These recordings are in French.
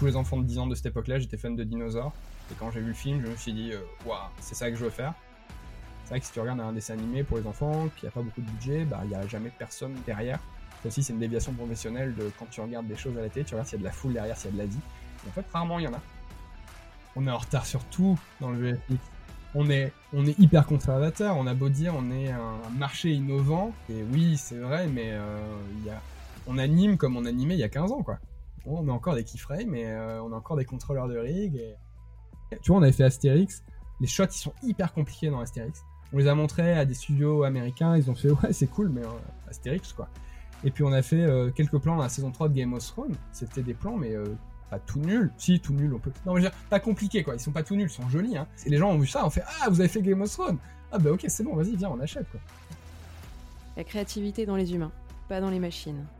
tous les enfants de 10 ans de cette époque-là, j'étais fan de dinosaures. Et quand j'ai vu le film, je me suis dit, waouh, c'est ça que je veux faire. C'est vrai que si tu regardes un dessin animé pour les enfants, qui n'a pas beaucoup de budget, bah, il n'y a jamais personne derrière. Ça aussi, c'est une déviation professionnelle de quand tu regardes des choses à la télé, tu regardes s'il y a de la foule derrière, s'il y a de la vie. En fait, rarement il y en a. On est en retard sur tout dans le VFX. On est, on est hyper conservateur, on a beau dire, on est un marché innovant. Et oui, c'est vrai, mais euh, y a, on anime comme on animait il y a 15 ans, quoi. On met encore des keyframes, mais euh, on a encore des contrôleurs de rig. Tu vois, on avait fait Astérix. Les shots, ils sont hyper compliqués dans Astérix on les a montrés à des studios américains, ils ont fait ouais c'est cool mais euh, Astérix quoi. Et puis on a fait euh, quelques plans dans la saison 3 de Game of Thrones, c'était des plans mais pas tout nuls, si tout nul on peut... Non mais je veux dire, pas compliqué quoi, ils sont pas tout nuls, ils sont jolis hein. Et les gens ont vu ça, on fait ah vous avez fait Game of Thrones Ah bah ok c'est bon vas-y viens on achète quoi. La créativité dans les humains, pas dans les machines.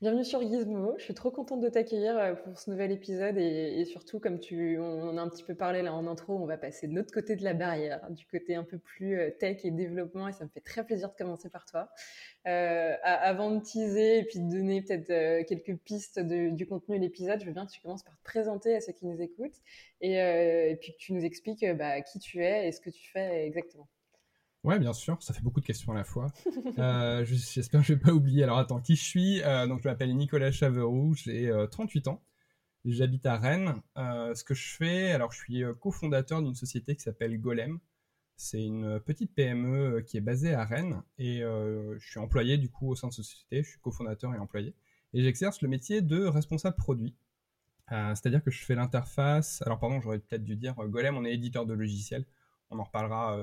Bienvenue sur Gizmo. Je suis trop contente de t'accueillir euh, pour ce nouvel épisode et, surtout, comme tu, on, a un petit peu parlé là en intro, on va passer de l'autre côté de la barrière, du côté un peu plus euh, tech et développement et ça me fait très plaisir de commencer par toi. Euh, avant de teaser et puis de donner peut-être quelques pistes du contenu de l'épisode, je veux bien que tu commences par te présenter à ceux qui nous écoutent et, puis que tu nous expliques bah, qui tu es et ce que tu fais exactement. Ouais, bien sûr, ça fait beaucoup de questions à la fois. Euh, j'espère que je vais pas oublier. Alors attends, qui je suis? Euh, Donc je m'appelle Nicolas Chaveroux, j'ai 38 euh, ans, j'habite à Rennes. ce que je fais, alors je suis cofondateur d'une société qui s'appelle Golem. C'est une petite PME qui est basée à Rennes et je suis employé du coup au sein de cette société. Je suis cofondateur et employé et j'exerce le métier de responsable produit. C'est-à-dire que je fais l'interface. Alors pardon, j'aurais peut-être dû dire Golem, on est éditeur de logiciels. On en reparlera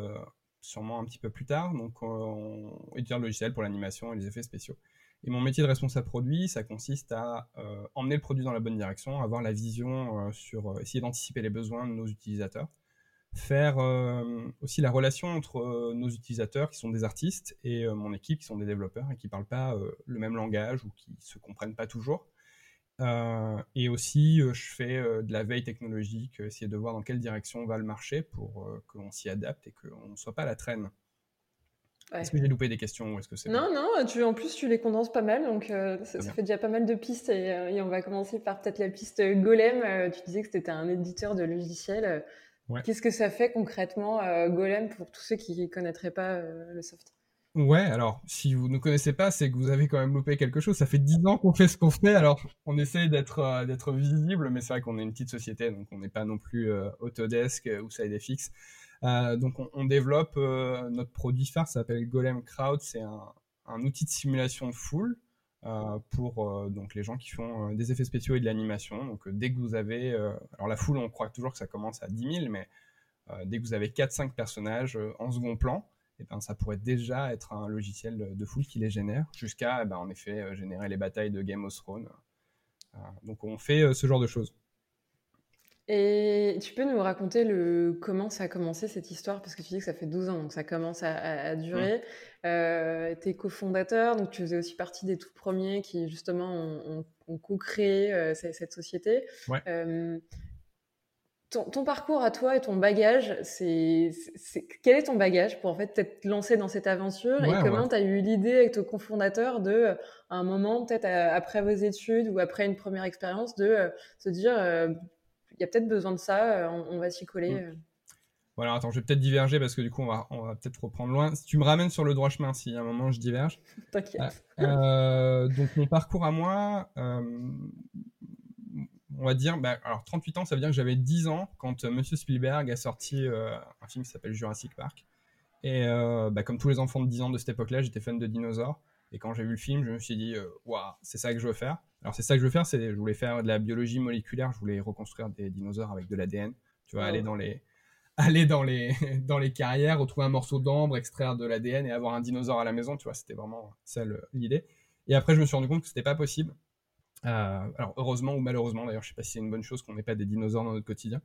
sûrement un petit peu plus tard. Donc, on étudier le logiciel pour l'animation et les effets spéciaux. Et mon métier de responsable produit, ça consiste à euh, emmener le produit dans la bonne direction, avoir la vision euh, sur euh, essayer d'anticiper les besoins de nos utilisateurs, faire aussi la relation entre nos utilisateurs qui sont des artistes et mon équipe qui sont des développeurs et qui parlent pas le même langage ou qui se comprennent pas toujours. Euh, et aussi, euh, je fais euh, de la veille technologique, essayer de voir dans quelle direction va le marché pour qu'on s'y adapte et qu'on ne soit pas à la traîne. Est-ce que j'ai loupé des questions ou est-ce que c'est Non, non, tu, en plus tu les condenses pas mal, donc ça, fait déjà pas mal de pistes et, on va commencer par peut-être la piste Golem. tu disais que c'était un éditeur de logiciels. Qu'est-ce que ça fait concrètement Golem pour tous ceux qui ne connaîtraient pas le soft? Ouais, alors, si vous ne connaissez pas, c'est que vous avez quand même loupé quelque chose. Ça fait dix ans qu'on fait ce qu'on fait, alors on essaye d'être euh, visible, mais c'est vrai qu'on est une petite société, donc on n'est pas non plus euh, Autodesk euh, ou SideFX. Donc on, développe notre produit phare, ça s'appelle Golem Crowd, c'est un, outil de simulation foule pour donc les gens qui font des effets spéciaux et de l'animation. Donc dès que vous avez, alors la foule, on croit toujours que ça commence à 10 000, mais dès que vous avez 4-5 personnages en second plan, eh ben, ça pourrait déjà être un logiciel de foule qui les génère, jusqu'à eh ben, en effet euh, générer les batailles de Game of Thrones. Euh, donc on fait euh, ce genre de choses. Et tu peux nous raconter le comment ça a commencé cette histoire? Parce que tu dis que ça fait 12 ans, donc ça commence à, durer. tu es cofondateur, donc tu faisais aussi partie des tout premiers qui justement ont, co-créé cette, société. Ouais. Ton, parcours à toi et ton bagage, c'est, quel est ton bagage pour en fait t'être lancé dans cette aventure et comment tu as eu l'idée avec ton cofondateur de, à un moment, peut-être après vos études ou après une première expérience, de euh, se dire, euh, il y a peut-être besoin de ça, euh, on, va s'y coller. Mm. Voilà, attends, je vais peut-être diverger parce que du coup, on va, on va peut-être reprendre loin. Si tu me ramènes sur le droit chemin, si à un moment je diverge. T'inquiète. donc, mon parcours à moi, on va dire, bah, alors 38 ans, ça veut dire que j'avais 10 ans quand euh, Monsieur Spielberg a sorti euh, un film qui s'appelle Jurassic Park. Et euh, bah, comme tous les enfants de 10 ans de cette époque-là, j'étais fan de dinosaures. Et quand j'ai vu le film, je me suis dit, waouh, c'est ça que je veux faire. Alors c'est ça que je veux faire, c'est je voulais faire de la biologie moléculaire, je voulais reconstruire des dinosaures avec de l'ADN. Tu vois, aller dans les aller dans les dans les carrières, retrouver un morceau d'ambre, extraire de l'ADN et avoir un dinosaure à la maison. Tu vois, c'était vraiment ça l'idée. Et après, je me suis rendu compte que c'était pas possible alors heureusement ou malheureusement, d'ailleurs, je sais pas si c'est une bonne chose qu'on n'ait pas des dinosaures dans notre quotidien.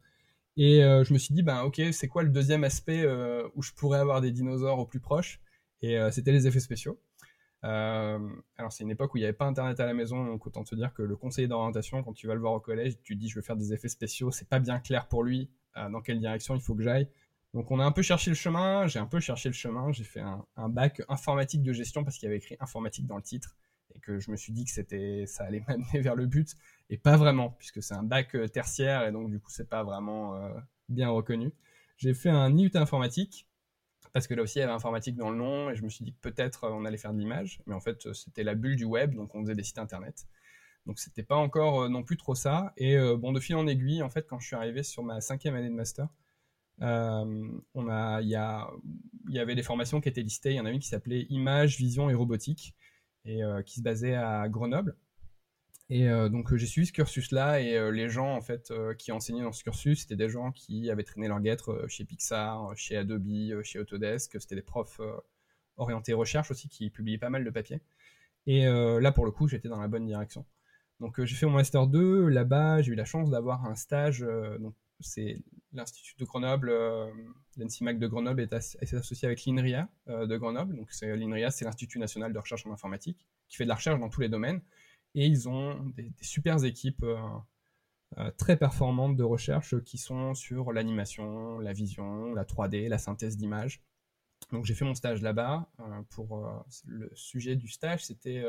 Et je me suis dit, ben ok, c'est quoi le deuxième aspect où je pourrais avoir des dinosaures au plus proche? Et c'était les effets spéciaux. alors c'est une époque où il n'y avait pas internet à la maison, donc autant te dire que le conseiller d'orientation, quand tu vas le voir au collège, tu dis je veux faire des effets spéciaux, c'est pas bien clair pour lui dans quelle direction il faut que j'aille. Donc on a un peu cherché le chemin, j'ai un peu cherché le chemin, j'ai fait un, bac informatique de gestion parce qu'il y avait écrit informatique dans le titre et que je me suis dit que c'était ça allait m'amener vers le but et pas vraiment puisque c'est un bac euh, tertiaire et donc du coup c'est pas vraiment euh, bien reconnu. J'ai fait un IUT informatique parce que là aussi il y avait informatique dans le nom et je me suis dit que peut-être euh, on allait faire de l'image mais en fait c'était la bulle du web donc on faisait des sites internet. Donc c'était pas encore non plus trop ça et bon de fil en aiguille en fait quand je suis arrivé sur ma cinquième année de master il y, y avait des formations qui étaient listées. Il y en a une qui s'appelait Image, Vision et Robotique et euh, qui se basait à Grenoble. Et euh, donc j'ai suivi ce cursus-là et les gens en fait qui enseignaient dans ce cursus, c'était des gens qui avaient traîné leur guêtre chez Pixar, chez Adobe, chez Autodesk. C'était des profs orientés recherche aussi qui publiaient pas mal de papiers. Et là pour le coup j'étais dans la bonne direction. Donc j'ai fait mon master 2 là-bas, j'ai eu la chance d'avoir un stage. C'est l'Institut de Grenoble, euh, l'NCIMAC de Grenoble est, associé avec l'INRIA euh, de Grenoble. Donc l'INRIA, c'est l'Institut national de recherche en informatique, qui fait de la recherche dans tous les domaines. Et ils ont des, des super équipes euh, très performantes de recherche qui sont sur l'animation, la vision, la 3D, la synthèse d'images. Donc j'ai fait mon stage là-bas. pour le sujet du stage, c'était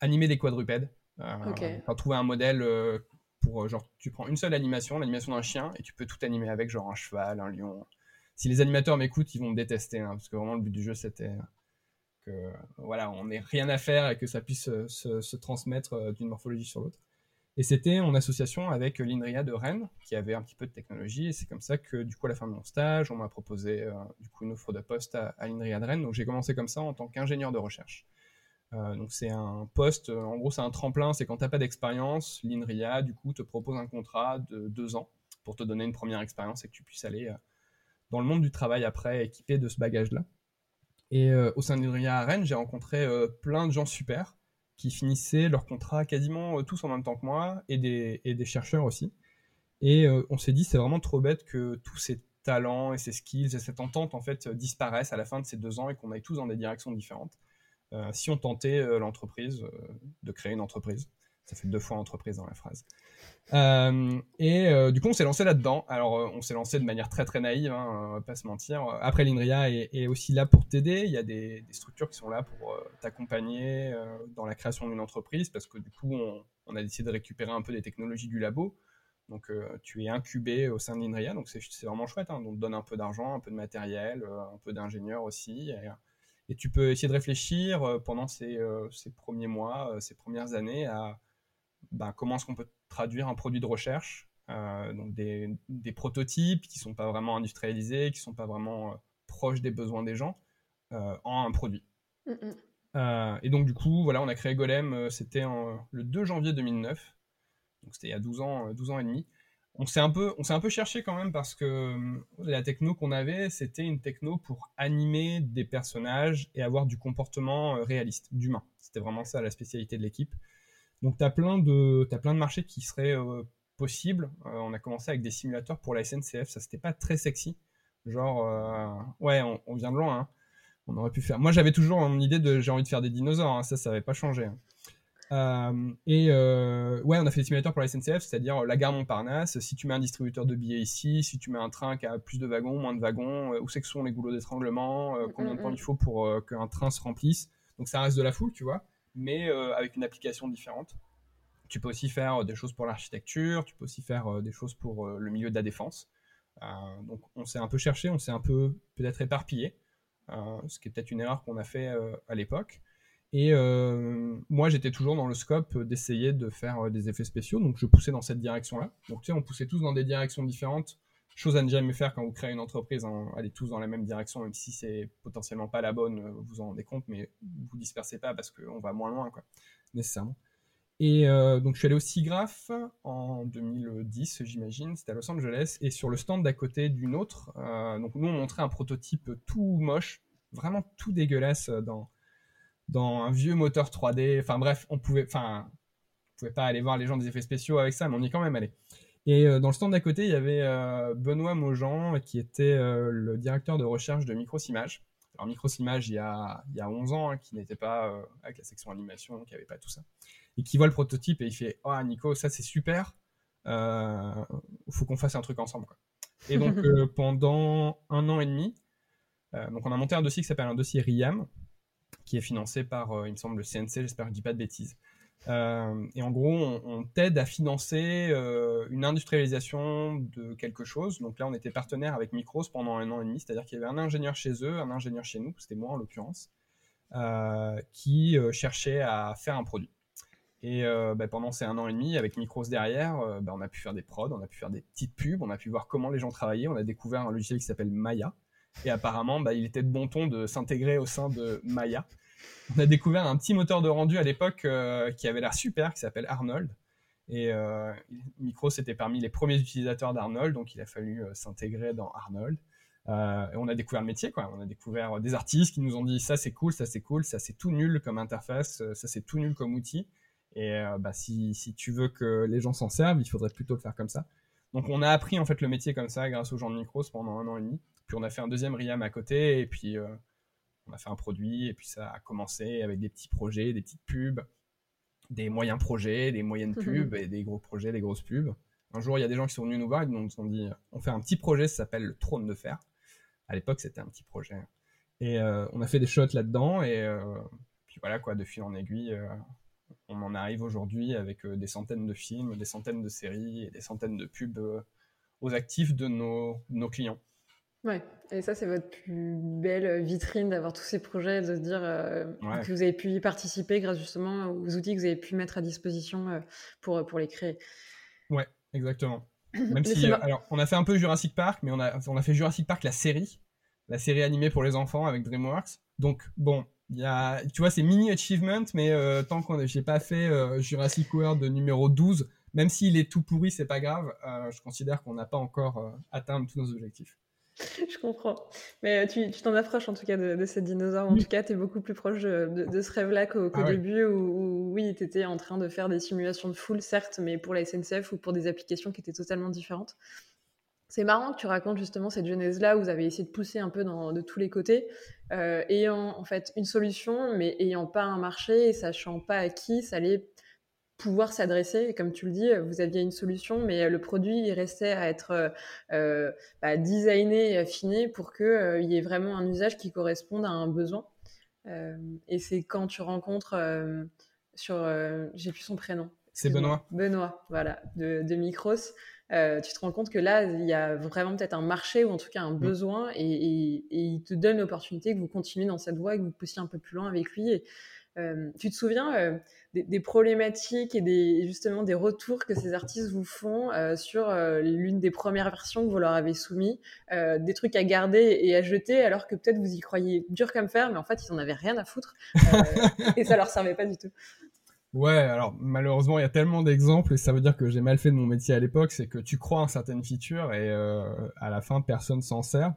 animer des quadrupèdes. Okay. trouver un modèle euh, genre tu prends une seule animation, l'animation d'un chien, et tu peux tout animer avec genre un cheval, un lion. Si les animateurs m'écoutent, ils vont me détester, hein, parce que vraiment le but du jeu c'était que voilà, on n'ait rien à faire et que ça puisse euh, se, transmettre euh, d'une morphologie sur l'autre. Et c'était en association avec l'INRIA de Rennes, qui avait un petit peu de technologie. Et c'est comme ça que, du coup, à la fin de mon stage, on m'a proposé du coup une offre de poste à, à l'INRIA de Rennes. Donc j'ai commencé comme ça en tant qu'ingénieur de recherche. Euh, donc c'est un poste, euh, en gros c'est un tremplin, c'est quand tu n'as pas d'expérience, l'INRIA du coup te propose un contrat de deux ans pour te donner une première expérience et que tu puisses aller euh, dans le monde du travail après équipé de ce bagage-là. Et au sein de l'INRIA à Rennes, j'ai rencontré plein de gens super qui finissaient leur contrat quasiment tous en même temps que moi et des, chercheurs aussi. Et on s'est dit c'est vraiment trop bête que tous ces talents et ces skills et cette entente en fait disparaissent à la fin de ces deux ans et qu'on aille tous dans des directions différentes. Euh, si on tentait euh, l'entreprise euh, de créer une entreprise. Ça fait deux fois entreprise dans la phrase. et du coup, on s'est lancé là-dedans. Alors, on s'est lancé de manière très très naïve, hein, va pas se mentir. Après, l'INRIA est, aussi là pour t'aider. Il y a des, structures qui sont là pour t'accompagner dans la création d'une entreprise parce que du coup, on, a décidé de récupérer un peu des technologies du labo. Donc, tu es incubé au sein de l'INRIA, donc c'est vraiment chouette. Hein. Donc, on te donne un peu d'argent, un peu de matériel, un peu d'ingénieurs aussi. Et tu peux essayer de réfléchir euh, pendant ces, euh, ces premiers mois, euh, ces premières années à ben, comment est-ce qu'on peut traduire un produit de recherche, donc des, des, prototypes qui ne sont pas vraiment industrialisés, qui ne sont pas vraiment proches des besoins des gens, en un produit. et donc du coup, voilà, on a créé Golem, c'était le 2 janvier 2009, donc c'était il y a 12 ans, 12 ans et demi on s'est un peu, cherché quand même parce que euh, la techno qu'on avait, c'était une techno pour animer des personnages et avoir du comportement euh, réaliste, d'humain. C'était vraiment ça la spécialité de l'équipe. Donc tu as plein de, as plein de marchés qui seraient euh, possibles. on a commencé avec des simulateurs pour la SNCF, ça c'était pas très sexy. Genre, ouais, on, vient de loin. Hein. On aurait pu faire. Moi j'avais toujours mon idée de j'ai envie de faire des dinosaures. Hein. Ça, ça n'avait pas changé. Hein. Euh, et euh, ouais, on a fait des simulateurs pour la SNCF, c'est-à-dire la gare Montparnasse. Si tu mets un distributeur de billets ici, si tu mets un train qui a plus de wagons, moins de wagons, euh, où c'est que sont les goulots d'étranglement, combien de temps il faut pour qu'un train se remplisse. Donc ça reste de la foule, tu vois, mais avec une application différente. Tu peux aussi faire des choses pour l'architecture, tu peux aussi faire des choses pour le milieu de la défense. donc on s'est un peu cherché, on s'est un peu peut-être éparpillé, ce qui est peut-être une erreur qu'on a fait à l'époque. Et euh, moi, j'étais toujours dans le scope d'essayer de faire euh, des effets spéciaux, donc je poussais dans cette direction-là. Donc tu sais, on poussait tous dans des directions différentes. Chose à ne jamais faire quand vous créez une entreprise, hein, allez tous dans la même direction, même si c'est potentiellement pas la bonne, euh, vous en rendez compte, mais vous dispersez pas parce qu'on va moins loin, quoi, nécessairement. Et donc je suis allé au SIGGRAPH en 2010, j'imagine, c'était à Los Angeles, et sur le stand d'à côté d'une autre, donc nous on montrait un prototype tout moche, vraiment tout dégueulasse dans, dans un vieux moteur 3D. Enfin bref, on pouvait, enfin, on pouvait pas aller voir les gens des effets spéciaux avec ça, mais on y est quand même allé. Et dans le stand d'à côté, il y avait Benoît Maujean, qui était le directeur de recherche de Microsimage. Alors Microsimage, il y a, il y a 11 ans, hein, qui n'était pas avec la section animation, qui n'avait pas tout ça. Et qui voit le prototype et il fait « Oh Nico, ça c'est super, il faut qu'on fasse un truc ensemble. Quoi. Et donc pendant un an et demi, donc on a monté un dossier qui s'appelle un dossier RIAM, qui est financé par, il me semble, le CNC, j'espère que je dis pas de bêtises. Euh, et en gros, on, t'aide à financer euh, une industrialisation de quelque chose. Donc là, on était partenaire avec Micros pendant un an et demi, c'est-à-dire qu'il y avait un ingénieur chez eux, un ingénieur chez nous, c'était moi en l'occurrence, euh, qui cherchait à faire un produit. Et bah, pendant ces un an et demi, avec Micros derrière, bah, on a pu faire des prods, on a pu faire des petites pubs, on a pu voir comment les gens travaillaient. On a découvert un logiciel qui s'appelle Maya. Et apparemment, bah, il était de bon ton de s'intégrer au sein de Maya on a découvert un petit moteur de rendu à l'époque euh, qui avait l'air super, qui s'appelle Arnold. Et euh, Micros était parmi les premiers utilisateurs d'Arnold, donc il a fallu euh, s'intégrer dans Arnold. et on a découvert le métier, quoi. On a découvert des artistes qui nous ont dit ça c'est cool, ça c'est cool, ça c'est tout nul comme interface, ça c'est tout nul comme outil. Et bah, si, si, tu veux que les gens s'en servent, il faudrait plutôt le faire comme ça. Donc on a appris en fait le métier comme ça grâce aux gens de Micros pendant un an et demi. Puis on a fait un deuxième RIAM à côté et puis on a fait un produit et puis ça a commencé avec des petits projets, des petites pubs, des moyens projets, des moyennes pubs et des gros projets, des grosses pubs. Un jour, il y a des gens qui sont venus nous voir et nous ont dit on fait un petit projet, ça s'appelle le trône de fer. À l'époque, c'était un petit projet. Et euh, on a fait des shots là-dedans et euh, puis voilà quoi, de fil en aiguille, euh, on en arrive aujourd'hui avec des centaines de films, des centaines de séries et des centaines de pubs aux actifs de nos, nos clients. Ouais, et ça, c'est votre plus belle vitrine d'avoir tous ces projets, de se dire euh, que vous avez pu y participer grâce justement aux outils que vous avez pu mettre à disposition euh, pour, pour les créer. Ouais, exactement. Même si, euh, alors, on a fait un peu Jurassic Park, mais on a, on a fait Jurassic Park, la série, la série animée pour les enfants avec DreamWorks. Donc, bon, il y a, tu vois, c'est mini achievement, mais tant qu'on j'ai pas fait Jurassic World numéro 12, même s'il est tout pourri, c'est pas grave. je considère qu'on n'a pas encore atteint tous nos objectifs. Je comprends. Mais euh, tu t'en approches en tout cas de, ces dinosaures. En tout cas, tu es beaucoup plus proche de, ce rêve-là qu'au ah début où, oui, tu étais en train de faire des simulations de foule, certes, mais pour la SNCF ou pour des applications qui étaient totalement différentes. C'est marrant que tu racontes justement cette genèse-là où vous avez essayé de pousser un peu de tous les côtés, euh, ayant en fait une solution, mais ayant pas un marché et sachant pas à qui ça allait pouvoir s'adresser. Comme tu le dis, vous aviez une solution, mais le produit il restait à être euh, bah, designé et affiné pour qu'il euh, y ait vraiment un usage qui corresponde à un besoin. Euh, et c'est quand tu rencontres sur, j'ai plus son prénom. C'est Benoît. Benoît, voilà, de, de Micros. tu te rends compte que là, il y a vraiment peut-être un marché ou en tout cas un mm. besoin et, et, il te donne l'opportunité que vous continuez dans cette voie et que vous poussiez un peu plus loin avec lui. Et, tu te souviens des, problématiques et des, justement des retours que ces artistes vous font euh, sur euh, l'une des premières versions que vous leur avez soumis, euh, des trucs à garder et à jeter alors que peut-être vous y croyez dur comme fer, mais en fait ils en avaient rien à foutre et ça leur servait pas du tout. Ouais, alors malheureusement il y a tellement d'exemples et ça veut dire que j'ai mal fait de mon métier à l'époque, c'est que tu crois en certaines features et à la fin personne s'en sert.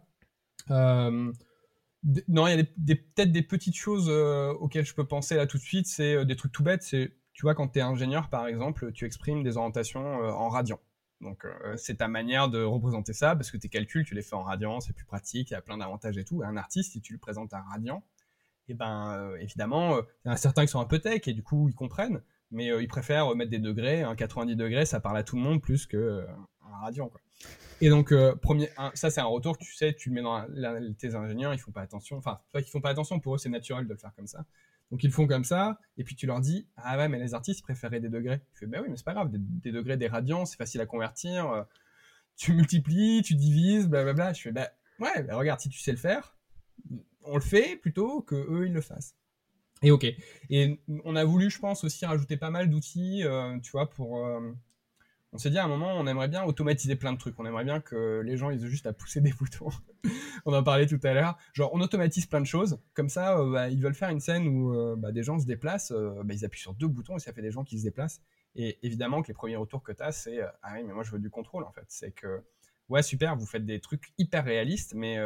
Non, il y a peut-être des petites choses euh, auxquelles je peux penser là tout de suite. C'est euh, des trucs tout bêtes. C'est, tu vois, quand tu es ingénieur, par exemple, tu exprimes des orientations euh, en radian. Donc, c'est ta manière de représenter ça parce que tes calculs, tu les fais en radian, c'est plus pratique, il y a plein d'avantages et tout. un artiste, si tu le présentes en radian, et eh ben, évidemment, il certains qui sont un peu tech et du coup, ils comprennent, mais ils préfèrent mettre des degrés. Un 90 degrés, ça parle à tout le monde plus que un radian, quoi. Et donc, euh, premier, ça c'est un retour, tu sais, tu le mets dans tes ingénieurs, ils font pas attention. Enfin, pas qu'ils font pas attention, pour eux c'est naturel de le faire comme ça. Donc ils font comme ça, et puis tu leur dis, ah ouais, mais les artistes préféraient des degrés. Tu fais, bah oui, mais c'est pas grave, des, degrés, des radians, c'est facile à convertir. Euh, tu multiplies, tu divises, blablabla. Je fais, bah ouais, bah, regarde, si tu sais le faire, on le fait plutôt que eux ils le fassent. Et ok. Et on a voulu, je pense, aussi rajouter pas mal d'outils, euh, tu vois, pour on s'est dit à un moment, on aimerait bien automatiser plein de trucs. On aimerait bien que les gens, ils aient juste à pousser des boutons. on en parlait tout à l'heure. Genre, on automatise plein de choses. Comme ça, euh, bah, ils veulent faire une scène où euh, bah, des gens se déplacent. Euh, bah, ils appuient sur deux boutons et ça fait des gens qui se déplacent. Et évidemment que les premiers retours que tu as, c'est Ah oui, mais moi, je veux du contrôle, en fait. C'est que, ouais, super, vous faites des trucs hyper réalistes, mais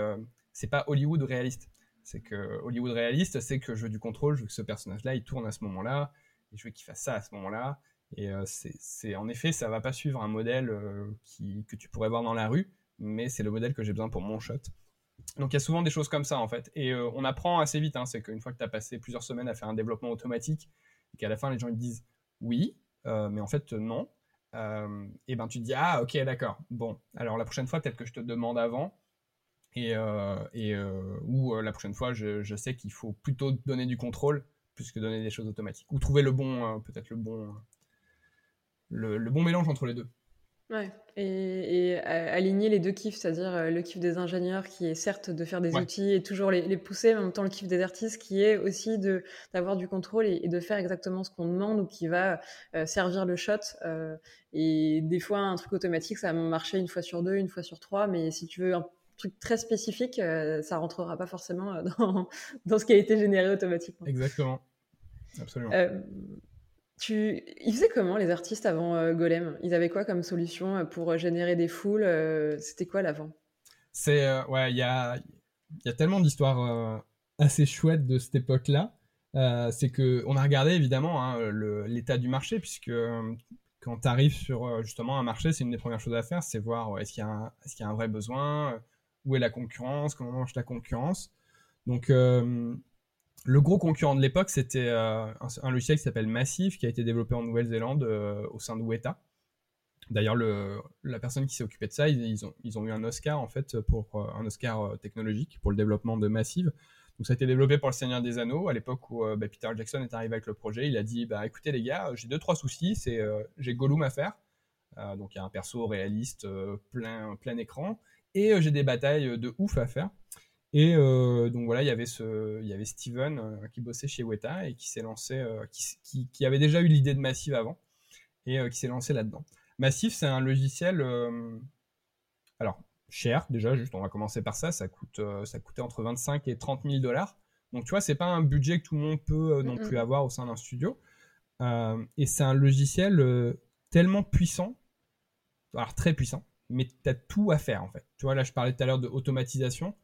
c'est pas Hollywood réaliste. C'est que Hollywood réaliste, c'est que je veux du contrôle, je veux que ce personnage-là, il tourne à ce moment-là, et je veux qu'il fasse ça à ce moment-là Et c'est en effet, ça va pas suivre un modèle qui, que tu pourrais voir dans la rue, mais c'est le modèle que j'ai besoin pour mon shot. Donc il y a souvent des choses comme ça en fait. Et on apprend assez vite, hein, c'est qu'une fois que tu as passé plusieurs semaines à faire un développement automatique, et qu'à la fin les gens ils disent oui, mais en fait non, et ben tu te dis ah ok d'accord, bon, alors la prochaine fois peut-être que je te demande avant, et, euh, euh, ou euh, la prochaine fois, je, je sais qu'il faut plutôt donner du contrôle plus que donner des choses automatiques. Ou trouver le bon, peut-être le bon, le, le, bon mélange entre les deux. Ouais, et, et aligner les deux kiffs, c'est-à-dire le kiff des ingénieurs qui est certes de faire des outils et toujours les, les, pousser, mais en même temps le kiff des artistes qui est aussi d'avoir du contrôle et, de faire exactement ce qu'on demande ou qui va servir le shot. Euh, et des fois, un truc automatique, ça va marcher une fois sur deux, une fois sur trois, mais si tu veux un truc très spécifique, euh, ça rentrera pas forcément euh, dans, dans, ce qui a été généré automatiquement. Exactement. Absolument. Euh, tu... Ils faisaient comment les artistes avant Golem? Ils avaient quoi comme solution pour générer des foules C'était quoi l'avant? C'est ouais, il y a, y a tellement d'histoires assez chouettes de cette époque-là. c'est que on a regardé évidemment hein, l'état du marché puisque quand tu arrives sur justement un marché, c'est une des premières choses à faire, c'est voir est-ce qu'il y, est y, a un vrai besoin, où est la concurrence, comment mange la concurrence? Donc, euh, le gros concurrent de l'époque, c'était euh, un, logiciel qui s'appelle Massive, qui a été développé en Nouvelle-Zélande euh, au sein de Weta. D'ailleurs, la personne qui s'est occupée de ça, ils, ont, ils, ont, eu un Oscar en fait pour un Oscar technologique pour le développement de Massive. Donc ça a été développé pour le Seigneur des Anneaux à l'époque où bah, Peter Jackson est arrivé avec le projet. Il a dit bah écoutez les gars, j'ai deux trois soucis. C'est j'ai Gollum à faire, donc il y a un perso réaliste plein plein écran et euh, j'ai des batailles euh, de ouf à faire. Et euh, donc voilà, il y avait ce, il y avait Steven qui bossait chez Weta et qui s'est lancé, qui, qui, avait déjà eu l'idée de Massive avant et qui s'est lancé là-dedans. Massive, c'est un logiciel, alors cher déjà, juste on va commencer par ça, ça coûte, ça coûtait entre 25 et 30 000 dollars. Donc tu vois, c'est pas un budget que tout le monde peut non plus avoir au sein d'un studio. et c'est un logiciel tellement puissant, alors très puissant, mais tu as tout à faire en fait. Tu vois, là, je parlais tout à l'heure de automatisation.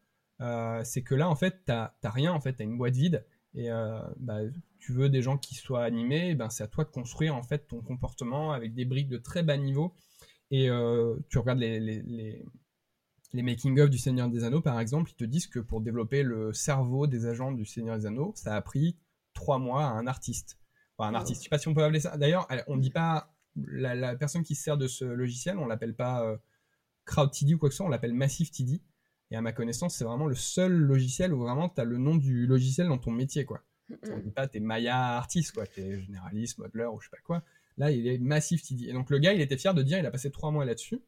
Euh, c'est que là, en fait, tu n'as rien, en fait, tu as une boîte vide. Et euh, bah, tu veux des gens qui soient animés, ben, c'est à toi de construire en fait ton comportement avec des briques de très bas niveau. Et euh, tu regardes les, les, les, making-of du Seigneur des Anneaux, par exemple, ils te disent que pour développer le cerveau des agents du Seigneur des Anneaux, ça a pris trois mois à un artiste. Enfin, un artiste, je sais pas si on peut appeler ça. D'ailleurs, on ne dit pas la, la, personne qui se sert de ce logiciel, on l'appelle pas CrowdTD ou quoi que ce soit, on l'appelle Massive TD. Et à ma connaissance, c'est vraiment le seul logiciel où vraiment tu as le nom du logiciel dans ton métier, quoi. On dit pas t'es Maya artiste, quoi, t'es généraliste, modeler ou je sais pas quoi. Là, il est Massive TD. Et donc le gars, il était fier de dire, il a passé trois mois là-dessus.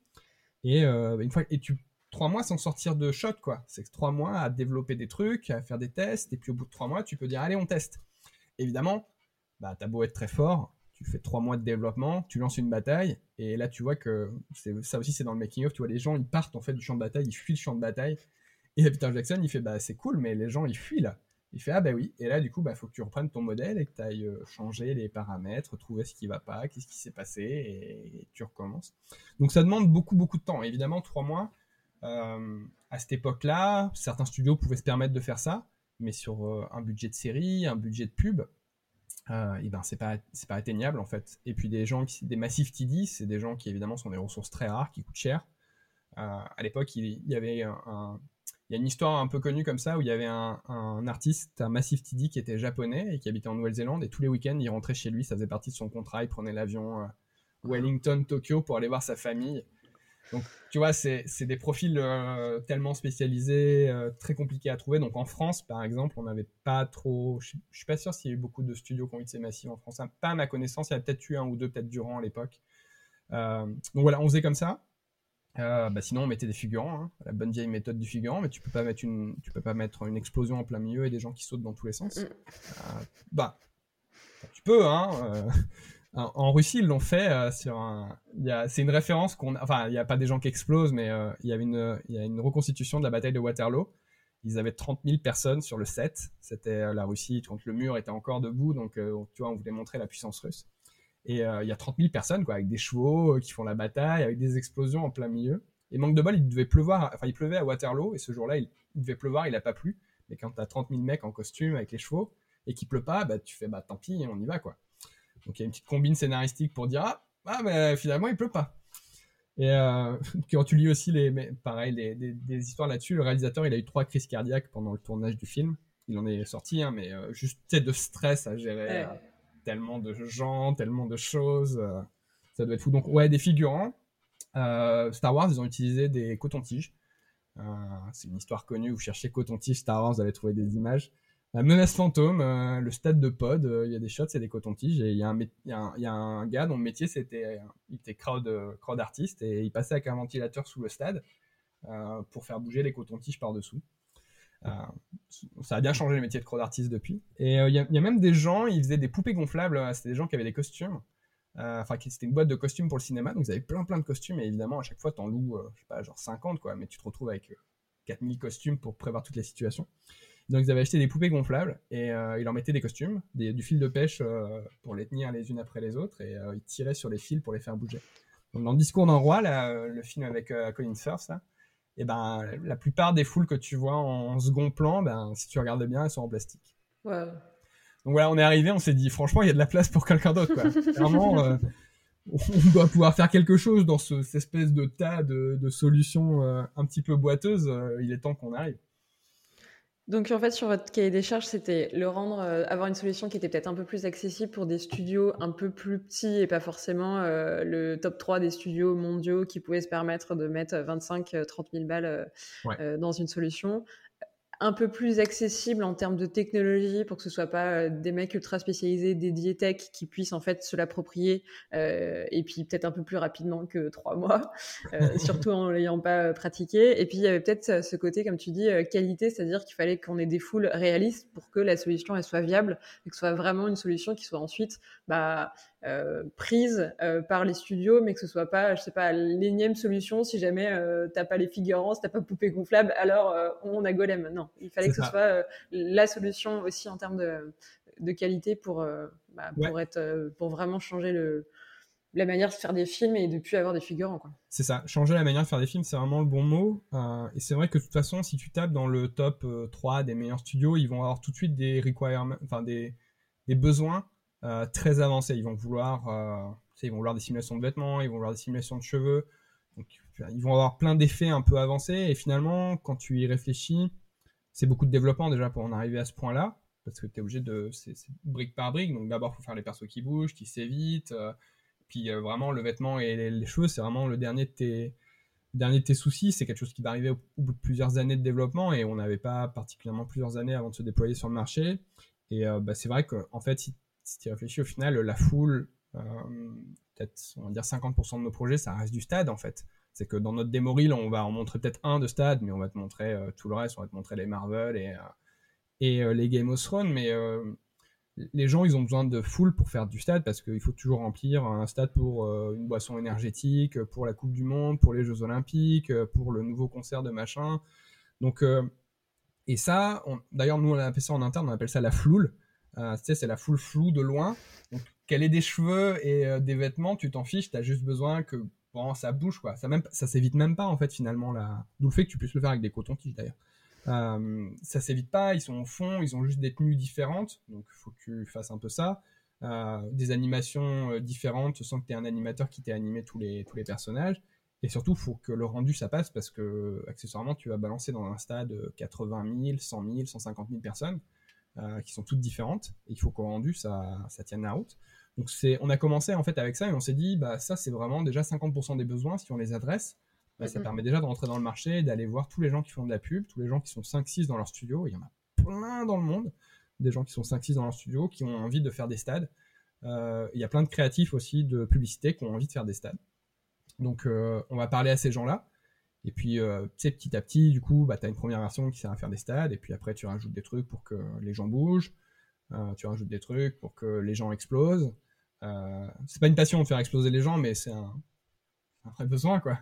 Et euh, une fois, et tu trois mois sans sortir de shot, quoi. C'est trois mois à développer des trucs, à faire des tests, et puis au bout de trois mois, tu peux dire, allez, on teste. Évidemment, bah, t'as beau être très fort, tu fais trois mois de développement, tu lances une bataille, et là tu vois que ça aussi c'est dans le making of, tu vois les gens ils partent en fait du champ de bataille, ils fuient le champ de bataille, et Peter Jackson il fait bah c'est cool mais les gens ils fuient là. Il fait ah bah oui, et là du coup bah faut que tu reprennes ton modèle et que tu ailles euh, changer les paramètres, trouver ce qui va pas, qu'est-ce qui s'est passé, et, tu recommences. Donc ça demande beaucoup beaucoup de temps. Évidemment trois mois, euh, à cette époque-là, certains studios pouvaient se permettre de faire ça, mais sur euh, un budget de série, un budget de pub, euh, et ben c'est pas c'est pas atteignable en fait. Et puis des gens qui des massifs TD, c'est des gens qui évidemment sont des ressources très rares qui coûtent cher. Euh, à l'époque, il, y avait un, il y a une histoire un peu connue comme ça où il y avait un, un artiste, un massif TD qui était japonais et qui habitait en Nouvelle-Zélande et tous les week-ends il rentrait chez lui, ça faisait partie de son contrat, il prenait l'avion euh, Wellington, Tokyo pour aller voir sa famille. Donc, tu vois, c'est des profils euh, tellement spécialisés, euh, très compliqués à trouver. Donc, en France, par exemple, on n'avait pas trop. Je, ne suis pas sûr s'il y a eu beaucoup de studios qui ont eu ces massifs en France. Pas à ma connaissance, il y a peut-être eu un ou deux, peut-être durant à l'époque. Euh, donc voilà, on faisait comme ça. bah sinon, on mettait des figurants, hein, la bonne vieille méthode du figurant, mais tu peux pas mettre une, tu peux pas mettre une explosion en plein milieu et des gens qui sautent dans tous les sens. Mm. bah, tu peux, hein en Russie, ils l'ont fait euh, sur un. C'est une référence qu'on. Enfin, il n'y a pas des gens qui explosent, mais euh, il y une, y a une reconstitution de la bataille de Waterloo. Ils avaient 30 000 personnes sur le set. C'était euh, la Russie quand le mur était encore debout, donc tu vois, on voulait montrer la puissance russe. Et il y a 30 000 personnes, quoi, avec des chevaux qui font la bataille, avec des explosions en plein milieu. Et manque de bol, il devait pleuvoir. Enfin, il pleuvait à Waterloo, et ce jour-là, il, devait pleuvoir, il n'a pas plu. Mais quand tu as 30 000 mecs en costume avec les chevaux et qu'il pleut pas, bah tu fais bah tant pis, on y va quoi. Donc il y a une petite combine scénaristique pour dire ah, ah mais finalement il pleut pas. Et euh, quand tu lis aussi les, pareil, les, des, histoires là-dessus, le réalisateur il a eu trois crises cardiaques pendant le tournage du film. Il en est sorti, hein, mais euh, juste de stress à gérer tellement de gens, tellement de choses. ça doit être fou. Donc ouais, des figurants. Star Wars, ils ont utilisé des cotons-tiges. c'est une histoire connue. Vous cherchez coton-tige Star Wars, vous allez trouver des images. La menace fantôme, euh, le stade de pod, euh, il y a des shots, c'est des cotons-tiges. Et il y, y, a un gars dont le métier, c'était il était crowd, euh, crowd artiste et il passait avec un ventilateur sous le stade pour faire bouger les cotons-tiges par-dessous. ça a bien changé le métier de crowd artiste depuis. Et il y, a, même des gens, ils faisaient des poupées gonflables. C'était des gens qui avaient des costumes. Enfin, c'était une boîte de costumes pour le cinéma. Donc, ils avaient plein, plein de costumes. Et évidemment, à chaque fois, t'en loues, je sais pas, genre 50, quoi. Mais tu te retrouves avec 4000 costumes pour prévoir toutes les situations. Donc ils avaient acheté des poupées gonflables et euh, ils leur mettaient des costumes, du fil de pêche euh, pour les tenir les unes après les autres et euh, ils tiraient sur les fils pour les faire bouger. Donc dans le discours d'un roi, le film avec Colin Firth, et eh ben la plupart des foules que tu vois en second plan, ben si tu regardes bien, elles sont en plastique. Donc voilà, on est arrivé, on s'est dit franchement il y a de la place pour quelqu'un d'autre. Clairement, on doit pouvoir faire quelque chose dans ce, cette espèce de tas de, de solutions un petit peu boiteuses. il est temps qu'on arrive. Donc en fait sur votre cahier des charges, c'était le rendre, euh, avoir une solution qui était peut-être un peu plus accessible pour des studios un peu plus petits et pas forcément euh, le top 3 des studios mondiaux qui pouvaient se permettre de mettre 25-30 000 balles euh, dans une solution un peu plus accessible en termes de technologie pour que ce soit pas euh, des mecs ultra spécialisés dédiés tech qui puissent en fait se l'approprier euh, et puis peut-être un peu plus rapidement que trois mois, euh, surtout en l'ayant pas pratiqué. Et puis il y avait peut-être ce côté, comme tu dis, qualité, c'est-à-dire qu'il fallait qu'on ait des foules réalistes pour que la solution elle soit viable et que ce soit vraiment une solution qui soit ensuite bah, euh, prise euh, par les studios, mais que ce soit pas, je sais pas, l'énième solution si jamais euh, t'as pas les figurants, si t'as pas poupée gonflable, alors on a Golem. Non, il fallait que ce soit la solution aussi en termes de, de qualité pour, bah, pour, être, pour vraiment changer le, la manière de faire des films et de plus avoir des figurants. C'est ça, changer la manière de faire des films, c'est vraiment le bon mot. et c'est vrai que de toute façon, si tu tapes dans le top 3 des meilleurs studios, ils vont avoir tout de suite des requirements, enfin des, des besoins euh, très avancés. Ils vont vouloir, euh, ils vont vouloir des simulations de vêtements, ils vont vouloir des simulations de cheveux. Donc, ils vont avoir plein d'effets un peu avancés. Et finalement, quand tu y réfléchis, c'est beaucoup de développement déjà pour en arriver à ce point-là. Parce que tu es obligé de. C'est brique par brique. Donc d'abord, il faut faire les persos qui bougent, qui s'évitent. Euh, puis vraiment, le vêtement et les, cheveux, c'est vraiment le dernier de tes, dernier de tes soucis. C'est quelque chose qui va arriver au, bout de plusieurs années de développement. Et on n'avait pas particulièrement plusieurs années avant de se déployer sur le marché. Et bah, c'est vrai qu'en fait, si si tu réfléchis au final, la foule, euh, peut-être on va dire 50% de nos projets, ça reste du stade en fait. C'est que dans notre démo reel, on va en montrer peut-être un de stade, mais on va te montrer euh, tout le reste, on va te montrer les Marvel et, euh, et les Game of Thrones, mais les gens, ils ont besoin de foule pour faire du stade parce qu'il faut toujours remplir un stade pour une boisson énergétique, pour la Coupe du Monde, pour les Jeux Olympiques, pour le nouveau concert de machin. Donc, et ça, d'ailleurs, nous, on appelle ça en interne, on appelle ça la floule. Euh, tu sais, c'est la full flou de loin. Donc, qu'elle ait des cheveux et euh, des vêtements, tu t'en fiches, t'as juste besoin que bon, ça bouge, quoi. Ça, même, ça s'évite même pas, en fait, finalement, là. D'où le fait que tu puisses le faire avec des cotons-tiges, d'ailleurs. Euh, ça s'évite pas, ils sont au fond, ils ont juste des tenues différentes, donc il faut que tu fasses un peu ça. Euh, des animations différentes sans que tu aies un animateur qui t'ait animé tous les, tous les personnages. Et surtout, faut que le rendu ça passe parce que, accessoirement, tu vas balancer dans un stade 80 000, 100 000, 150 000 personnes. Euh, qui sont toutes différentes. Et il faut qu'au rendu, ça, ça tienne la route. Donc c'est, on a commencé en fait avec ça et on s'est dit, bah ça c'est vraiment déjà 50% des besoins si on les adresse. Bah, ça permet déjà de rentrer dans le marché, d'aller voir tous les gens qui font de la pub, tous les gens qui sont 5-6 dans leur studio. Il y en a plein dans le monde, des gens qui sont 5-6 dans leur studio, qui ont envie de faire des stades. Euh, il y a plein de créatifs aussi de publicité qui ont envie de faire des stades. Donc euh, on va parler à ces gens-là. Et puis, euh, tu sais, petit à petit, du coup, bah, tu as une première version qui sert à faire des stades, et puis après, tu rajoutes des trucs pour que les gens bougent, tu rajoutes des trucs pour que les gens explosent. Euh, c'est pas une passion de faire exploser les gens, mais c'est un, un, vrai besoin, quoi.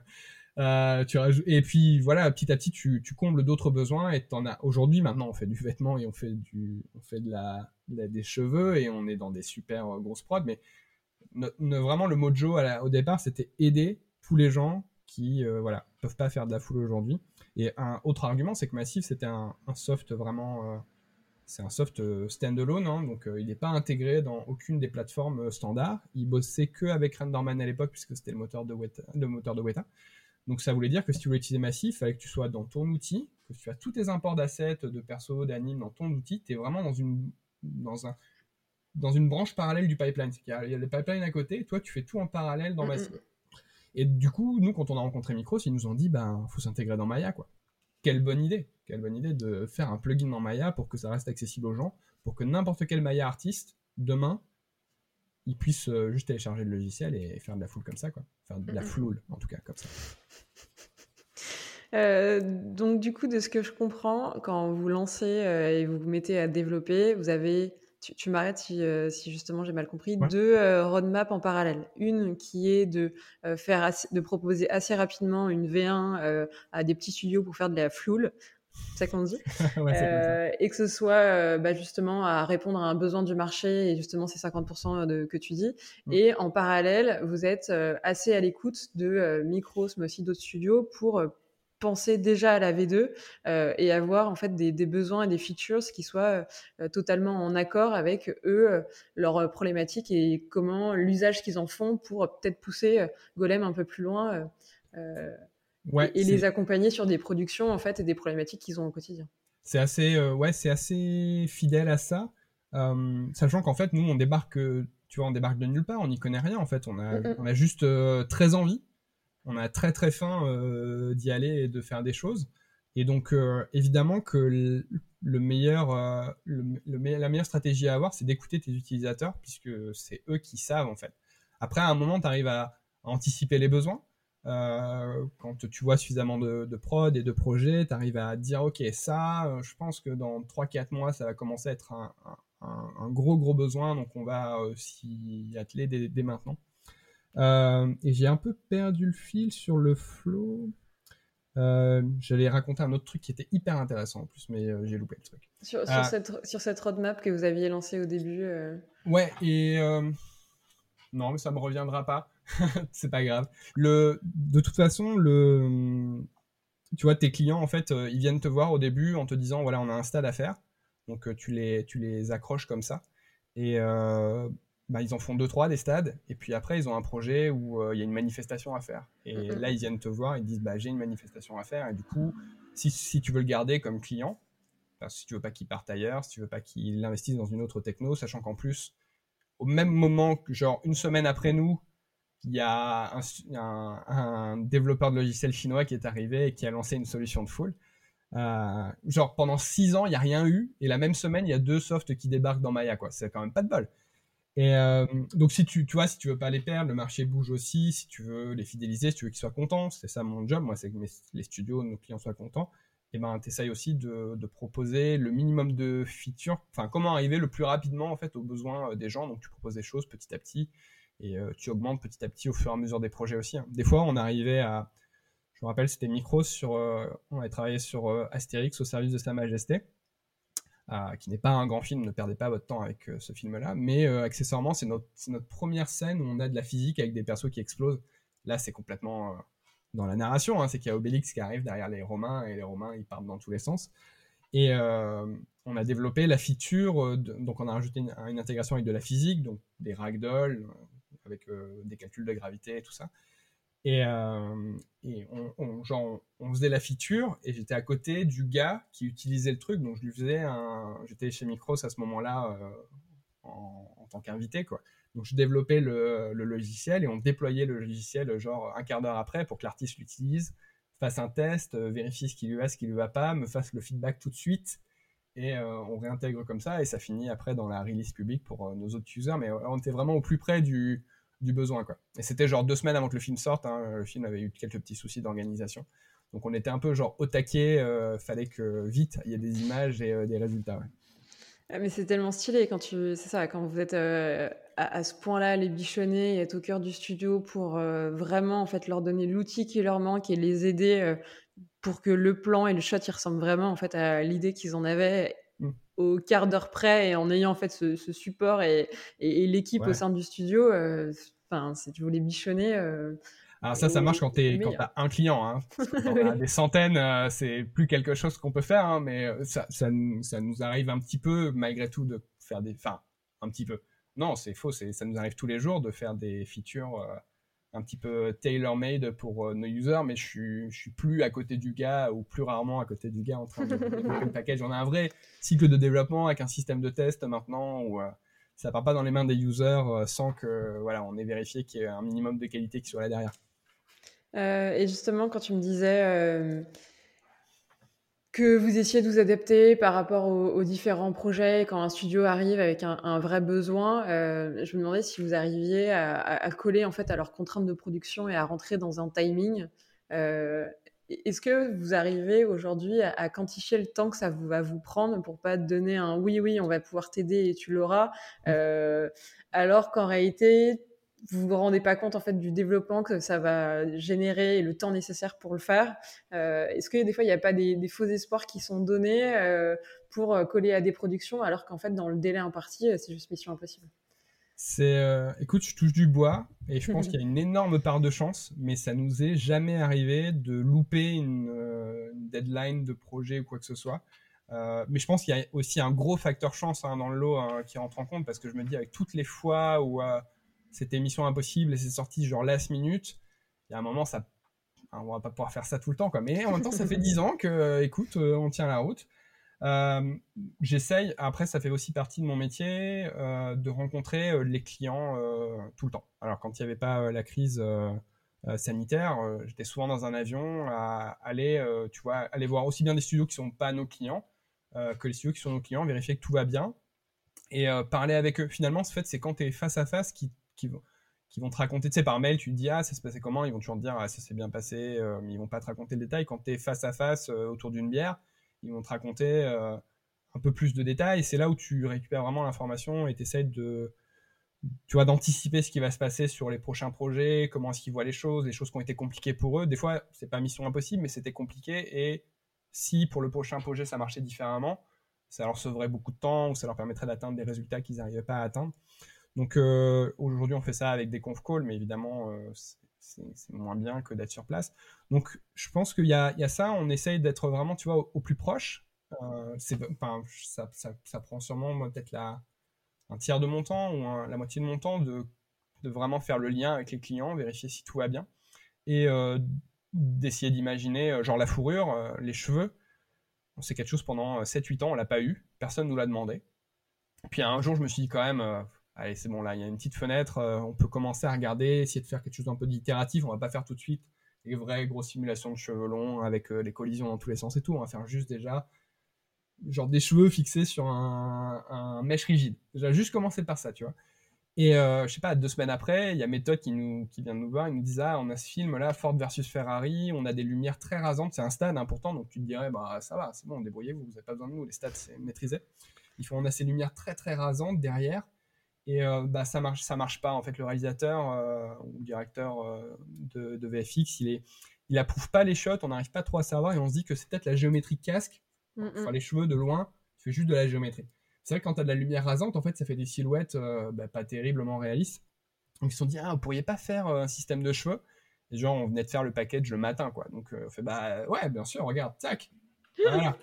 Euh. Et puis, voilà, petit à petit, tu, tu combles d'autres besoins, et t'en as... Aujourd'hui, maintenant, on fait du vêtement, et on fait, du... on fait de la... des cheveux, et on est dans des super grosses prods, mais vraiment, le mojo au départ, c'était aider tous les gens qui euh, voilà, peuvent pas faire de la foule aujourd'hui. Et un autre argument, c'est que Massive, c'était un, soft vraiment. Euh, c'est un soft standalone, hein, donc il n'est pas intégré dans aucune des plateformes standards. Il bossait que avec Renderman à l'époque, puisque c'était le moteur de Weta. Le moteur de Weta. Donc ça voulait dire que si tu voulais utiliser Massif, il fallait que tu sois dans ton outil, que tu as tous tes imports d'assets, de perso, d'anime dans ton outil, tu es vraiment dans une, dans, un, dans une branche parallèle du pipeline. Il y, a, il y a le pipeline à côté, et toi tu fais tout en parallèle dans Massif. Et du coup, nous, quand on a rencontré Micros, ils nous ont dit, ben, faut s'intégrer dans Maya, quoi. Quelle bonne idée, quelle bonne idée de faire un plugin dans Maya pour que ça reste accessible aux gens, pour que n'importe quel Maya artiste, demain, il puisse euh, juste télécharger le logiciel et faire de la foule comme ça, quoi. Faire de la floule, en tout cas, comme ça. Euh, donc du coup, de ce que je comprends, quand vous lancez euh, et vous vous mettez à développer, vous avez tu, m'arrêtes si, euh, si, justement j'ai mal compris, deux roadmaps en parallèle. Une qui est de faire de proposer assez rapidement une V1 à des petits studios pour faire de la floule, c'est ça qu'on dit, et que ce soit bah, justement à répondre à un besoin du marché et justement ces 50% de, que tu dis. Mm. Et en parallèle, vous êtes assez à l'écoute de Micros, mais aussi d'autres studios pour penser déjà à la V2 euh, et avoir en fait des, besoins et des features qui soient euh, totalement en accord avec eux, euh, leurs problématiques et comment l'usage qu'ils en font pour peut-être pousser Golem un peu plus loin et, les accompagner sur des productions en fait et des problématiques qu'ils ont au quotidien. C'est assez, ouais, c'est assez fidèle à ça, sachant qu'en fait nous on débarque, tu vois, on débarque de nulle part, on n'y connaît rien en fait, on a, on a juste très envie on a très très faim euh, d'y aller et de faire des choses. Et donc, euh, évidemment que le, meilleur, euh, la meilleure stratégie à avoir, c'est d'écouter tes utilisateurs, puisque c'est eux qui savent, en fait. Après, à un moment, tu arrives à, anticiper les besoins. Quand tu vois suffisamment de, prod et de projets, tu arrives à dire, OK, ça, je pense que dans 3-4 mois, ça va commencer à être un, gros, gros besoin, donc on va s'y atteler dès maintenant. Euh, et j'ai un peu perdu le fil sur le flow. Euh, J'allais raconter un autre truc qui était hyper intéressant en plus, mais euh, j'ai loupé le truc. Sur, sur, cette, sur, cette, roadmap que vous aviez lancée au début Ouais, et non, mais ça me reviendra pas. c'est pas grave. Le, de toute façon, le, tu vois, tes clients, en fait, ils viennent te voir au début en te disant voilà, on a un stade à faire. Donc, tu, les, tu les accroches comme ça. Et bah, ils en font deux trois des stades et puis après ils ont un projet où euh, il y a une manifestation à faire et là ils viennent te voir ils disent bah j'ai une manifestation à faire et du coup si, si tu veux le garder comme client si tu veux pas qu'il parte ailleurs si tu veux pas qu'il investisse dans une autre techno sachant qu'en plus au même moment genre une semaine après nous il y a un, développeur de logiciel chinois qui est arrivé et qui a lancé une solution de full euh, genre pendant six ans il y a rien eu et la même semaine il y a deux softs qui débarquent dans Maya quoi c'est quand même pas de bol et euh, donc si tu, tu vois, si tu veux pas les perdre, le marché bouge aussi. Si tu veux les fidéliser, si tu veux qu'ils soient contents, c'est ça mon job. Moi, c'est que les studios, nos clients soient contents. Et ben, t'essayes aussi de, de, proposer le minimum de features. Enfin, comment arriver le plus rapidement en fait aux besoins euh, des gens. Donc, tu proposes des choses petit à petit et euh, tu augmentes petit à petit au fur et à mesure des projets aussi. Hein. Des fois, on arrivait à, je me rappelle, c'était Micros sur, on avait travaillé sur Astérix au service de Sa Majesté. Euh, qui n'est pas un grand film, ne perdez pas votre temps avec euh, ce film-là, mais euh, accessoirement, c'est notre, première scène où on a de la physique avec des persos qui explosent. Là, c'est complètement dans la narration, hein, c'est qu'il y a Obélix qui arrive derrière les Romains, et les Romains, ils partent dans tous les sens. Et on a développé la feature, donc on a rajouté une, intégration avec de la physique, donc des ragdolls, avec des calculs de gravité et tout ça. Et, euh, et on, genre, on, faisait la feature et j'étais à côté du gars qui utilisait le truc. Donc je lui faisais un. J'étais chez Micros à ce moment-là euh, en, en, tant qu'invité, quoi. Donc je développais le, le, logiciel et on déployait le logiciel genre un quart d'heure après pour que l'artiste l'utilise, fasse un test, euh, vérifie ce qui lui va, ce qui lui va pas, me fasse le feedback tout de suite et euh, on réintègre comme ça et ça finit après dans la release publique pour nos autres users. Mais on était vraiment au plus près du du besoin. Quoi. Et c'était genre deux semaines avant que le film sorte. Hein, le film avait eu quelques petits soucis d'organisation. Donc on était un peu genre au taquet. Euh, fallait que vite il y ait des images et euh, des résultats. Ah, mais c'est tellement stylé quand tu, c'est ça, quand vous êtes euh, à, ce point-là, les bichonner et être au cœur du studio pour vraiment en fait leur donner l'outil qui leur manque et les aider pour que le plan et le shot ils ressemblent vraiment en fait à l'idée qu'ils en avaient. Au quart d'heure près et en ayant en fait ce, support et, et, l'équipe au sein du studio. Enfin, si tu voulais bichonner. Alors ça, ça marche quand tu as un client. Hein. Quand on a des centaines, euh, c'est plus quelque chose qu'on peut faire, hein, mais euh, ça, ça, ça, nous arrive un petit peu, malgré tout, de faire des... Enfin, un petit peu. Non, c'est faux, ça nous arrive tous les jours de faire des features euh, un petit peu tailor-made pour nos users, mais je suis, je suis plus à côté du gars, ou plus rarement à côté du gars en train de développer le package. On a un vrai cycle de développement avec un système de test maintenant, où ça part pas dans les mains des users sans que voilà, on ait vérifié qu'il y ait un minimum de qualité qui soit là derrière. Euh, et justement, quand tu me disais euh, que vous essayez de vous adapter par rapport aux, différents projets, quand un studio arrive avec un, vrai besoin, euh, je me demandais si vous arriviez à, coller en fait à leurs contraintes de production et à rentrer dans un timing. Est-ce que vous arrivez aujourd'hui à, quantifier le temps que ça va vous prendre pour pas donner un oui, oui, on va pouvoir t'aider et tu l'auras, alors qu'en réalité, vous vous rendez pas compte en fait du développement que ça va générer et le temps nécessaire pour le faire. Euh, est-ce que des fois il n'y a pas des, faux espoirs qui sont donnés euh, pour euh, coller à des productions alors qu'en fait dans le délai imparti c'est juste mission impossible? C'est, écoute, je touche du bois et je pense qu'il y a une énorme part de chance, mais ça nous est jamais arrivé de louper une, deadline de projet ou quoi que ce soit. mais je pense qu'il y a aussi un gros facteur chance hein, dans le lot hein, qui rentre en compte parce que je me dis avec toutes les fois où c'était Mission Impossible et c'est sorti genre last minute. Il y a un moment, ça, on va pas pouvoir faire ça tout le temps, quoi. Mais en même temps, ça fait 10 ans que, euh, écoute, euh, on tient la route. Euh, j'essaye, après, ça fait aussi partie de mon métier, de rencontrer les clients tout le temps. Alors, quand il n'y avait pas la crise sanitaire, j'étais souvent dans un avion à aller, tu vois, aller voir aussi bien des studios qui sont pas nos clients que les studios qui sont nos clients, vérifier que tout va bien et parler avec eux. Finalement, en fait, c'est quand tu es face à face qui qui vont, te raconter, tu sais, par mail, tu te dis, ah, ça s'est passé comment? Ils vont toujours te dire, ah, ça s'est bien passé, euh, mais ils vont pas te raconter le détail. Quand tu es face à face euh, autour d'une bière, ils vont te raconter euh, un peu plus de détails. C'est là où tu récupères vraiment l'information et tu essaies de, tu vois, d'anticiper ce qui va se passer sur les prochains projets, comment est-ce qu'ils voient les choses, les choses qui ont été compliquées pour eux. Des fois, c'est pas mission impossible, mais c'était compliqué. Et si pour le prochain projet ça marchait différemment, ça leur sauverait beaucoup de temps ou ça leur permettrait d'atteindre des résultats qu'ils n'arrivaient pas à atteindre. Donc euh, aujourd'hui, on fait ça avec des conf calls, mais évidemment, euh, c'est moins bien que d'être sur place. Donc je pense qu'il y, a ça, on essaye d'être vraiment, tu vois, au, plus proche. Euh, ça, prend sûrement peut-être un tiers de mon temps ou la moitié de mon temps de, de, vraiment faire le lien avec les clients, vérifier si tout va bien. Et d'essayer d'imaginer, genre la fourrure, les cheveux. C'est quelque chose pendant 7-8 ans, on l'a pas eu, personne nous l'a demandé. Puis un jour, je me suis dit quand même, allez, c'est bon, là, il y a une petite fenêtre, euh, on peut commencer à regarder, essayer de faire quelque chose d'un peu d'itératif. On va pas faire tout de suite les vraies grosses simulations de cheveux longs avec euh, les collisions dans tous les sens et tout. On va faire juste déjà genre des cheveux fixés sur un, mèche rigide. Déjà, juste commencer par ça, tu vois. Et euh, je sais pas, deux semaines après, il y a Méthode qui, nous, qui vient de nous voir, il nous dit Ah, on a ce film-là, Ford versus Ferrari, on a des lumières très rasantes, c'est un stade important, donc tu te dirais Bah ça va, c'est bon, débrouillez-vous, vous n'avez pas besoin de nous, les stats c'est maîtrisé. Ils font On a ces lumières très très rasantes derrière, et euh, bah, ça marche, ça marche pas. En fait, le réalisateur euh, ou le directeur euh, de, VFX, il est, il approuve pas les shots. On n'arrive pas trop à savoir et on se dit que c'est peut-être la géométrie casque. Enfin, les cheveux de loin, fais juste de la géométrie. C'est vrai que quand tu as de la lumière rasante, en fait, ça fait des silhouettes bah, pas terriblement réalistes. Donc ils se sont dit, ah, vous pourriez pas faire un système de cheveux? Et genre, on venait de faire le package le matin, quoi. Donc on fait, bah ouais, bien sûr, regarde, tac. Voilà.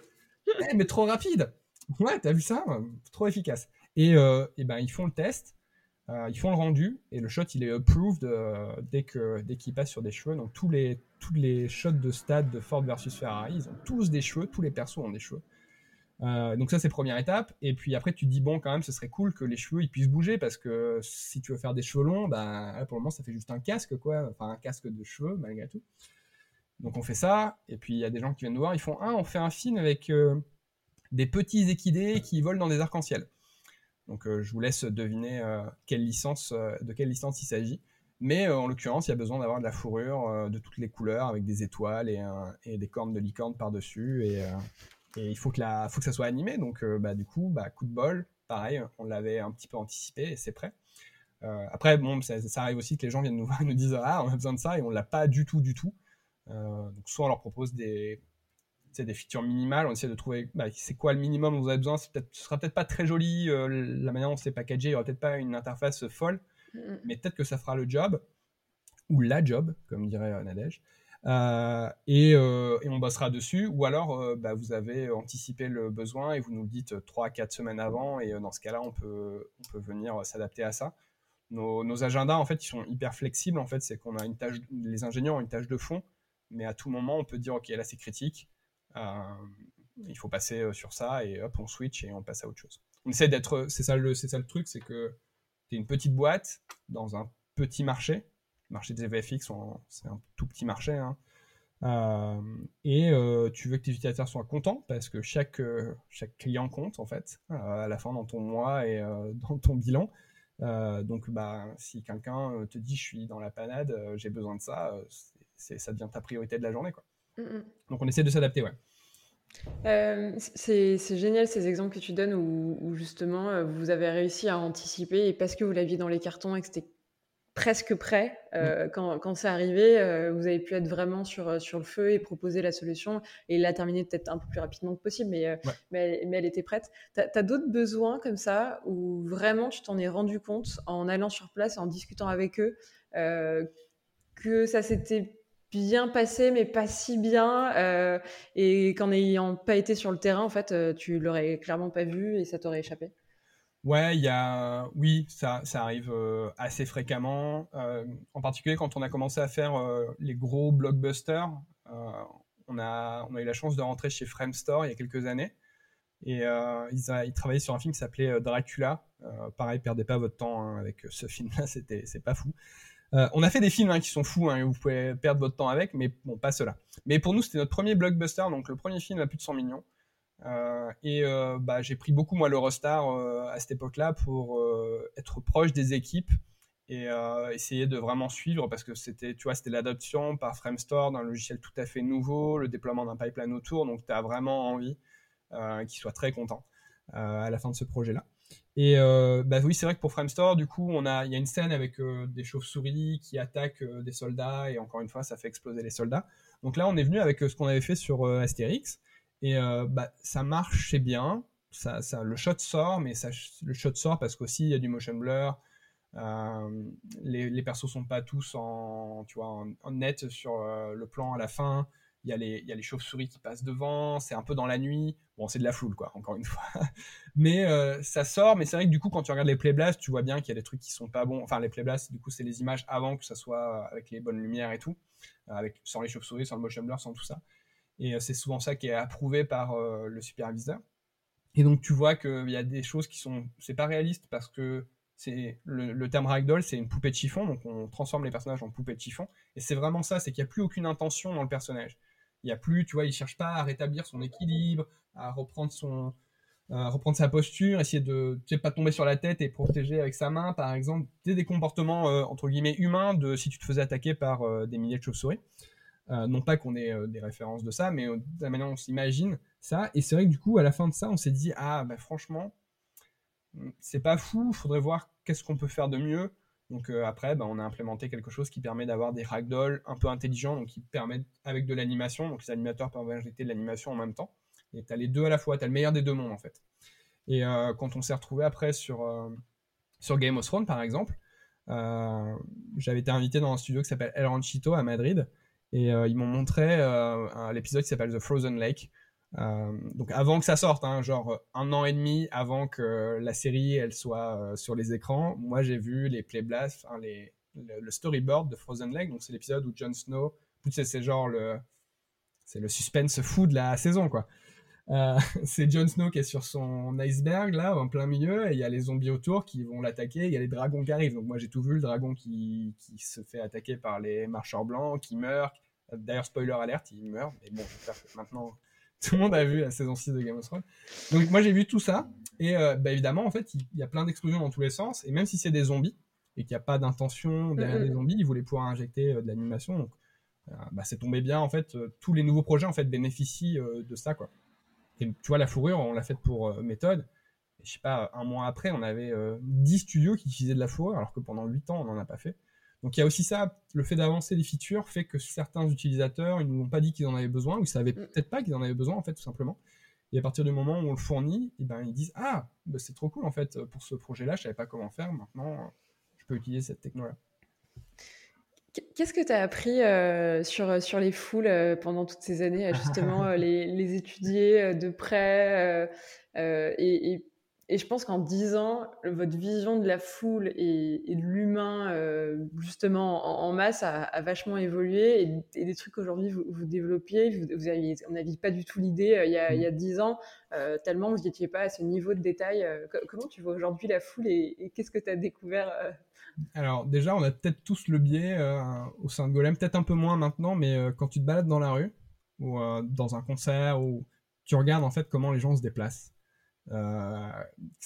Eh, mais trop rapide. Ouais, t'as vu ça? Trop efficace. Euh, et, ben, ils font le test, euh, ils font le rendu, et le shot, il est approved euh, dès que dès qu'il passe sur des cheveux. Donc tous les, tous shots de stade de Ford versus Ferrari, ils ont tous des cheveux, tous les persos ont des cheveux. donc ça c'est première étape. Et puis après tu te dis bon quand même ce serait cool que les cheveux ils puissent bouger parce que si tu veux faire des cheveux longs bah pour le moment ça fait juste un casque quoi. Enfin un casque de cheveux malgré tout. Donc on fait ça. Et puis il y a des gens qui viennent nous voir. Ils font ah on fait un film avec des petits équidés qui volent dans des arcs-en-ciel donc euh, je vous laisse deviner euh, quelle licence, euh, de quelle licence il s'agit. Mais en l'occurrence, il y a besoin d'avoir de la fourrure de toutes les couleurs avec des étoiles et, des cornes de licorne par-dessus. Et, il faut que, ça soit animé. Donc bah, du coup, bah, coup de bol, pareil, on l'avait un petit peu anticipé et c'est prêt. après, bon, ça, arrive aussi que les gens viennent nous voir et nous disent Ah, on a besoin de ça et on l'a pas du tout, du tout. donc soit on leur propose des, des features minimales. On essaie de trouver bah, c'est quoi le minimum dont vous avez besoin. Peut ce sera peut-être pas très joli euh, la manière dont c'est packagé. Il y aura peut-être pas une interface folle, mais peut-être que ça fera le job. ou la job, comme dirait Nadège. et, on bossera dessus. Ou alors, bah, vous avez anticipé le besoin et vous nous le dites 3 4 semaines avant. Et dans ce cas-là, on peut, on peut venir s'adapter à ça. Nos, nos, agendas, en fait, ils sont hyper flexibles. En fait, c'est qu'on a une tâche, les ingénieurs ont une tâche de fond, mais à tout moment, on peut dire, OK, là, c'est critique. Il faut passer sur ça et hop, on switch et on passe à autre chose. On essaie d'être, c'est ça le, ça le truc, c'est que tu es une petite boîte dans un petit marché. Le marché des VFX, c'est un tout petit marché. Hein. Euh, et euh, tu veux que tes utilisateurs soient contents parce que chaque, euh, chaque client compte en fait à la fin dans ton mois et dans ton bilan. donc bah, si quelqu'un te dit je suis dans la panade, j'ai besoin de ça, ça devient ta priorité de la journée. Quoi. Mm, mm. Donc on essaie de s'adapter. Ouais. c'est, génial ces exemples que tu donnes où, justement vous avez réussi à anticiper et parce que vous l'aviez dans les cartons et que c'était presque prêt. Euh, quand, quand c'est arrivé, euh, vous avez pu être vraiment sur, euh, sur le feu et proposer la solution et la terminer peut-être un peu plus rapidement que possible, mais, mais, elle était prête. Tu as, d'autres besoins comme ça où vraiment tu t'en es rendu compte en allant sur place, en discutant avec eux, que ça s'était bien passé, mais pas si bien, et qu'en n'ayant pas été sur le terrain, en fait, tu l'aurais clairement pas vu et ça t'aurait échappé Ouais, il y a, oui, ça, ça arrive euh, assez fréquemment. Euh, en particulier quand on a commencé à faire euh, les gros blockbusters. on, a, on a eu la chance de rentrer chez Framestore il y a quelques années. Et ils, travaillaient sur un film qui s'appelait Dracula. pareil, perdez pas votre temps hein, avec ce film-là, c'était, c'est pas fou. On a fait des films hein, qui sont fous, hein, vous pouvez perdre votre temps avec, mais bon, pas cela. Mais pour nous, c'était notre premier blockbuster, donc le premier film à plus de 100 millions. Euh, et euh, bah, j'ai pris beaucoup moi l'Eurostar euh, à cette époque-là pour être proche des équipes et essayer de vraiment suivre parce que c'était tu vois c'était l'adoption par Framestore d'un logiciel tout à fait nouveau, le déploiement d'un pipeline autour, donc tu as vraiment envie qu'il soit très content à la fin de ce projet-là. Et bah oui, c'est vrai que pour Framestore, du coup, on a, il y a une scène avec des chauves-souris qui attaquent des soldats, et encore une fois, ça fait exploser les soldats. Donc là, on est venu avec ce qu'on avait fait sur Astérix, et euh, bah, ça marche, c'est bien. Ça, ça, le shot sort, mais ça, le shot sort parce qu'aussi il y a du motion blur. Euh, les, les, persos sont pas tous en, tu vois, en, net sur euh, le plan à la fin. Il y a les, les chauves-souris qui passent devant. C'est un peu dans la nuit. Bon, c'est de la floule, quoi, encore une fois. mais ça sort. Mais c'est vrai que du coup, quand tu regardes les playblasts, tu vois bien qu'il y a des trucs qui sont pas bons. Enfin, les playblasts, du coup, c'est les images avant que ça soit avec les bonnes lumières et tout. avec, sans les chauves-souris, sans le motion blur, sans tout ça. Et euh, c'est souvent ça qui est approuvé par euh, le superviseur. Et donc tu vois qu'il y a des choses qui sont, c'est pas réaliste parce que c'est le, terme ragdoll, c'est une poupée de chiffon, donc on transforme les personnages en poupées de chiffon. Et c'est vraiment ça, c'est qu'il n'y a plus aucune intention dans le personnage. Il y a plus, tu vois, il cherche pas à rétablir son équilibre, à reprendre son, reprendre sa posture, essayer de, tu sais, pas tomber sur la tête et protéger avec sa main, par exemple. des comportements euh, entre guillemets humains de si tu te faisais attaquer par des milliers de chauves-souris. Euh, non pas qu'on ait euh, des références de ça, mais euh, manière on s'imagine ça. Et c'est vrai que du coup, à la fin de ça, on s'est dit ah bah franchement, c'est pas fou. Faudrait voir qu'est-ce qu'on peut faire de mieux. Donc après, bah, on a implémenté quelque chose qui permet d'avoir des ragdolls un peu intelligents, donc qui permettent avec de l'animation, donc les animateurs peuvent injecter de l'animation en même temps. Et tu as les deux à la fois, tu as le meilleur des deux mondes en fait. Et quand on s'est retrouvé après sur, sur Game of Thrones par exemple, j'avais été invité dans un studio qui s'appelle El Ranchito à Madrid, et euh, ils m'ont montré euh, l'épisode qui s'appelle The Frozen Lake. Euh, donc avant que ça sorte, hein, genre un an et demi avant que la série elle soit sur les écrans, moi j'ai vu les playblasts, les, le, storyboard de Frozen Lake. Donc c'est l'épisode où Jon Snow, c'est genre le, c'est le suspense fou de la saison quoi. Euh, c'est Jon Snow qui est sur son iceberg là, en plein milieu, et il y a les zombies autour qui vont l'attaquer. Il y a les dragons qui arrivent. Donc moi j'ai tout vu, le dragon qui, qui, se fait attaquer par les marcheurs blancs, qui meurt. D'ailleurs spoiler alerte, il meurt. Mais bon, j'espère que maintenant tout le monde a vu la saison 6 de Game of Thrones. Donc moi j'ai vu tout ça, et euh, bah, évidemment en fait il y a plein d'explosions dans tous les sens, et même si c'est des zombies et qu'il n'y a pas d'intention derrière les zombies, ils voulaient pouvoir injecter euh, de l'animation. Donc bah, c'est tombé bien en fait. tous les nouveaux projets en fait bénéficient de ça quoi tu vois, la fourrure, on l'a faite pour euh, méthode. je sais pas, un mois après, on avait 10 euh, studios qui utilisaient de la fourrure, alors que pendant 8 ans, on n'en a pas fait. Donc il y a aussi ça, le fait d'avancer les features fait que certains utilisateurs, ils nous ont pas dit qu'ils en avaient besoin, ou ils savaient mm. peut-être pas qu'ils en avaient besoin, en fait, tout simplement. Et à partir du moment où on le fournit, et eh ben, ils disent Ah, bah, c'est trop cool, en fait, pour ce projet-là, je savais pas comment faire, maintenant, je peux utiliser cette technologie. Qu'est-ce que tu as appris sur, sur les foules pendant toutes ces années à justement les, les, étudier de près et, et et je pense qu'en 10 ans, votre vision de la foule et, de l'humain, euh, justement, en, masse, a, vachement évolué. Et, des trucs qu'aujourd'hui, vous, vous développiez, vous, aviez, on n'avait pas du tout l'idée euh, il, y a, il y a 10 ans, euh, tellement vous n'étiez pas à ce niveau de détail. comment tu vois aujourd'hui la foule et, qu'est-ce que tu as découvert Alors, déjà, on a peut-être tous le biais au sein de Golem, peut-être un peu moins maintenant, mais quand tu te balades dans la rue ou dans un concert, ou tu regardes en fait comment les gens se déplacent. Euh,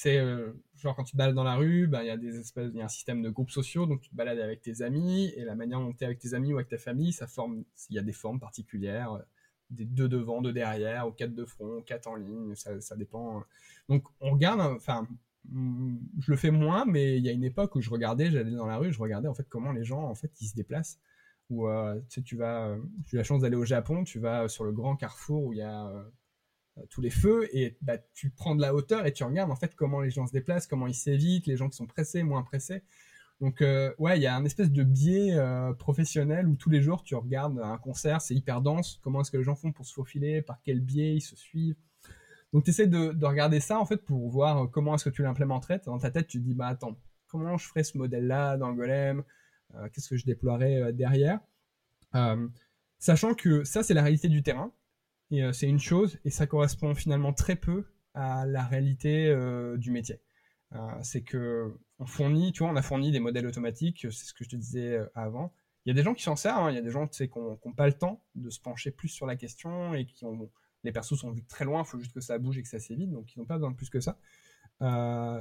euh, genre quand tu te balades dans la rue, ben, il y a des espèces, y a un système de groupes sociaux, donc tu te balades avec tes amis et la manière dont tu es avec tes amis ou avec ta famille, ça forme, il y a des formes particulières, euh, des deux devant, deux derrière, ou quatre de front, quatre en ligne, ça, ça dépend. Donc on regarde, enfin, mm, je le fais moins, mais il y a une époque où je regardais, j'allais dans la rue, je regardais en fait comment les gens en fait ils se déplacent. Ou tu sais, tu vas, j'ai eu la chance d'aller au Japon, tu vas sur le grand carrefour où il y a euh, tous les feux et bah, tu prends de la hauteur et tu regardes en fait comment les gens se déplacent, comment ils s'évitent, les gens qui sont pressés, moins pressés. Donc euh, ouais, il y a un espèce de biais euh, professionnel où tous les jours tu regardes un concert, c'est hyper dense, comment est-ce que les gens font pour se faufiler, par quel biais ils se suivent? Donc tu essaies de, regarder ça en fait pour voir comment est-ce que tu l'implémenterais. Dans ta tête, tu te dis bah attends, comment je ferais ce modèle-là dans le golem Qu'est-ce que je déploierais derrière? Sachant que ça c'est la réalité du terrain, et euh, c'est une chose, et ça correspond finalement très peu à la réalité euh, du métier. Euh, c'est que on fournit, tu vois, on a fourni des modèles automatiques, c'est ce que je te disais avant. Il y a des gens qui s'en servent, hein. il y a des gens qui n'ont pas le temps de se pencher plus sur la question et qui ont les persos sont vus très loin, il faut juste que ça bouge et que ça s'évite, donc ils n'ont pas besoin de plus que ça.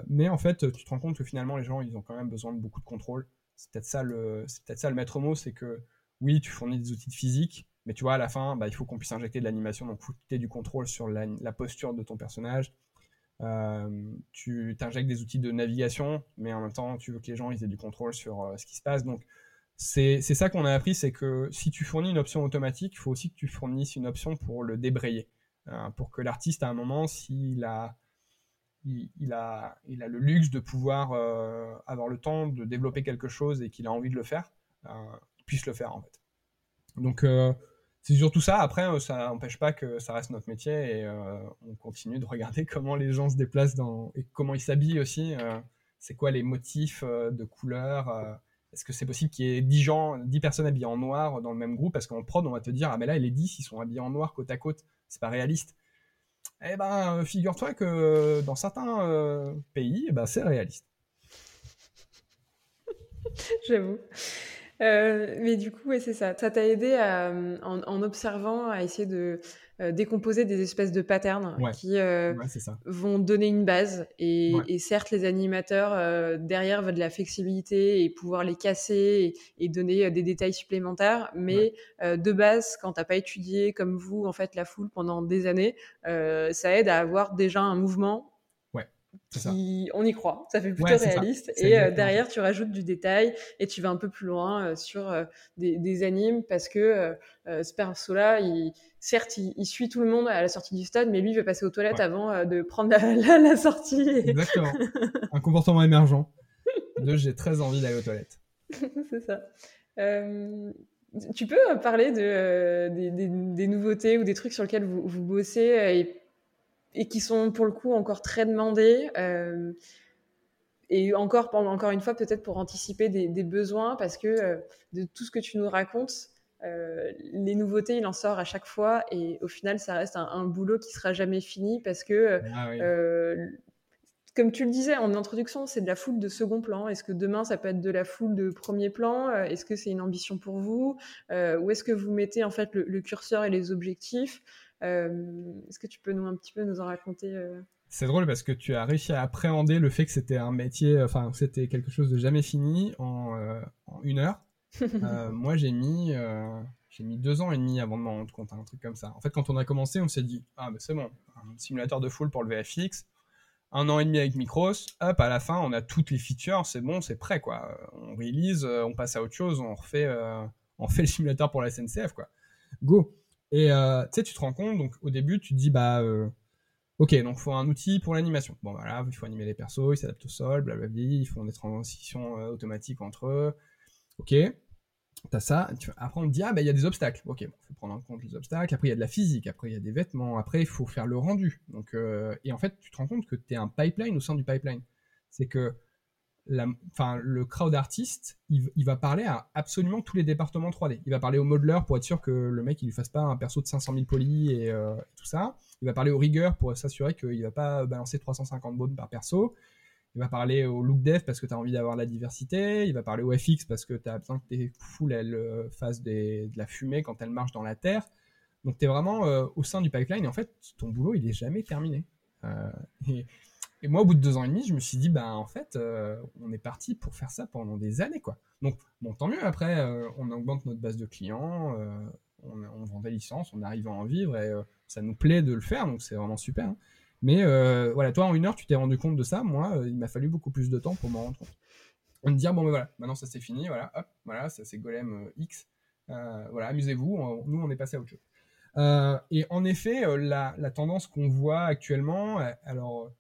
mais en fait, tu te rends compte que finalement, les gens, ils ont quand même besoin de beaucoup de contrôle. C'est peut-être ça c'est peut-être ça le maître mot, c'est que oui, tu fournis des outils de physique, mais tu vois, à la fin, bah, il faut qu'on puisse injecter de l'animation, donc il faut que tu du contrôle sur la, posture de ton personnage. Euh, tu injectes des outils de navigation, mais en même temps, tu veux que les gens aient du contrôle sur euh, ce qui se passe. Donc, c'est ça qu'on a appris, c'est que si tu fournis une option automatique, il faut aussi que tu fournisses une option pour le débrayer. Euh, pour que l'artiste, à un moment, s'il a, il, a, il a le luxe de pouvoir avoir le temps de développer quelque chose et qu'il a envie de le faire, puisse le faire en fait. Donc, c'est surtout ça. Après, euh, ça n'empêche pas que ça reste notre métier et euh, on continue de regarder comment les gens se déplacent et comment ils s'habillent aussi. Euh, c'est quoi les motifs de couleurs Est-ce que c'est possible qu'il y ait 10, gens, 10 personnes habillées en noir dans le même groupe? Parce qu'en prod, on va te dire Ah, mais là, les 10, ils sont habillés en noir côte à côte. C'est pas réaliste. Eh ben, figure-toi que dans certains pays, eh ben, c'est réaliste. J'avoue. Euh, mais du coup, ouais, c'est ça. Ça t'a aidé à, en, observant à essayer de euh, décomposer des espèces de patterns qui euh, vont donner une base. Et, et certes, les animateurs derrière veulent de la flexibilité et pouvoir les casser et, et donner des détails supplémentaires. Mais de base, quand t'as pas étudié comme vous en fait la foule pendant des années, ça aide à avoir déjà un mouvement on y croit, ça fait plutôt réaliste. Et euh, derrière, tu rajoutes du détail et tu vas un peu plus loin euh, sur euh, des, animes parce que ce perso-là, il, certes, il, suit tout le monde à la sortie du stade, mais lui, il veut passer aux toilettes avant de prendre la, sortie. Exactement. un comportement émergent. De j'ai très envie d'aller aux toilettes. C'est ça. tu peux parler de, des, nouveautés ou des trucs sur lesquels vous, vous bossez et et qui sont pour le coup encore très demandés. Euh, et encore, encore une fois, peut-être pour anticiper des, besoins, parce que euh, de tout ce que tu nous racontes, euh, les nouveautés, il en sort à chaque fois, et au final, ça reste un, boulot qui sera jamais fini, parce que, ah comme tu le disais en introduction, c'est de la foule de second plan. Est-ce que demain, ça peut être de la foule de premier plan? Est-ce que c'est une ambition pour vous? Où est-ce que vous mettez en fait le curseur et les objectifs? Est-ce que tu peux nous un petit peu nous en raconter euh? C'est drôle parce que tu as réussi à appréhender le fait que c'était un métier, enfin c'était quelque chose de jamais fini en, euh, une heure. moi j'ai mis j'ai mis deux ans et demi avant de m'en rendre compte, un truc comme ça. En fait, quand on a commencé, on s'est dit ah mais c'est bon, un simulateur de foule pour le VFX, un an et demi avec Micros, hop à la fin on a toutes les features, c'est bon, c'est prêt quoi. On release, on passe à autre chose, on refait, on fait le simulateur pour la SNCF quoi. Go. Et euh, tu te rends compte, donc au début, tu te dis, bah, euh, ok, donc faut un outil pour l'animation. Bon, voilà, il faut animer les persos, ils s'adaptent au sol, blablabla, ils font des transitions euh, automatiques entre eux. Ok. T'as ça, après on te dit, ah bah il y a des obstacles. Ok, bon, faut prendre en compte les obstacles. Après il y a de la physique, après il y a des vêtements, après il faut faire le rendu. Donc, et en fait, tu te rends compte que tu es un pipeline au sein du pipeline. C'est que la, le crowd artiste, il, va parler à absolument tous les départements 3D. Il va parler au modeler pour être sûr que le mec il lui fasse pas un perso de 500 000 polis et, euh, et tout ça. Il va parler au rigueur pour s'assurer qu'il va pas balancer 350 bones par perso il va parler au look dev parce que tu as envie d'avoir la diversité, il va parler au FX parce que tu as besoin que tes foules elles euh, fassent de la fumée quand elles marchent dans la terre. Donc tu es vraiment euh, au sein du pipeline et en fait ton boulot il est jamais terminé. Et, moi au bout de deux ans et demi je me suis dit bah en fait on est parti pour faire ça pendant des années quoi. Donc bon tant mieux après on augmente notre base de clients, on, on, vend des licences, on arrive à en vivre et ça nous plaît de le faire donc c'est vraiment super. Hein. Mais euh, voilà, toi en une heure, tu t'es rendu compte de ça. Moi, euh, il m'a fallu beaucoup plus de temps pour m'en rendre compte. On me dire, bon, ben voilà, maintenant ça c'est fini, voilà, hop, voilà, ça c'est Golem euh, X. voilà, amusez-vous, nous on est passé à autre chose. et en effet, la, la, tendance qu'on voit actuellement, alors,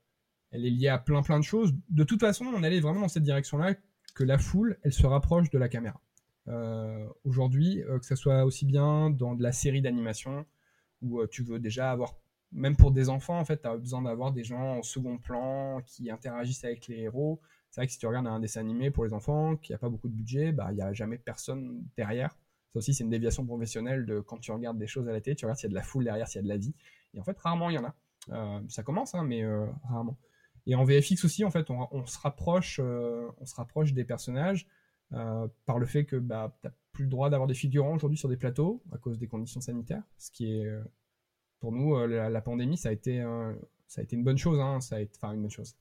elle est liée à plein plein de choses. De toute façon, on allait vraiment dans cette direction-là, que la foule, elle se rapproche de la caméra. Aujourd'hui, que ce soit aussi bien dans de la série d'animation, où tu veux déjà avoir même pour des enfants, en fait, tu as besoin d'avoir des gens en second plan qui interagissent avec les héros. C'est vrai que si tu regardes un dessin animé pour les enfants, qui n'a pas beaucoup de budget, bah, il n'y a jamais personne derrière. Ça aussi, c'est une déviation professionnelle de quand tu regardes des choses à la télé, tu regardes s'il y a de la foule derrière, s'il y a de la vie. Et en fait, rarement il y en a. Euh, ça commence, hein, mais euh, rarement. Et en VFX aussi, en fait, on, se, rapproche, euh, on se rapproche des personnages par le fait que bah, tu n'as plus le droit d'avoir des figurants aujourd'hui sur des plateaux à cause des conditions sanitaires, ce qui est pour nous, euh, la, pandémie, ça a été, ça a été une bonne chose. Hein, une bonne chose.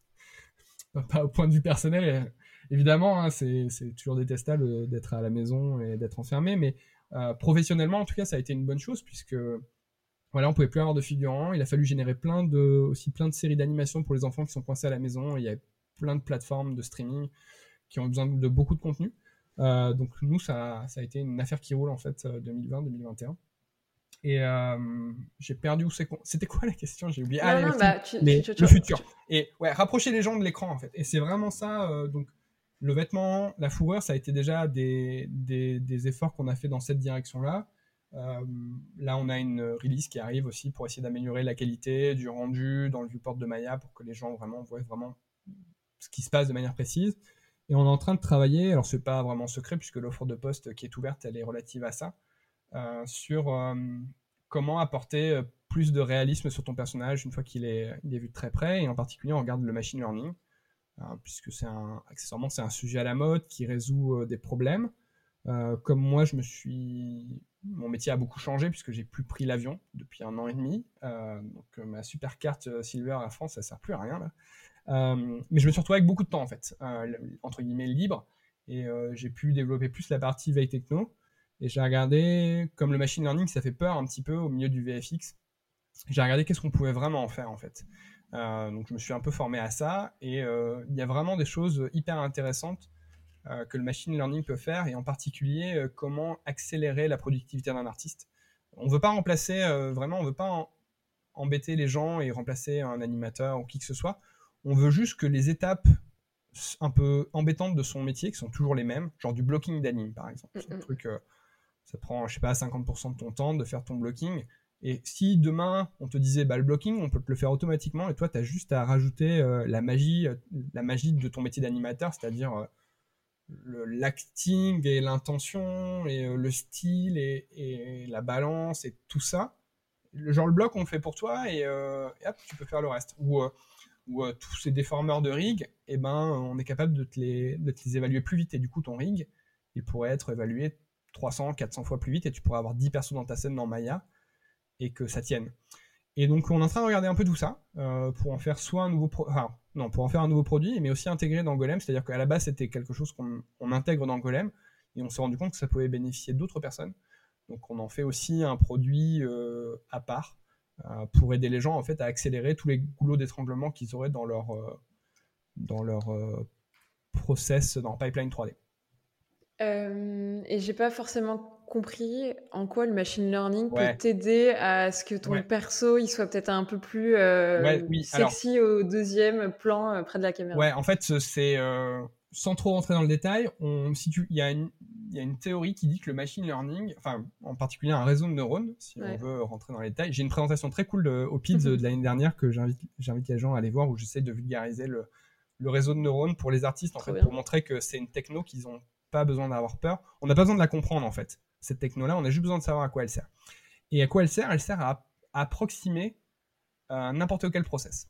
Pas au point de vue personnel, évidemment, hein, c'est toujours détestable d'être à la maison et d'être enfermé, mais euh, professionnellement, en tout cas, ça a été une bonne chose puisque voilà, on pouvait plus avoir de figurants. Il a fallu générer plein de, aussi plein de séries d'animation pour les enfants qui sont coincés à la maison. Il y a plein de plateformes de streaming qui ont besoin de beaucoup de contenu. Euh, donc nous, ça, ça, a été une affaire qui roule en fait 2020-2021. Et euh, j'ai perdu où c'est. C'était quoi la question? J'ai oublié. ah, bah, le futur. Et ouais, rapprocher les gens de l'écran en fait. Et c'est vraiment ça. Euh, donc le vêtement, la fourrure, ça a été déjà des, des, des efforts qu'on a fait dans cette direction-là. Euh, là, on a une release qui arrive aussi pour essayer d'améliorer la qualité du rendu dans le viewport de Maya pour que les gens vraiment voient vraiment ce qui se passe de manière précise. Et on est en train de travailler. Alors c'est pas vraiment secret puisque l'offre de poste qui est ouverte, elle est relative à ça euh, sur euh, comment apporter plus de réalisme sur ton personnage une fois qu'il est, est, vu de très près, et en particulier on regarde le machine learning, puisque c'est un, accessoirement c'est un sujet à la mode qui résout des problèmes. comme moi, je me suis, mon métier a beaucoup changé puisque j'ai plus pris l'avion depuis un an et demi. donc ma super carte Silver à France, ça sert plus à rien là. mais je me suis retrouvé avec beaucoup de temps en fait, entre guillemets libre, et j'ai pu développer plus la partie veille techno. Et j'ai regardé, comme le machine learning, ça fait peur un petit peu au milieu du VFX. J'ai regardé qu'est-ce qu'on pouvait vraiment en faire en fait. Euh, donc je me suis un peu formé à ça et euh, il y a vraiment des choses hyper intéressantes euh, que le machine learning peut faire et en particulier comment accélérer la productivité d'un artiste. On ne veut pas remplacer vraiment, on veut pas embêter les gens et remplacer un animateur ou qui que ce soit. On veut juste que les étapes un peu embêtantes de son métier, qui sont toujours les mêmes, genre du blocking d'anime par exemple, un truc ça prend, je sais pas, 50% de ton temps de faire ton blocking. Et si demain on te disait bah le blocking, on peut te le faire automatiquement et toi tu as juste à rajouter euh, la magie, euh, la magie de ton métier d'animateur, c'est-à-dire euh, l'acting et l'intention et le style et, la balance et tout ça. Le genre le bloc on le fait pour toi et, hop tu peux faire le reste. Ou, ou tous ces déformeurs de rig, eh ben on est capable de te, les, les évaluer plus vite et du coup ton rig il pourrait être évalué 300, 400 fois plus vite et tu pourrais avoir 10 persos dans ta scène dans Maya et que ça tienne. Et donc on est en train de regarder un peu tout ça euh, pour en faire soit un nouveau non pour en faire un nouveau produit mais aussi intégrer dans Golem, c'est-à-dire qu'à la base c'était quelque chose qu'on intègre dans Golem et on s'est rendu compte que ça pouvait bénéficier d'autres personnes. Donc on en fait aussi un produit euh, à part euh, pour aider les gens en fait à accélérer tous les goulots d'étranglement qu'ils auraient dans leur dans leur process dans pipeline 3D. Euh, et j'ai pas forcément compris en quoi le machine learning peut t'aider à ce que ton perso il soit peut-être un peu plus euh, sexy au deuxième plan euh, près de la caméra. Ouais, en fait, c'est sans trop rentrer dans le détail, on, il y a il y a une théorie qui dit que le machine learning, enfin en particulier un réseau de neurones, si Ouais. on veut rentrer dans les détails. J'ai une présentation très cool de, au PIDS Mhm. de l'année dernière que j'invite j'invite les gens à aller voir où j'essaie de vulgariser le, le réseau de neurones pour les artistes en fait bien. pour montrer que c'est une techno qu'ils n'ont pas besoin d'avoir peur. On n'a pas besoin de la comprendre en fait. Cette techno-là, on a juste besoin de savoir à quoi elle sert. Et à quoi elle sert? Elle sert à, approximer euh, n'importe quel process.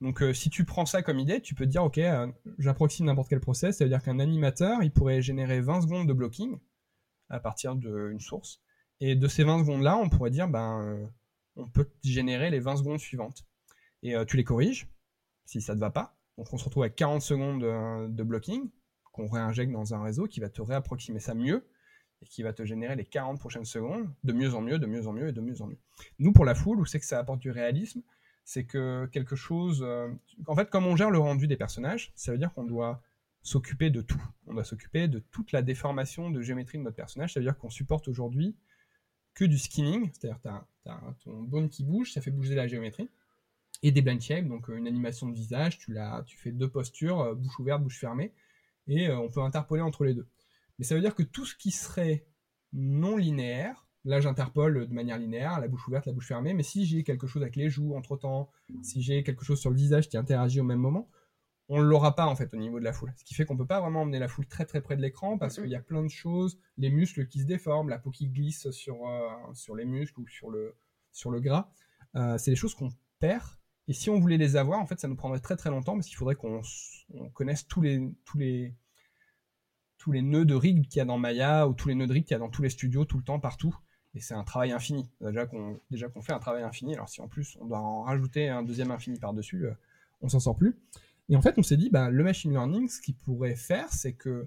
Donc, euh, si tu prends ça comme idée, tu peux te dire, OK, euh, j'approxime n'importe quel process. Ça veut dire qu'un animateur, il pourrait générer 20 secondes de blocking à partir d'une source. Et de ces 20 secondes-là, on pourrait dire, ben, on peut générer les 20 secondes suivantes. Et tu les corriges, si ça ne te va pas. Donc, on se retrouve avec 40 secondes euh, de blocking qu'on réinjecte dans un réseau qui va te réapproximer ça mieux qui va te générer les 40 prochaines secondes de mieux en mieux, de mieux en mieux et de mieux en mieux. Nous, pour la foule, où c'est que ça apporte du réalisme, c'est que quelque chose. euh, en fait, comme on gère le rendu des personnages, ça veut dire qu'on doit s'occuper de tout. On doit s'occuper de toute la déformation de géométrie de notre personnage. Ça veut dire qu'on supporte aujourd'hui que du skinning, c'est-à-dire tu as, ton bone qui bouge, ça fait bouger la géométrie, et des blind shapes, donc euh, une animation de visage, tu, tu fais deux postures, euh, bouche ouverte, bouche fermée, et on peut interpoler entre les deux. Mais ça veut dire que tout ce qui serait non linéaire, là j'interpole de manière linéaire, la bouche ouverte, la bouche fermée, mais si j'ai quelque chose avec les joues entre temps, si j'ai quelque chose sur le visage qui interagit au même moment, on ne l'aura pas en fait au niveau de la foule. Ce qui fait qu'on peut pas vraiment emmener la foule très très près de l'écran parce qu'il y a plein de choses, les muscles qui se déforment, la peau qui glisse sur, euh, sur les muscles ou sur le, sur le gras. Euh, c'est des choses qu'on perd. Et si on voulait les avoir, en fait, ça nous prendrait très très longtemps parce qu'il faudrait qu'on connaisse tous les, tous les, tous les nœuds de rig qu'il y a dans Maya ou tous les nœuds de rig qu'il y a dans tous les studios, tout le temps, partout. Et c'est un travail infini. Déjà qu'on déjà qu'on fait un travail infini, alors si en plus on doit en rajouter un deuxième infini par-dessus, euh, on s'en sort plus. Et en fait, on s'est dit, bah, le machine learning, ce qu'il pourrait faire, c'est que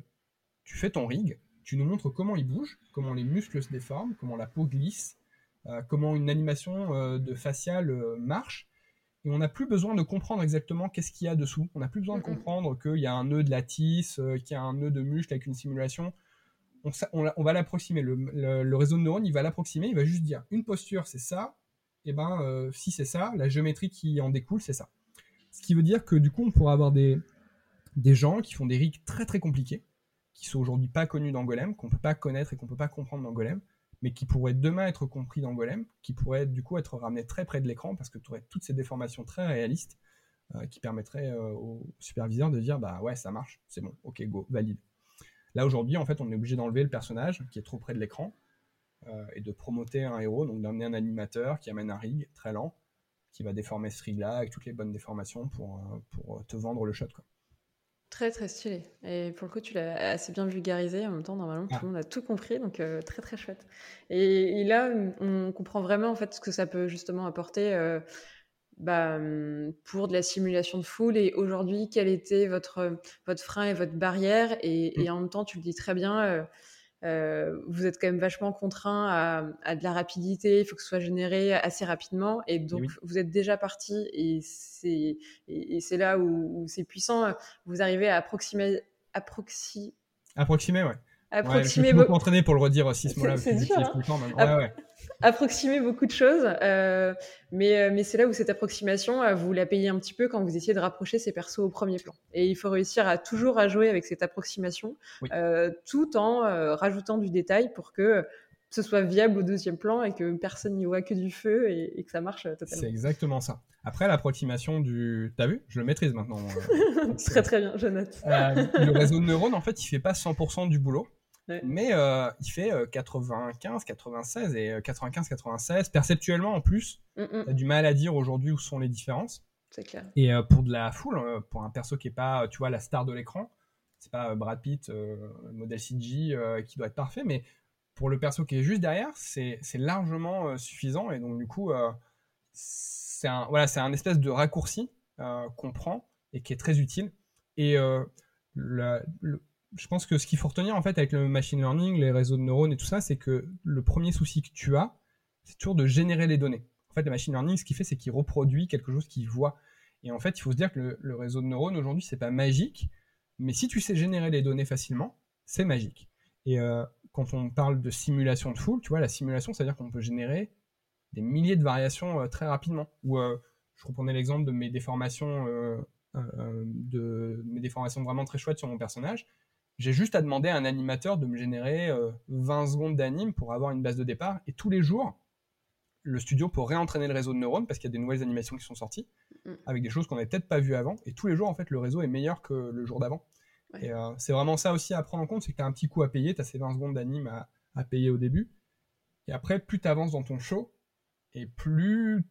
tu fais ton rig, tu nous montres comment il bouge, comment les muscles se déforment, comment la peau glisse, euh, comment une animation euh, de facial euh, marche. Et on n'a plus besoin de comprendre exactement qu'est-ce qu'il y a dessous. On n'a plus besoin de comprendre qu'il y a un nœud de lattice, euh, qu'il y a un nœud de muscle avec une simulation. On, va l'approximer. Le, le- le réseau de neurones, il va l'approximer. Il va juste dire une posture, c'est ça. Et ben, euh, si c'est ça, la géométrie qui en découle, c'est ça. Ce qui veut dire que du coup, on pourra avoir des, des gens qui font des rigs très très compliqués, qui sont aujourd'hui pas connus dans Golem, qu'on peut pas connaître et qu'on peut pas comprendre dans Golem, mais qui pourraient demain être compris dans Golem, qui pourraient du coup être ramenés très près de l'écran parce que tu aurais toutes ces déformations très réalistes euh, qui permettraient euh, au superviseur de dire bah ouais ça marche, c'est bon, ok go, valide. Là aujourd'hui en fait on est obligé d'enlever le personnage qui est trop près de l'écran euh, et de promoter un héros, donc d'amener un animateur qui amène un rig très lent qui va déformer ce rig là avec toutes les bonnes déformations pour, te vendre le shot. Très très stylé. Et pour le coup, tu l'as assez bien vulgarisé. En même temps, normalement, tout le monde a tout compris, donc euh, très très chouette. Et, et là, on comprend vraiment en fait ce que ça peut justement apporter euh, bah, pour de la simulation de foule. Et aujourd'hui, quel était votre votre frein et votre barrière? Et, et en même temps, tu le dis très bien. euh, euh, vous êtes quand même vachement contraint à, à de la rapidité, il faut que ce soit généré assez rapidement, et donc oui. vous êtes déjà parti, et c'est et, et c'est là où, où c'est puissant. Vous arrivez à approximer, approxi, Approximer, ouais. Ouais, je approximer, suis beaucoup entraîné pour le redire six C'est- mots là, c'est dur, j'utilise hein. tout le temps maintenant. Ouais, ouais. Approximer beaucoup de choses, euh, mais, euh, mais c'est là où cette approximation, euh, vous la payez un petit peu quand vous essayez de rapprocher ces persos au premier plan. Et il faut réussir à toujours à jouer avec cette approximation, Oui. euh, tout en euh, rajoutant du détail pour que ce soit viable au deuxième plan et que personne n'y voit que du feu et, et que ça marche euh, C'est totalement. exactement ça. Après, l'approximation du. T'as vu? Je le maîtrise maintenant. très très bien, je note. Le réseau de neurones, en fait, il fait pas 100% du boulot, Ouais. mais euh, il fait euh, 95, 96 et euh, 95, 96. Perceptuellement, en plus, Mm, mm, t'as du mal à dire aujourd'hui où sont les différences. c'est clair. Et euh, pour de la foule, euh, pour un perso qui est pas, tu vois, la star de l'écran, c'est pas Brad Pitt, modèle CG, qui doit être parfait, mais pour le perso qui est juste derrière, c'est c'est largement suffisant. Et donc, du coup, c'est un, voilà, c'est un espèce de raccourci qu'on prend et qui est très utile. Et le- je pense que ce qu'il faut retenir en fait avec le machine learning, les réseaux de neurones et tout ça, c'est que le premier souci que tu as, c'est toujours de générer les données. En fait, le machine learning, ce qu'il fait, c'est qu'il reproduit quelque chose qu'il voit. Et en fait, il faut se dire que le, réseau de neurones aujourd'hui, c'est pas magique, mais si tu sais générer les données facilement, c'est magique. Et euh, quand on parle de simulation de foule, tu vois, la simulation, c'est-à-dire qu'on peut générer des milliers de variations euh, très rapidement. Ou euh, je reprenais l'exemple de mes déformations, de mes déformations vraiment très chouettes sur mon personnage. J'ai juste à demander à un animateur de me générer 20 secondes d'anime pour avoir une base de départ. Et tous les jours, le studio pour réentraîner le réseau de neurones parce qu'il y a des nouvelles animations qui sont sorties mm. avec des choses qu'on n'avait peut-être pas vues avant. Et tous les jours, en fait, le réseau est meilleur que le jour d'avant. Et euh, c'est vraiment ça aussi à prendre en compte, c'est que tu as un petit coup à payer, tu as ces 20 secondes d'anime à, payer au début. Et après, plus tu avances dans ton show, et plus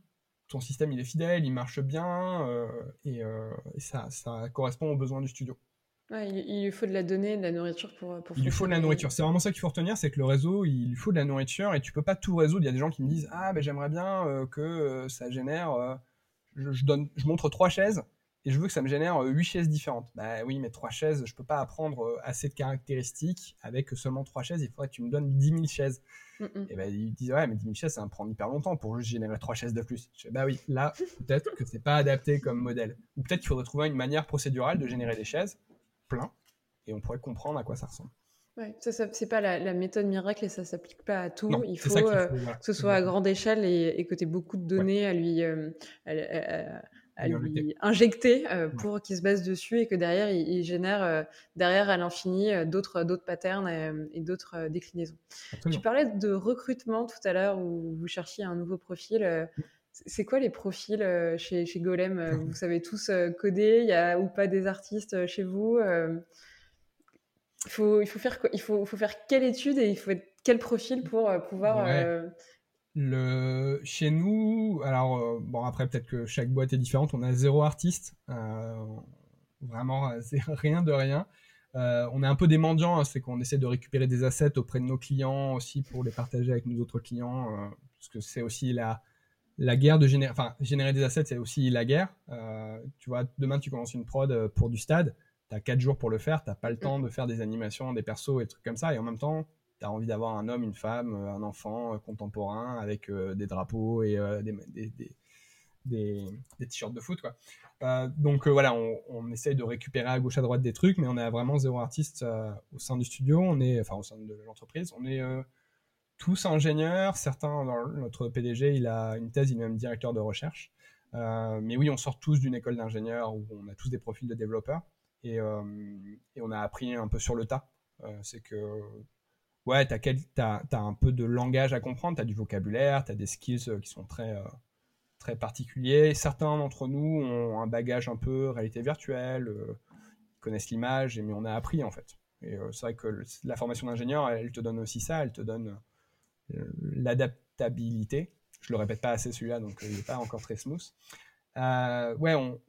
ton système il est fidèle, il marche bien, euh, et, euh, ça, ça correspond aux besoins du studio. Il, lui faut de la donnée, de la nourriture pour, pour Il lui faut de la nourriture. C'est vraiment ça qu'il faut retenir, c'est que le réseau, il lui faut de la nourriture et tu peux pas tout résoudre. Il y a des gens qui me disent Ah, ben j'aimerais bien que ça génère. je, donne, je montre trois chaises et je veux que ça me génère 8 euh, chaises différentes. Bah oui, mais 3 chaises, je peux pas apprendre euh, assez de caractéristiques avec seulement 3 chaises, il faudrait que tu me donnes 10 000 chaises. Et bah, ils disent, ouais, mais 10 000 chaises, ça va me prendre hyper longtemps pour juste générer 3 chaises de plus. Je bah oui, là, peut-être que c'est pas adapté comme modèle. Ou peut-être qu'il faudrait trouver une manière procédurale de générer des chaises, plein, et on pourrait comprendre à quoi ça ressemble. Ouais, ça, ça c'est pas la, méthode miracle et ça s'applique pas à tout. il, faut, euh, que ce soit à grande échelle et, que tu aies beaucoup de données à lui à lui injecter euh, pour qu'il se base dessus et que derrière, il, génère euh, derrière à l'infini euh, d'autres, d'autres patterns et, d'autres déclinaisons. Tu parlais de recrutement tout à l'heure où vous cherchiez un nouveau profil. C'est quoi les profils chez, chez Golem Vous savez tous coder Il y a ou pas des artistes chez vous il faut, il, faut faire, il faut, faut faire quelle étude et il faut être quel profil pour pouvoir le, chez nous, alors euh, bon après peut-être que chaque boîte est différente, on a zéro artiste, euh, vraiment euh, rien de rien. on est un peu des mendiants, hein, c'est qu'on essaie de récupérer des assets auprès de nos clients aussi pour les partager avec nos autres clients, parce que c'est aussi la, la guerre de générer, générer des assets, c'est aussi la guerre. tu vois, demain tu commences une prod pour du stade, tu as 4 jours pour le faire, tu pas le temps de faire des animations, des persos et des trucs comme ça, et en même temps tu as envie d'avoir un homme, une femme, euh, un enfant euh, contemporain avec euh, des drapeaux et des, t-shirts de foot. Donc voilà, on, on, essaye de récupérer à gauche à droite des trucs, mais on a vraiment zéro artiste au sein du studio, on est, enfin au sein de l'entreprise. On est tous ingénieurs, certains, notre PDG, il a une thèse, il est même directeur de recherche. mais oui, on sort tous d'une école d'ingénieurs où on a tous des profils de développeurs et, et on a appris un peu sur le tas. c'est que ouais, tu as, un peu de langage à comprendre, tu as du vocabulaire, tu as des skills euh, qui sont très, euh, très particuliers. Certains d'entre nous ont un bagage un peu réalité virtuelle, euh, connaissent l'image, mais on a appris en fait. Et c'est vrai que la formation d'ingénieur, elle, te donne aussi ça, elle te donne l'adaptabilité. Je le répète pas assez celui-là, donc il n'est pas encore très smooth. Euh, ouais, on,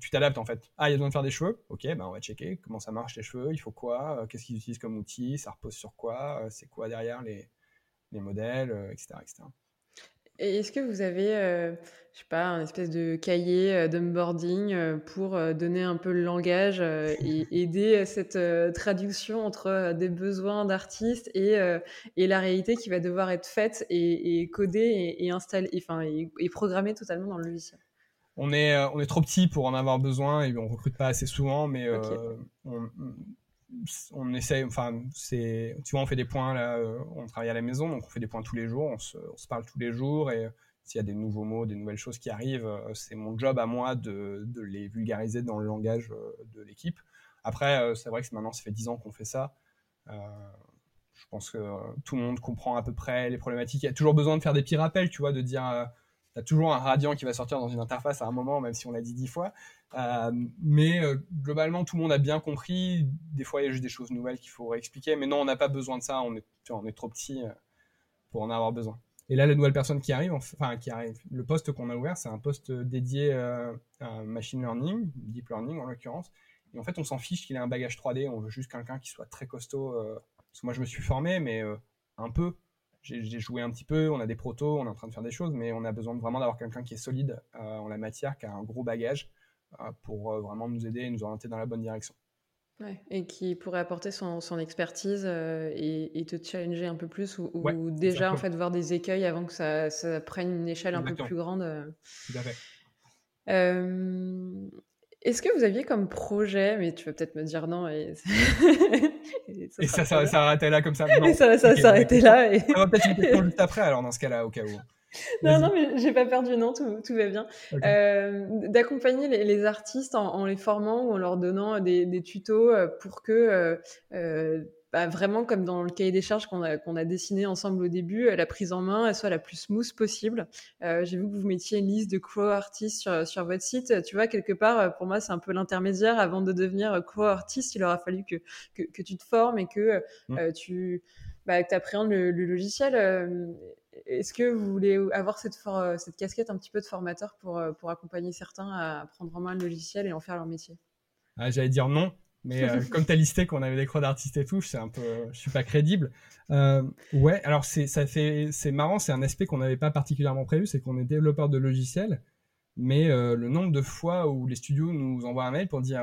tu t'adaptes en fait. Ah, il y a besoin de faire des cheveux? Ok, ben on va checker comment ça marche les cheveux, il faut quoi, euh, qu'est-ce qu'ils utilisent comme outil, ça repose sur quoi, euh, c'est quoi derrière les, les modèles, etc. Et est-ce que vous avez, je sais pas, un espèce de cahier d'onboarding pour donner un peu le langage et aider cette traduction entre des besoins d'artistes et, et, la réalité qui va devoir être faite et, codée et, installée, enfin, et, programmée totalement dans le logiciel? On est, euh, on est trop petit pour en avoir besoin et on recrute pas assez souvent, mais euh, on, on, essaye, enfin, c'est, tu vois, on fait des points là, euh, on travaille à la maison, donc on fait des points tous les jours, on se, parle tous les jours et s'il y a des nouveaux mots, des nouvelles choses qui arrivent, c'est mon job à moi de, les vulgariser dans le langage de l'équipe. Après, c'est vrai que maintenant, ça fait 10 ans qu'on fait ça. je pense que tout le monde comprend à peu près les problématiques. Il y a toujours besoin de faire des petits rappels, tu vois, de dire tu as toujours un radiant qui va sortir dans une interface à un moment, même si on l'a dit dix fois. Euh, mais euh, globalement, tout le monde a bien compris. Des fois, il y a juste des choses nouvelles qu'il faut réexpliquer. Mais non, on n'a pas besoin de ça. On est, on est trop petit euh, pour en avoir besoin. Et là, la nouvelle personne qui arrive, enfin qui arrive, le poste qu'on a ouvert, c'est un poste dédié à machine learning, deep learning en l'occurrence. Et en fait, on s'en fiche qu'il ait un bagage 3D. On veut juste quelqu'un qui soit très costaud. parce que moi, je me suis formé, mais un peu j'ai joué un petit peu, on a des protos, on est en train de faire des choses, mais on a besoin vraiment d'avoir quelqu'un qui est solide euh, en la matière, qui a un gros bagage euh, pour euh, vraiment nous aider et nous orienter dans la bonne direction. Ouais, et qui pourrait apporter son, son expertise et, te challenger un peu plus ou, déjà en fait voir des écueils avant que ça, ça prenne une échelle un peu plus grande. Tout à fait. Est-ce que vous aviez comme projet, mais tu vas peut-être me dire non, et, et ça, ça, ça, là comme ça? Non. Et ça, ça s'arrêter là. Et... Ça va peut-être une question juste après, alors dans ce cas-là, au cas où. non, non, mais j'ai pas perdu, non, tout, tout va bien. Euh, D'accompagner les, les, artistes en, en, les formant ou en leur donnant des, des tutos euh, pour que, euh, bah, vraiment, comme dans le cahier des charges qu'on a, qu'on a dessiné ensemble au début, la prise en main, elle soit la plus smooth possible. Euh, j'ai vu que vous mettiez une liste de crow artistes sur, sur votre site. Tu vois, quelque part, pour moi, c'est un peu l'intermédiaire. Avant de devenir crow artiste, il aura fallu que, que, que tu te formes et que mmh. tu bah, appréhendes le, le logiciel. Est-ce que vous voulez avoir cette, cette casquette un petit peu de formateur pour, euh, pour accompagner certains à prendre en main le logiciel et en faire leur métier? Ah, J'allais dire non, mais euh, comme tu as listé qu'on avait des croix d'artistes et tout, c'est un peu, je suis pas crédible. Euh, ouais, alors c'est ça fait, c'est marrant, c'est un aspect qu'on n'avait pas particulièrement prévu, c'est qu'on est développeur de logiciels, mais le nombre de fois où les studios nous envoient un mail pour dire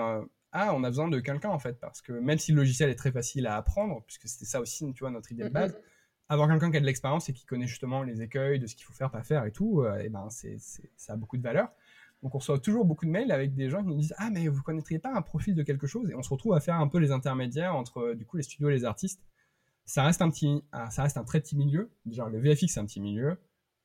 ah on a besoin de quelqu'un en fait, parce que même si le logiciel est très facile à apprendre, puisque c'était ça aussi, tu vois, notre idée de base avoir quelqu'un qui a de l'expérience et qui connaît justement les écueils de ce qu'il faut faire, pas faire et tout, euh, et ben c'est, ça a beaucoup de valeur. Donc on reçoit toujours beaucoup de mails avec des gens qui nous disent ah mais vous connaîtriez pas un profil de quelque chose? Et on se retrouve à faire un peu les intermédiaires entre du coup les studios et les artistes. Ça reste un petit, ça reste un très petit milieu. Genre le VFX c'est un petit milieu,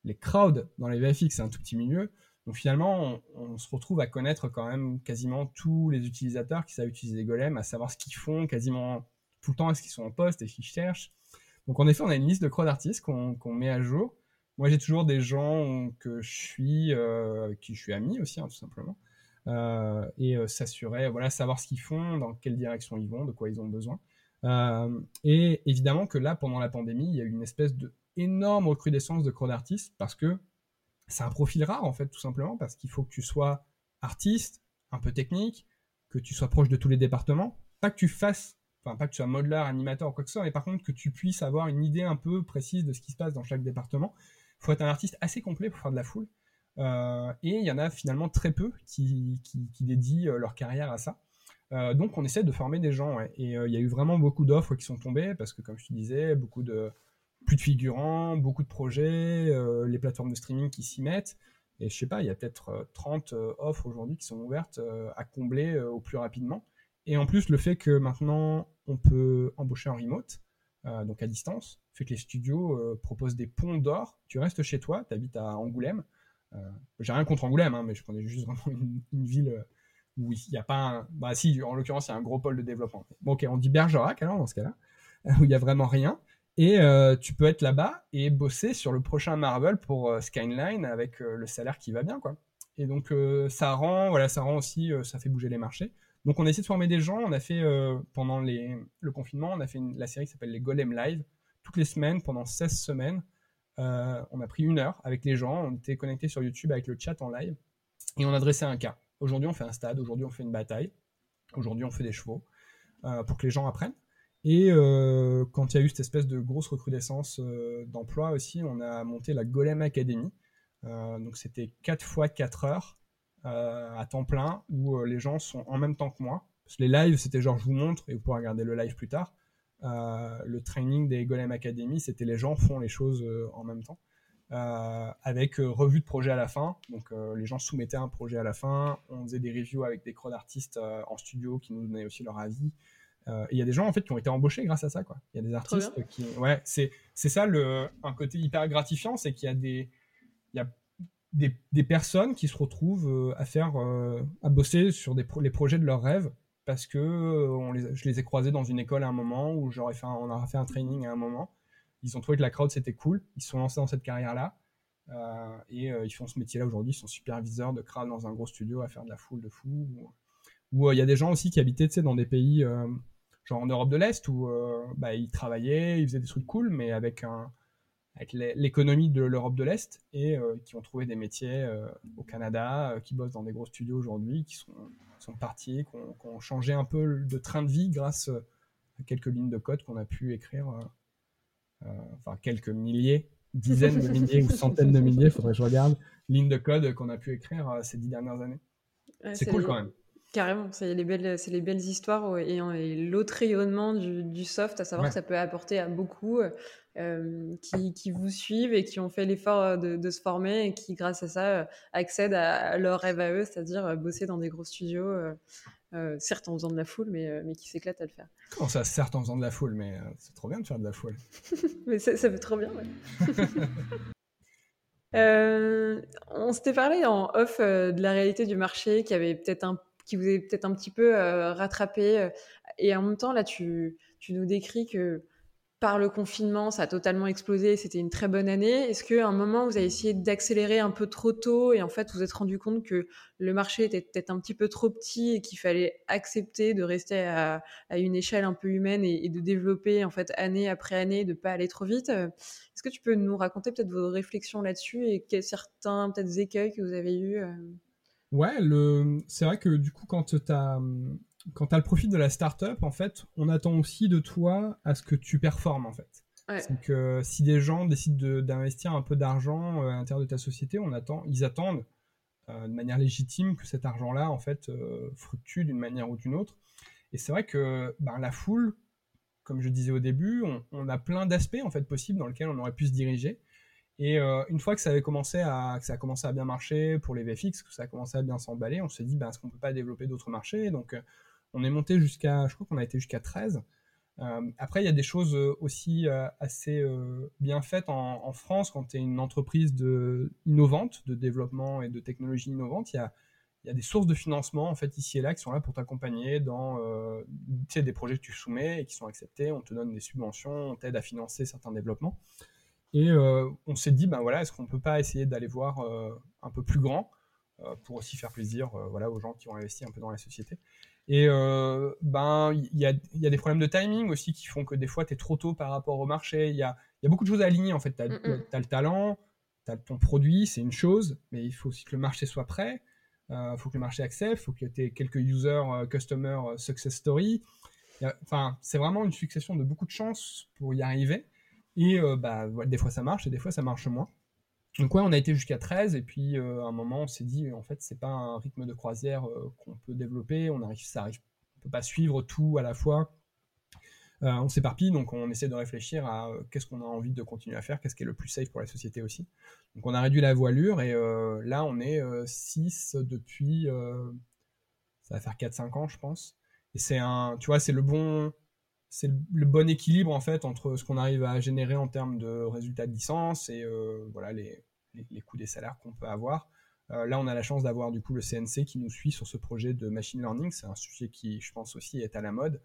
les crowds dans les VFX c'est un tout petit milieu. Donc finalement on, se retrouve à connaître quand même quasiment tous les utilisateurs qui savent utiliser les golems, à savoir ce qu'ils font quasiment tout le temps, est-ce qu'ils sont en poste, est-ce qu'ils cherchent. Donc en effet, on a une liste de croix d'artistes qu'on met à jour. Moi, j'ai toujours des gens que je suis, euh, qui je suis ami aussi, hein, tout simplement, euh, et euh, s'assurer, voilà, savoir ce qu'ils font, dans quelle direction ils vont, de quoi ils ont besoin. Euh, et évidemment que là, pendant la pandémie, il y a eu une espèce de énorme recrudescence de croix d'artistes parce que c'est un profil rare en fait, tout simplement, parce qu'il faut que tu sois artiste, un peu technique, que tu sois proche de tous les départements, pas que tu fasses enfin pas que tu sois modeleur, animateur ou quoi que ce soit, mais par contre que tu puisses avoir une idée un peu précise de ce qui se passe dans chaque département. Faut être un artiste assez complet pour faire de la foule. Euh, et il y en a finalement très peu qui, dédient euh, leur carrière à ça. Euh, donc on essaie de former des gens. Et il y a eu vraiment beaucoup d'offres qui sont tombées parce que comme je te disais, beaucoup de plus de figurants, beaucoup de projets, les plateformes de streaming qui s'y mettent. Et je sais pas, il y a peut-être 30 offres aujourd'hui qui sont ouvertes à combler au plus rapidement. Et en plus, le fait que maintenant on peut embaucher en remote, euh, donc à distance, fait que les studios euh, proposent des ponts d'or. Tu restes chez toi, tu habites à Angoulême. Euh, J'ai rien contre Angoulême, hein, mais je prenais juste vraiment une, ville où il n'y a pas un... Bah si, en l'occurrence, il y a un gros pôle de développement. Bon, ok, on dit Bergerac alors dans ce cas-là, où il n'y a vraiment rien. Et tu peux être là-bas et bosser sur le prochain Marvel pour Skyline avec le salaire qui va bien, quoi. Et donc ça rend, voilà, ça rend aussi, ça fait bouger les marchés. Donc on a essayé de former des gens. On a fait euh, pendant le confinement, on a fait la série qui s'appelle les Golem Live toutes les semaines pendant 16 semaines. Euh, on a pris une heure avec les gens. On était connectés sur YouTube avec le chat en live et on a dressé un cas. Aujourd'hui on fait un stade. Aujourd'hui on fait une bataille. Aujourd'hui on fait des chevaux euh, pour que les gens apprennent. Et quand il y a eu cette espèce de grosse recrudescence d'emploi aussi, on a monté la Golem Academy. Donc c'était 4 fois 4 heures à temps plein où euh, les gens sont en même temps que moi. Parce que les lives, c'était genre je vous montre et vous pourrez regarder le live plus tard. Euh, le training des Golem Academy, c'était les gens font les choses en même temps. Euh, avec euh, revue de projet à la fin. Donc euh, les gens soumettaient un projet à la fin, on faisait des reviews avec des crocs d'artistes en studio qui nous donnaient aussi leur avis. et il y a des gens en fait qui ont été embauchés grâce à ça. Il y a des artistes qui ouais, c'est ça le un côté hyper gratifiant, c'est qu'il y a des des, personnes qui se retrouvent euh, à faire, euh, à bosser sur les projets de leurs rêves parce que euh, je les ai croisés dans une école à un moment où j'aurais fait un, on a fait un training à un moment. Ils ont trouvé que la crowd c'était cool. Ils sont lancés dans cette carrière-là et ils font ce métier-là aujourd'hui. Ils sont superviseurs de crowd dans un gros studio à faire de la foule de fou. Ou il y a des gens aussi qui habitaient, dans des pays genre en Europe de l'Est où bah, ils travaillaient, ils faisaient des trucs cool, mais avec un avec l'économie de l'Europe de l'Est et euh, qui ont trouvé des métiers euh, au Canada, euh, qui bossent dans des gros studios aujourd'hui, qui sont, sont partis, qui ont, qui ont, changé un peu de train de vie grâce à quelques lignes de code qu'on a pu écrire, enfin quelques milliers, dizaines de milliers ou centaines de milliers, il faudrait que je regarde, lignes de code qu'on a pu écrire ces dix dernières années. Ouais, c'est cool quand même. Carrément, c'est les belles, c'est les belles histoires et, et l'autre rayonnement du, du, soft, à savoir ouais. que ça peut apporter à beaucoup euh, qui, qui, vous suivent et qui ont fait l'effort de, de, se former et qui, grâce à ça, accèdent à, leur rêve à eux, c'est-à-dire bosser dans des gros studios, euh, euh, certes en faisant de la foule, mais, mais qui s'éclatent à le faire. Comment ça, certes en faisant de la foule, mais c'est trop bien de faire de la foule. mais ça, ça fait trop bien, ouais. on s'était parlé en off de la réalité du marché qui avait peut-être un qui vous est peut-être un petit peu rattrapé. Et en même temps, là, tu, tu nous décris que par le confinement, ça a totalement explosé, c'était une très bonne année. Est-ce qu'à un moment, vous avez essayé d'accélérer un peu trop tôt et en fait, vous vous êtes rendu compte que le marché était peut-être un petit peu trop petit et qu'il fallait accepter de rester à, une échelle un peu humaine et, de développer en fait année après année, de pas aller trop vite Est-ce que tu peux nous raconter peut-être vos réflexions là-dessus et quels certains peut-être écueils que vous avez eus euh? Ouais, le... c'est vrai que du coup, quand tu as quand as le profit de la startup, en fait, on attend aussi de toi à ce que tu performes, en fait. C'est que si des gens décident d'investir un peu d'argent euh, à l'intérieur de ta société, on attend, ils attendent euh, de manière légitime que cet argent-là, en fait, euh, fructue d'une manière ou d'une autre. Et c'est vrai que ben, la foule, comme je disais au début, on, a plein d'aspects en fait possibles dans lesquels on aurait pu se diriger. Et une fois que ça avait commencé à, que ça a commencé à bien marcher pour les VFX, que ça a commencé à bien s'emballer, on s'est dit, ben, est-ce qu'on peut pas développer d'autres marchés? Donc, on est monté jusqu'à, je crois qu'on a été jusqu'à 13. Euh, après, il y a des choses euh, aussi euh, assez bien faites en, France quand tu es une entreprise innovante, de développement et de technologie innovante. Il y a, y a, des sources de financement en fait ici et là qui sont là pour t'accompagner dans des projets que tu soumets et qui sont acceptés. On te donne des subventions, on t'aide à financer certains développements. Et on s'est dit, ben voilà, est-ce qu'on peut pas essayer d'aller voir un peu plus grand pour aussi faire plaisir voilà, aux gens qui ont investi un peu dans la société. Et euh, ben, il y a, y a, des problèmes de timing aussi qui font que des fois, tu es trop tôt par rapport au marché. Il y a, y a, beaucoup de choses à aligner en fait. Tu as, le talent, tu as ton produit, c'est une chose, mais il faut aussi que le marché soit prêt. Il euh, faut que le marché accepte, il faut que tu aies quelques users, euh, customer success story. Enfin, c'est vraiment une succession de beaucoup de chances pour y arriver. Et bah, des fois ça marche et des fois ça marche moins. Donc ouais, on a été jusqu'à 13 et puis euh, à un moment on s'est dit en fait c'est pas un rythme de croisière euh, qu'on peut développer, on arrive, ça arrive, on peut pas suivre tout à la fois. Euh, on s'éparpille donc on essaie de réfléchir à qu'est-ce qu'on a envie de continuer à faire, qu'est-ce qui est le plus safe pour la société aussi. Donc on a réduit la voilure et là on est 6 depuis ça va faire 4-5 ans je pense. Et c'est un tu vois c'est le bon c'est le bon équilibre en fait entre ce qu'on arrive à générer en termes de résultats de licence et euh, voilà les, les, coûts des salaires qu'on peut avoir. Euh, là, on a la chance d'avoir du coup le CNC qui nous suit sur ce projet de machine learning. C'est un sujet qui, je pense aussi, est à la mode.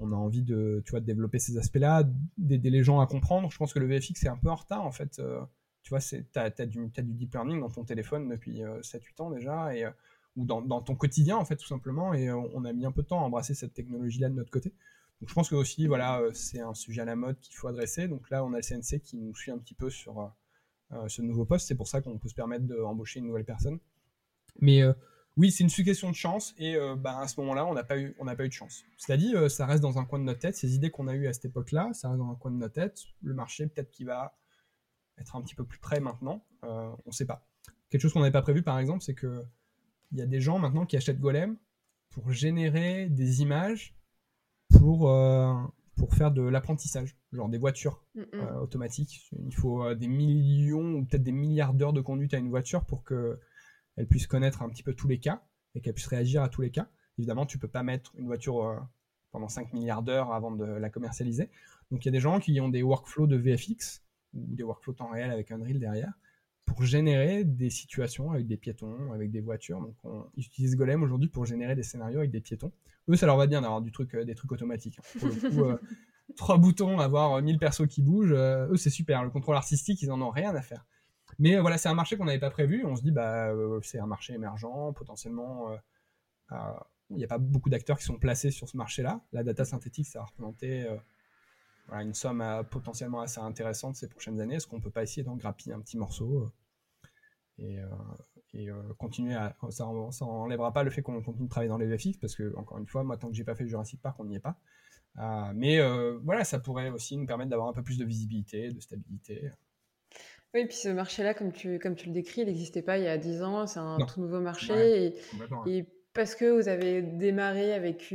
On a envie de, tu vois, de développer ces aspects-là, d'aider les gens à comprendre. Je pense que le VFX est un peu en retard en fait. Euh, tu vois, tu as, du, du deep learning dans ton téléphone depuis 7-8 ans déjà et ou dans, dans, ton quotidien en fait tout simplement. Et on a mis un peu de temps à embrasser cette technologie-là de notre côté. Donc je pense que aussi, voilà, euh, c'est un sujet à la mode qu'il faut adresser. Donc là, on a le CNC qui nous suit un petit peu sur euh, euh, ce nouveau poste. C'est pour ça qu'on peut se permettre d'embaucher une nouvelle personne. Mais oui, c'est une succession de chance et bah, à ce moment-là, on n'a pas eu, pas eu de chance. C'est-à-dire, ça reste dans un coin de notre tête. Ces idées qu'on a eues à cette époque-là, ça reste dans un coin de notre tête. Le marché, peut-être qu'il va être un petit peu plus près maintenant. on ne sait pas. Quelque chose qu'on n'avait pas prévu, par exemple, c'est que il y a des gens maintenant qui achètent Golem pour générer des images pour, euh, pour faire de l'apprentissage, genre des voitures mm, mm. Euh, automatiques. Il faut euh, des millions ou peut-être des milliards d'heures de conduite à une voiture pour qu'elle puisse connaître un petit peu tous les cas et qu'elle puisse réagir à tous les cas. Évidemment, tu peux pas mettre une voiture pendant 5 milliards d'heures avant de la commercialiser. Donc il y a des gens qui ont des workflows de VFX ou des workflows temps réel avec Unreal derrière pour générer des situations avec des piétons, avec des voitures. Donc on, ils utilisent Golem aujourd'hui pour générer des scénarios avec des piétons. Eux, ça leur va bien d'avoir du truc, euh, des trucs automatiques. Hein. Pour le coup, euh, trois boutons, avoir 1000 persos qui bougent, euh, eux, c'est super. Le contrôle artistique, ils en ont rien à faire. Mais voilà, c'est un marché qu'on n'avait pas prévu. On se dit, bah, c'est un marché émergent, potentiellement. Il n'y a pas beaucoup d'acteurs qui sont placés sur ce marché-là. La data synthétique, ça va représenter une somme potentiellement assez intéressante ces prochaines années. Est-ce qu'on ne peut pas essayer d'en grappiller un petit morceau et, et euh, continuer à. Ça, ça enlèvera pas le fait qu'on continue de travailler dans les VFX, parce que, encore une fois, moi, tant que j'ai pas fait Jurassic Park, on n'y est pas. Euh, mais euh, voilà, ça pourrait aussi nous permettre d'avoir un peu plus de visibilité, de stabilité. Oui, et puis ce marché-là, comme tu, comme tu le décris, il n'existait pas il y a 10 ans, c'est un tout nouveau marché. et, parce que vous avez démarré avec,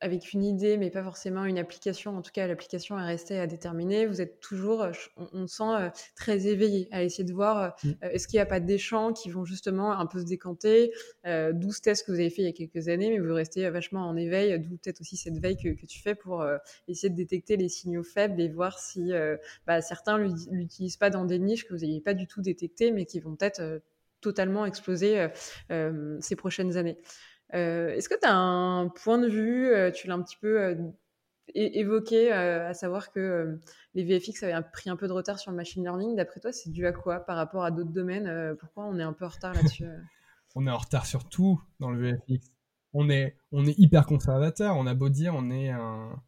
avec une idée, mais pas forcément une application. En tout cas, l'application est restée à déterminer. Vous êtes toujours, on, sent très éveillé à essayer de voir mmh. est-ce qu'il n'y a pas des champs qui vont justement un peu se décanter. 12 tests que vous avez fait il y a quelques années, mais vous restez vachement en éveil, d'où peut-être aussi cette veille que, tu fais pour essayer de détecter les signaux faibles et voir si bah, certains ne l'utilisent pas dans des niches que vous n'ayez pas du tout détectées, mais qui vont peut-être totalement exploser euh, euh, ces prochaines années. Euh, est-ce que tu as un point de vue, tu l'as un petit peu évoqué, à savoir que les VFX avaient pris un peu de retard sur le machine learning? D'après toi, c'est dû à quoi par rapport à d'autres domaines? Pourquoi on est un peu en retard là-dessus On est en retard sur tout dans le VFX. On est, on est hyper conservateur. On a beau dire, on est un,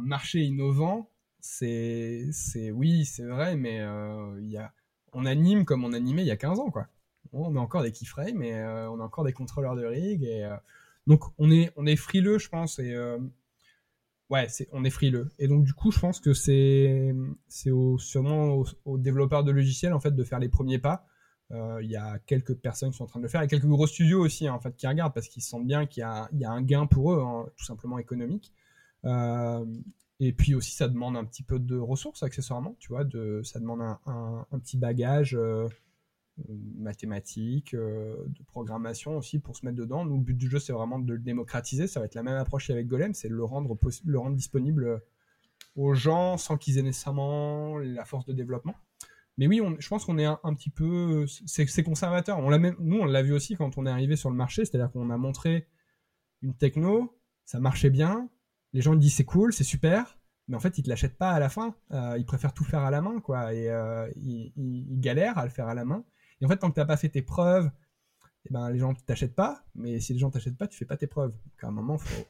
marché innovant. C'est, oui, c'est vrai, mais il y a, on anime comme on animait il y a 15 ans, quoi on met encore des keyframes, mais euh, on a encore des contrôleurs de rig. Et, euh, donc, on est, on est frileux, je pense. Et, euh, ouais, on est frileux. Et donc, du coup, je pense que c'est, c'est sûrement aux, développeurs de logiciels en fait, de faire les premiers pas. Il y a quelques personnes qui sont en train de le faire, et quelques gros studios aussi hein, en fait, qui regardent parce qu'ils sentent bien qu'il y a, y a, un gain pour eux, hein, tout simplement économique. et puis aussi, ça demande un petit peu de ressources accessoirement, tu vois, de, ça demande un, un petit bagage mathématiques, euh, de programmation aussi pour se mettre dedans. Nous, le but du jeu, c'est vraiment de le démocratiser. Ça va être la même approche qu'avec Golem, c'est le rendre le rendre disponible aux gens sans qu'ils aient nécessairement la force de développement. Mais oui, je pense qu'on est un, petit peu, c'est conservateur. Nous, on l'a vu aussi quand on est arrivé sur le marché, c'est-à-dire qu'on a montré une techno, ça marchait bien, les gens disent c'est cool, c'est super, mais en fait ils te l'achètent pas à la fin. Euh, ils préfèrent tout faire à la main, quoi, et euh, ils, galèrent à le faire à la main. Et en fait, tant que tu n'as pas fait tes preuves, eh ben, les gens ne t'achètent pas. Mais si les gens ne t'achètent pas, tu fais pas tes preuves. Donc à un moment, il faut.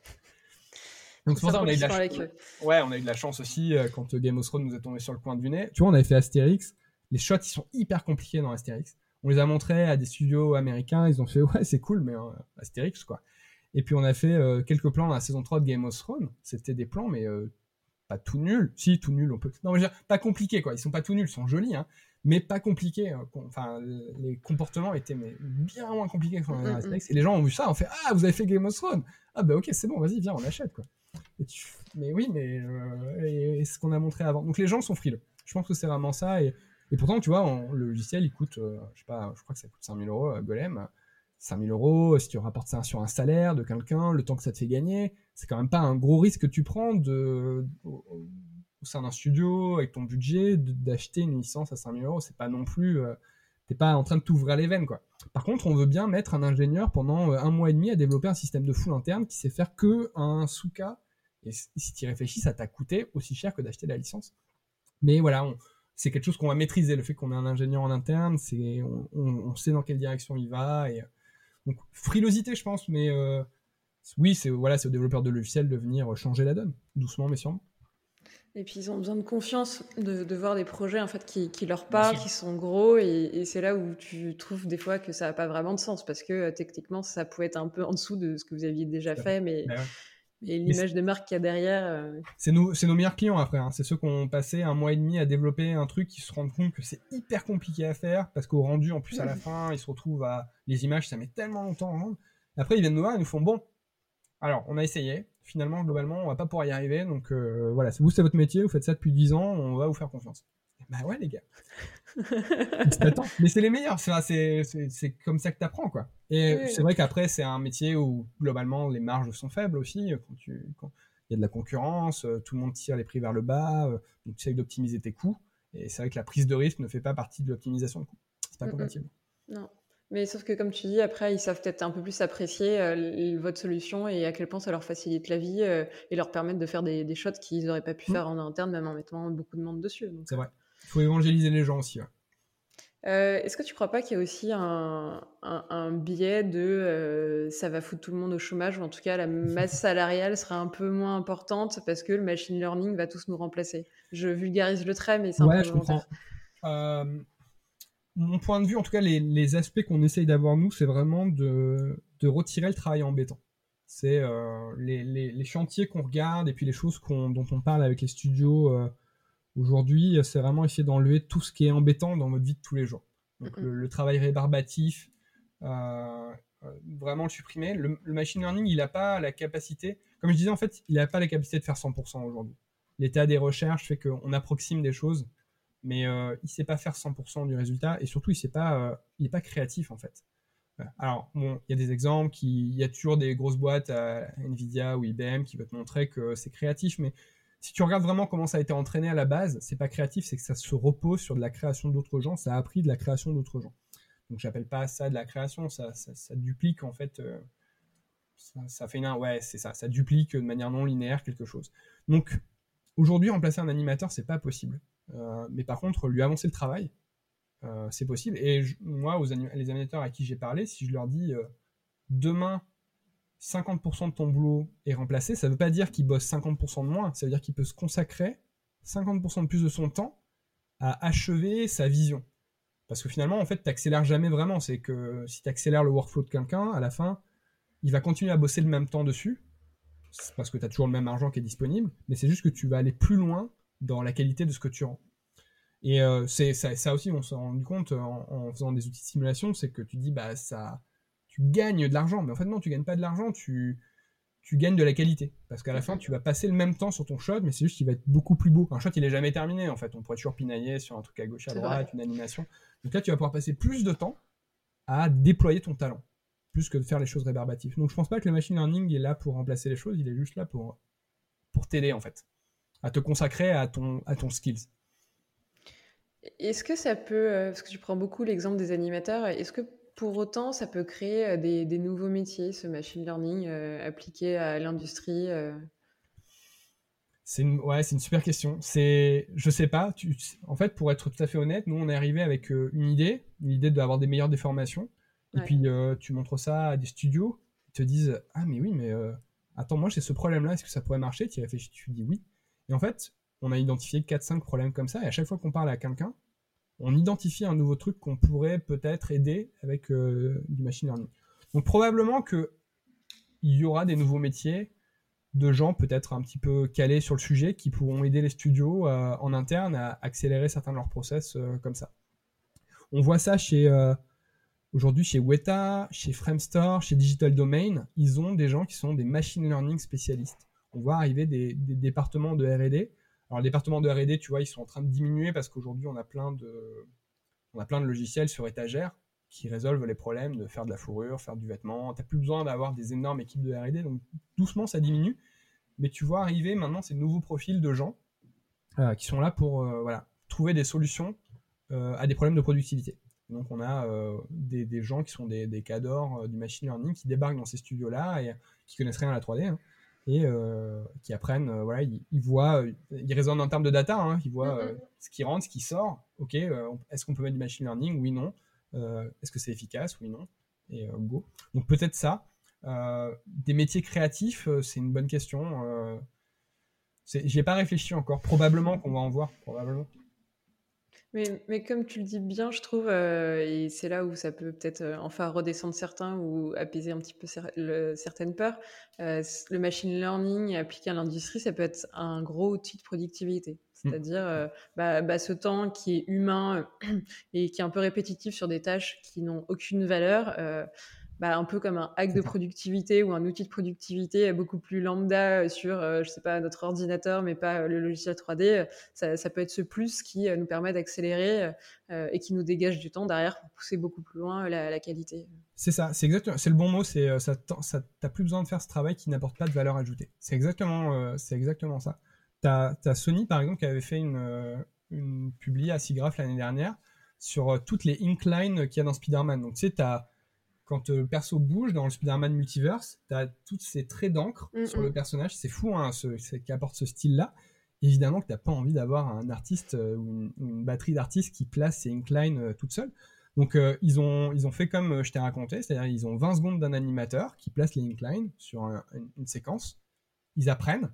Donc c'est pour ça qu'on a eu de la chance. Ouais, on a eu de la chance aussi euh, quand Game of Thrones nous est tombé sur le coin du nez. Tu vois, on avait fait Astérix. Les shots, ils sont hyper compliqués dans Astérix. On les a montrés à des studios américains. Ils ont fait ouais, c'est cool, mais euh, Astérix quoi. Et puis on a fait euh, quelques plans dans la saison 3 de Game of Thrones. C'était des plans, mais pas tout nuls. Si, tout nuls, on peut. Non, mais dire, pas compliqués quoi. Ils sont pas tout nuls, ils sont jolis. Hein mais pas compliqué. Hein. Enfin, les comportements étaient mais bien moins compliqués que dans mm, mm, mm. Et les gens ont vu ça, ont fait Ah, vous avez fait Game of Thrones Ah, bah ok, c'est bon, vas-y, viens, on achète. Quoi. Mais oui, mais euh, ce qu'on a montré avant. Donc les gens sont frileux. Je pense que c'est vraiment ça. Et, et pourtant, tu vois, le logiciel, il coûte, euh, je sais pas, je crois que ça coûte 5000 euros, euh, Golem. 5000 euros, si tu rapportes ça sur un salaire de quelqu'un, le temps que ça te fait gagner, c'est quand même pas un gros risque que tu prends de, au sein d'un studio, avec ton budget, d'acheter une licence à 5000 euros, c'est pas non plus. Euh, t'es pas en train de t'ouvrir les veines, quoi. Par contre, on veut bien mettre un ingénieur pendant euh, un mois et demi à développer un système de full interne qui sait faire que un sous-cas. Et si tu y réfléchis, ça t'a coûté aussi cher que d'acheter la licence. Mais voilà, c'est quelque chose qu'on va maîtriser. Le fait qu'on ait un ingénieur en interne, c'est on, sait dans quelle direction il va. Et, donc, frilosité, je pense, mais euh, oui, c'est voilà, c'est aux développeurs de logiciels de venir changer la donne, doucement mais sûrement. Et puis ils ont besoin de confiance, de, voir des projets en fait qui, leur parlent, qui sont gros, et, c'est là où tu trouves des fois que ça n'a pas vraiment de sens. Parce que euh, techniquement ça pouvait être un peu en dessous de ce que vous aviez déjà fait, mais, bah l'image de marque qu'il y a derrière. Euh, c'est nos, nos meilleurs clients après, hein. c'est ceux qui ont passé un mois et demi à développer un truc qui se rendent compte que c'est hyper compliqué à faire. Parce qu'au rendu en plus à la fin ils se retrouvent à les images ça met tellement longtemps à rendre. Après ils viennent nous voir et nous font bon, alors on a essayé, finalement, globalement, on va pas pouvoir y arriver. Donc euh, voilà, vous, c'est votre métier, vous faites ça depuis 10 ans, on va vous faire confiance. Bah ouais, les gars. Mais c'est les meilleurs, c'est comme ça que tu apprends, quoi. Et c'est vrai qu'après, c'est un métier où, globalement, les marges sont faibles aussi. Quand tu, quand il y a de la concurrence, euh, tout le monde tire les prix vers le bas, euh, donc tu essayes d'optimiser tes coûts. Et c'est vrai que la prise de risque ne fait pas partie de l'optimisation de coûts. C'est pas compatible. Non. Mais sauf que comme tu dis, après, ils savent peut-être un peu plus apprécier euh, votre solution et à quel point ça leur facilite la vie euh, et leur permettre de faire des, des shots qu'ils n'auraient pas pu mmh. faire en interne, même en mettant beaucoup de monde dessus. C'est vrai. Il faut évangéliser les gens aussi. Euh, est-ce que tu crois pas qu'il y a aussi un, un, biais de ça va foutre tout le monde au chômage ou en tout cas la masse salariale sera un peu moins importante parce que le machine learning va tous nous remplacer? Je vulgarise le trait, mais c'est un ouais, je comprends mon point de vue, en tout cas, les, aspects qu'on essaye d'avoir nous, c'est vraiment de, retirer le travail embêtant. C'est euh, les, chantiers qu'on regarde et puis les choses dont on parle avec les studios euh, aujourd'hui, c'est vraiment essayer d'enlever tout ce qui est embêtant dans notre vie de tous les jours. Donc le, travail rébarbatif, euh, vraiment le supprimer. Le, machine learning, il n'a pas la capacité, comme je disais, en fait, il n'a pas la capacité de faire 100% aujourd'hui. L'état des recherches fait qu'on approxime des choses, mais il ne sait pas faire 100% du résultat, et surtout, il n'est pas, il pas créatif, en fait. Alors, bon, il y a des exemples, il y a toujours des grosses boîtes à Nvidia ou IBM qui vont te montrer que c'est créatif, mais si tu regardes vraiment comment ça a été entraîné à la base, c'est pas créatif, c'est que ça se repose sur de la création d'autres gens, ça a appris de la création d'autres gens. Donc j'appelle pas ça de la création, ça, duplique en fait, euh, ça, fait une, ouais c'est ça, ça duplique de manière non linéaire quelque chose. Donc aujourd'hui remplacer un animateur c'est pas possible, euh, mais par contre lui avancer le travail, euh, c'est possible. Et moi aux les animateurs à qui j'ai parlé, si je leur dis demain 50% de ton boulot est remplacé, ça ne veut pas dire qu'il bosse 50% de moins, ça veut dire qu'il peut se consacrer 50% de plus de son temps à achever sa vision. Parce que finalement, en fait, tu n'accélères jamais vraiment. C'est que si tu accélères le workflow de quelqu'un, à la fin, il va continuer à bosser le même temps dessus, parce que tu as toujours le même argent qui est disponible, mais c'est juste que tu vas aller plus loin dans la qualité de ce que tu rends. Et euh, c'est ça, aussi, on s'est rendu compte en, en, faisant des outils de simulation, c'est que tu dis, bah ça, tu gagnes de l'argent. Mais en fait, non, tu gagnes pas de l'argent, tu, tu gagnes de la qualité. Parce qu'à la fin, tu vas passer le même temps sur ton shot, mais c'est juste qu'il va être beaucoup plus beau. Un shot, il est jamais terminé, en fait. On pourrait toujours pinailler sur un truc à gauche, à droite, une animation. Donc là, tu vas pouvoir passer plus de temps à déployer ton talent, plus que de faire les choses réverbatives. Donc je pense pas que le machine learning est là pour remplacer les choses, il est juste là pour, pour t'aider, en fait, à te consacrer à ton, à ton skills. Est-ce que ça peut, euh, parce que tu prends beaucoup l'exemple des animateurs, est-ce que pour autant, ça peut créer euh, des, nouveaux métiers, ce machine learning euh, appliqué à l'industrie euh? C'est une, ouais, c'est une super question. C'est, je sais pas. Tu, en fait, pour être tout à fait honnête, nous, on est arrivé avec une idée, une idée d'avoir des meilleures déformations. Et puis, tu montres ça à des studios, ils te disent Ah, mais oui, mais attends, moi, j'ai ce problème-là, est-ce que ça pourrait marcher Tu réfléchis, tu dis oui. Et en fait, on a identifié 4-5 problèmes comme ça, et à chaque fois qu'on parle à quelqu'un, on identifie un nouveau truc qu'on pourrait peut-être aider avec euh, du machine learning. Donc probablement que il y aura des nouveaux métiers de gens peut-être un petit peu calés sur le sujet qui pourront aider les studios euh, en interne à accélérer certains de leurs process euh, comme ça. On voit ça chez aujourd'hui chez Weta, chez Framestore, chez Digital Domain, ils ont des gens qui sont des machine learning spécialistes. On voit arriver des départements de R&D alors, le département de R&D, tu vois, ils sont en train de diminuer parce qu'aujourd'hui, on a plein de, on a plein de logiciels sur étagère qui résolvent les problèmes de faire de la fourrure, faire du vêtement. Tu n'as plus besoin d'avoir des énormes équipes de R&D, donc doucement, ça diminue. Mais tu vois arriver maintenant ces nouveaux profils de gens euh, qui sont là pour euh, voilà, trouver des solutions euh, à des problèmes de productivité. Donc on a des, gens qui sont des, des cadors du machine learning qui débarquent dans ces studios-là et qui connaissent rien à la 3D. Hein et euh, qui apprennent, euh, voilà, ils, voient, euh, ils raisonnent en termes de data, hein, ils voient mm-hmm. ce qui rentre, ce qui sort. Ok, est-ce qu'on peut mettre du machine learning? Oui, non. est-ce que c'est efficace? Oui, non. Et go. Donc peut-être ça. des métiers créatifs, c'est une bonne question. J'y ai pas réfléchi encore. Probablement qu'on va en voir. Probablement. Mais, mais, comme tu le dis bien, je trouve, euh, et c'est là où ça peut peut-être euh, enfin redescendre certains ou apaiser un petit peu certaines peurs, euh, le machine learning appliqué à l'industrie, ça peut être un gros outil de productivité. Mmh. C'est-à-dire bah, bah, ce temps qui est humain et qui est un peu répétitif sur des tâches qui n'ont aucune valeur bah, un peu comme un hack de productivité ou un outil de productivité beaucoup plus lambda euh, sur, euh, je sais pas, notre ordinateur, mais pas euh, le logiciel 3D, ça, peut être ce plus qui nous permet d'accélérer et qui nous dégage du temps derrière pour pousser beaucoup plus loin la, qualité. C'est ça, c'est exactement, c'est le bon mot, c'est ça, ça t'as plus besoin de faire ce travail qui n'apporte pas de valeur ajoutée. C'est exactement, c'est exactement ça. T'as as Sony par exemple qui avait fait une, une publi à SIGGRAPH l'année dernière sur toutes les inclines qu'il y a dans Spider-Man. Donc tu sais, t'as quand le perso bouge dans le Spider-Man Multiverse, tu as tous ces traits d'encre mm, sur le mm. personnage. C'est fou hein, ce, qui apporte ce style-là. Évidemment que tu n'as pas envie d'avoir un artiste euh, ou une, batterie d'artistes qui place ces inclines euh, toute seule. Donc euh, ils, ont, ils ont fait comme je t'ai raconté, c'est-à-dire ils ont 20 secondes d'un animateur qui place les inclines sur une, séquence. Ils apprennent.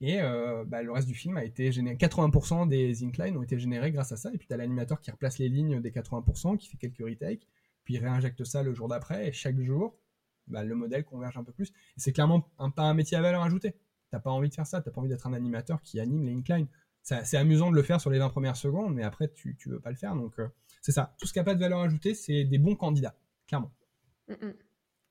Et bah, le reste du film a été généré. 80% des inclines ont été générés grâce à ça. Et puis tu as l'animateur qui replace les lignes des 80%, qui fait quelques retakes puis réinjecte ça le jour d'après, et chaque jour, bah, le modèle converge un peu plus. Et c'est clairement pas un métier à valeur ajoutée. T'as pas envie de faire ça, t'as pas envie d'être un animateur qui anime les inclines. C'est amusant de le faire sur les 20 premières secondes, mais après, tu, tu veux pas le faire. Donc, euh, c'est ça. Tout ce qui n'a pas de valeur ajoutée, c'est des bons candidats, clairement. Mm, mm.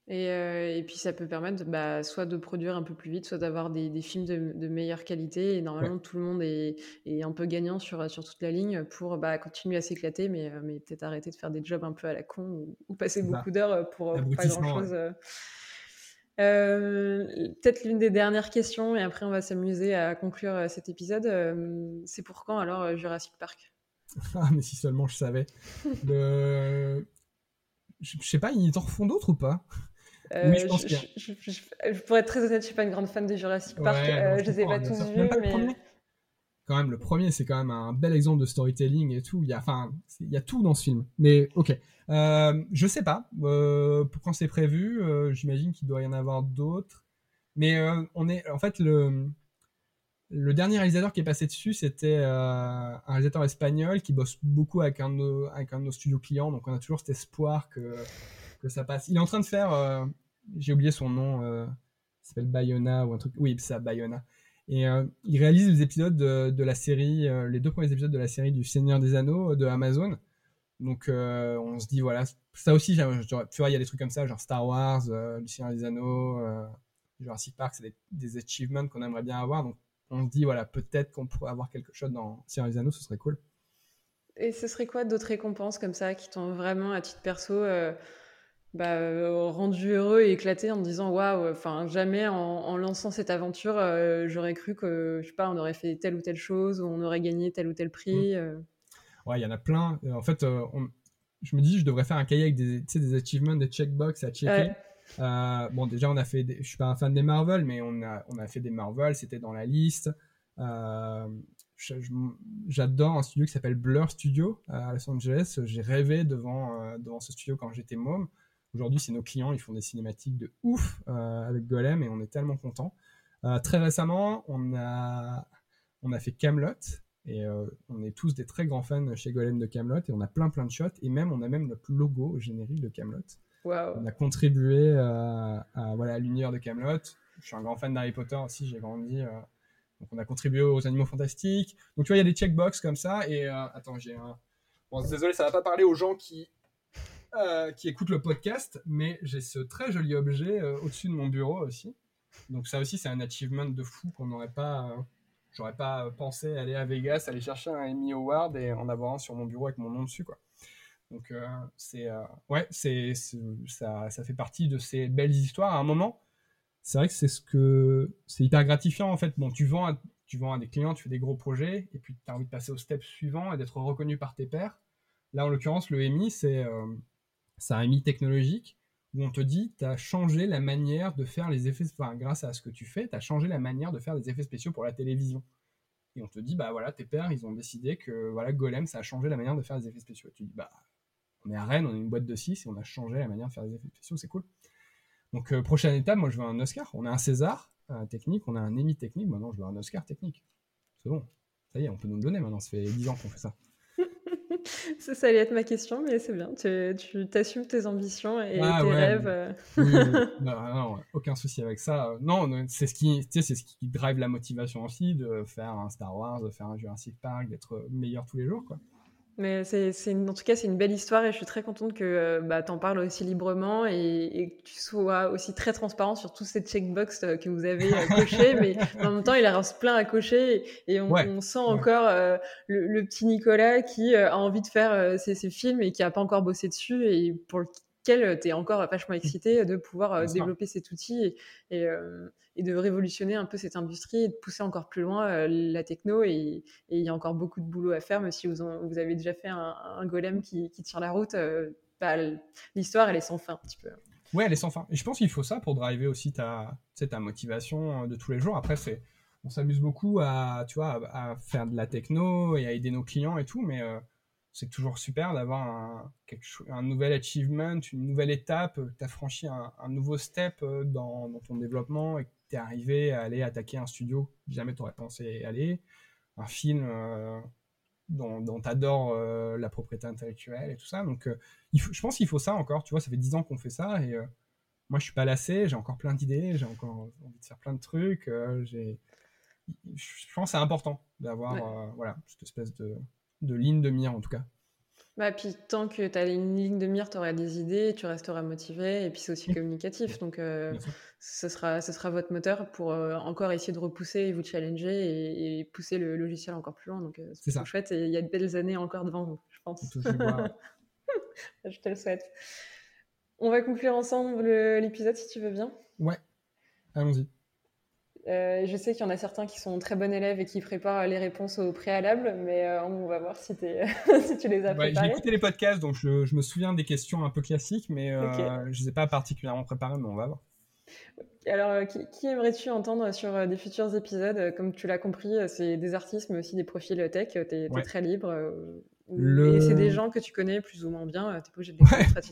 Et, et, puis ça peut permettre bah, soit de produire un peu plus vite, soit d'avoir des, des, films de, de, meilleure qualité. Et normalement, tout le monde est, est, un peu gagnant sur, sur toute la ligne pour bah, continuer à s'éclater, mais, mais peut-être arrêter de faire des jobs un peu à la con ou, passer beaucoup d'heures pour, pour, pas grand-chose. Euh, peut-être l'une des dernières questions, et après on va s'amuser à conclure cet épisode. c'est pour quand alors Jurassic Park? Ah, mais si seulement je savais. Le... Je, je sais pas, ils en refont d'autres ou pas? Euh, oui, je pense je, je, je, Pour être très honnête, je suis pas une grande fan de Jurassic Park. Euh, je les ai pas tous vus, mais. Quand même, le premier, c'est quand même un bel exemple de storytelling et tout. Il y a, enfin, il y a tout dans ce film. Mais ok, euh, je sais pas euh, pour quand c'est prévu. J'imagine qu'il doit y en avoir d'autres. Mais on est, en fait, le le dernier réalisateur qui est passé dessus, c'était un réalisateur espagnol qui bosse beaucoup avec un, de nos, avec un de nos studios clients. Donc, on a toujours cet espoir que que ça passe. Il est en train de faire, euh, j'ai oublié son nom, euh, il s'appelle Bayona ou un truc. Oui, ça, Bayona. Et euh, il réalise les épisodes de, la série, les deux premiers épisodes de la série du Seigneur des Anneaux de Amazon. Donc on se dit voilà, ça aussi, tu vois, il y a des trucs comme ça, genre Star Wars, le Seigneur des Anneaux, Jurassic Park, c'est des, des, achievements qu'on aimerait bien avoir. Donc on se dit voilà, peut-être qu'on pourrait avoir quelque chose dans Seigneur des Anneaux, ce serait cool. Et ce serait quoi d'autres récompenses comme ça qui t'ont vraiment à titre perso bah, euh, rendu heureux et éclaté en me disant waouh, enfin jamais en, lançant cette aventure, euh, j'aurais cru que je sais pas, on aurait fait telle ou telle chose, ou on aurait gagné tel ou tel prix. Mmh. Euh. Ouais, il y en a plein. En fait, je me dis, je devrais faire un cahier avec des, des achievements, des checkbox à checker. bon, déjà, on a fait, des... je suis pas un fan des Marvel, mais on a, on a fait des Marvel, c'était dans la liste. J'adore un studio qui s'appelle Blur Studio à Los Angeles. J'ai rêvé devant, devant ce studio quand j'étais môme. Aujourd'hui, c'est nos clients, ils font des cinématiques de ouf euh, avec Golem et on est tellement contents. Euh, très récemment, on a, on a fait Camelot et euh, on est tous des très grands fans chez Golem de Camelot et on a plein plein de shots et même on a même notre logo générique de Camelot. On a contribué à, voilà l'univers de Camelot. Je suis un grand fan d'Harry Potter aussi, j'ai grandi. donc on a contribué aux Animaux Fantastiques. Donc tu vois, il y a des checkbox comme ça et attends, j'ai un. Bon, désolé, ça va pas parler aux gens qui euh, qui écoute le podcast, mais j'ai ce très joli objet euh, au-dessus de mon bureau aussi. Donc ça aussi, c'est un achievement de fou qu'on n'aurait pas... Euh, j'aurais pas pensé aller à Vegas, aller chercher un Emmy Award et en avoir un sur mon bureau avec mon nom dessus, quoi. Donc c'est... ouais, c'est, ça, ça fait partie de ces belles histoires. À un moment, c'est vrai que c'est ce que... C'est hyper gratifiant, en fait. Bon, tu vends à, tu vends à des clients, tu fais des gros projets, et puis tu as envie de passer au step suivant et d'être reconnu par tes pairs. Là, en l'occurrence, le Emmy, c'est c'est un MI technologique où on te dit, tu as changé la manière de faire les effets, grâce à ce que tu fais, tu as changé la manière de faire des effets spéciaux pour la télévision. Et on te dit, bah voilà, tes pères, ils ont décidé que voilà, Golem, ça a changé la manière de faire des effets spéciaux. Tu dis, bah, on est à Rennes, on est une boîte de 6 et on a changé la manière de faire des effets spéciaux, c'est cool. Donc, euh, prochaine étape, moi je veux un Oscar. On a un César technique, on a un Emmy technique, maintenant je veux un Oscar technique. C'est bon, ça y est, on peut nous le donner maintenant, ça fait 10 ans qu'on fait ça. ça, ça allait être ma question, mais c'est bien. Tu, t'assumes tes ambitions et ah tes rêves. Euh. non, aucun souci avec ça. Non, c'est ce qui, c'est ce qui drive la motivation aussi de faire un Star Wars, de faire un Jurassic Park, d'être meilleur tous les jours, quoi. Mais c'est, en tout cas, c'est une belle histoire et je suis très contente que euh, bah, tu en parles aussi librement et, que tu sois aussi très transparent sur tous ces checkbox euh, que vous avez euh, cochés. mais en même temps, il en reste plein à cocher et, on, sent encore le, petit Nicolas qui a envie de faire ces, ces, films et qui n'a pas encore bossé dessus et pour lequel tu es encore vachement excité de pouvoir développer cet outil et, et de révolutionner un peu cette industrie et de pousser encore plus loin la techno. Et, il y a encore beaucoup de boulot à faire, même si vous, vous avez déjà fait un, golem qui, tire la route. Bah, l'histoire, elle est sans fin un petit peu. Ouais, elle est sans fin. Et je pense qu'il faut ça pour driver aussi ta, ta motivation euh, de tous les jours. Après, c'est, on s'amuse beaucoup à, tu vois, à, faire de la techno et à aider nos clients et tout, mais c'est toujours super d'avoir un, un, nouvel achievement, une nouvelle étape. Tu as franchi un, nouveau step dans, dans, ton développement et arrivé à aller attaquer un studio que jamais t'aurais pensé aller, un film euh, dont, dont t'adores euh, la propriété intellectuelle et tout ça. Donc, euh, il je pense qu'il faut ça encore. Tu vois, ça fait dix ans qu'on fait ça et moi, je suis pas lassé. J'ai encore plein d'idées. J'ai encore envie de faire plein de trucs. j'ai, je pense que c'est important d'avoir voilà cette espèce de, de ligne de mire en tout cas. Bah, puis tant que tu as une ligne de mire, tu auras des idées, tu resteras motivé, et puis c'est aussi communicatif. Donc, euh, ce, sera, ce sera votre moteur pour euh, encore essayer de repousser et vous challenger et, pousser le logiciel encore plus loin. Donc, euh, c'est ça. chouette et il y a de belles années encore devant vous, je pense. je te le souhaite. On va conclure ensemble l'épisode si tu veux bien. Ouais, allons-y. Euh, je sais qu'il y en a certains qui sont très bons élèves et qui préparent les réponses au préalable, mais euh, on va voir si, si, tu les as préparées. J'ai écouté les podcasts, donc je, me souviens des questions un peu classiques, mais euh, je ne les ai pas particulièrement préparées, mais on va voir. Alors, qui, aimerais-tu entendre sur des futurs épisodes? Comme tu l'as compris, c'est des artistes, mais aussi des profils tech. Tu es, très libre. Et c'est des gens que tu connais plus ou moins bien. Tu pas obligé de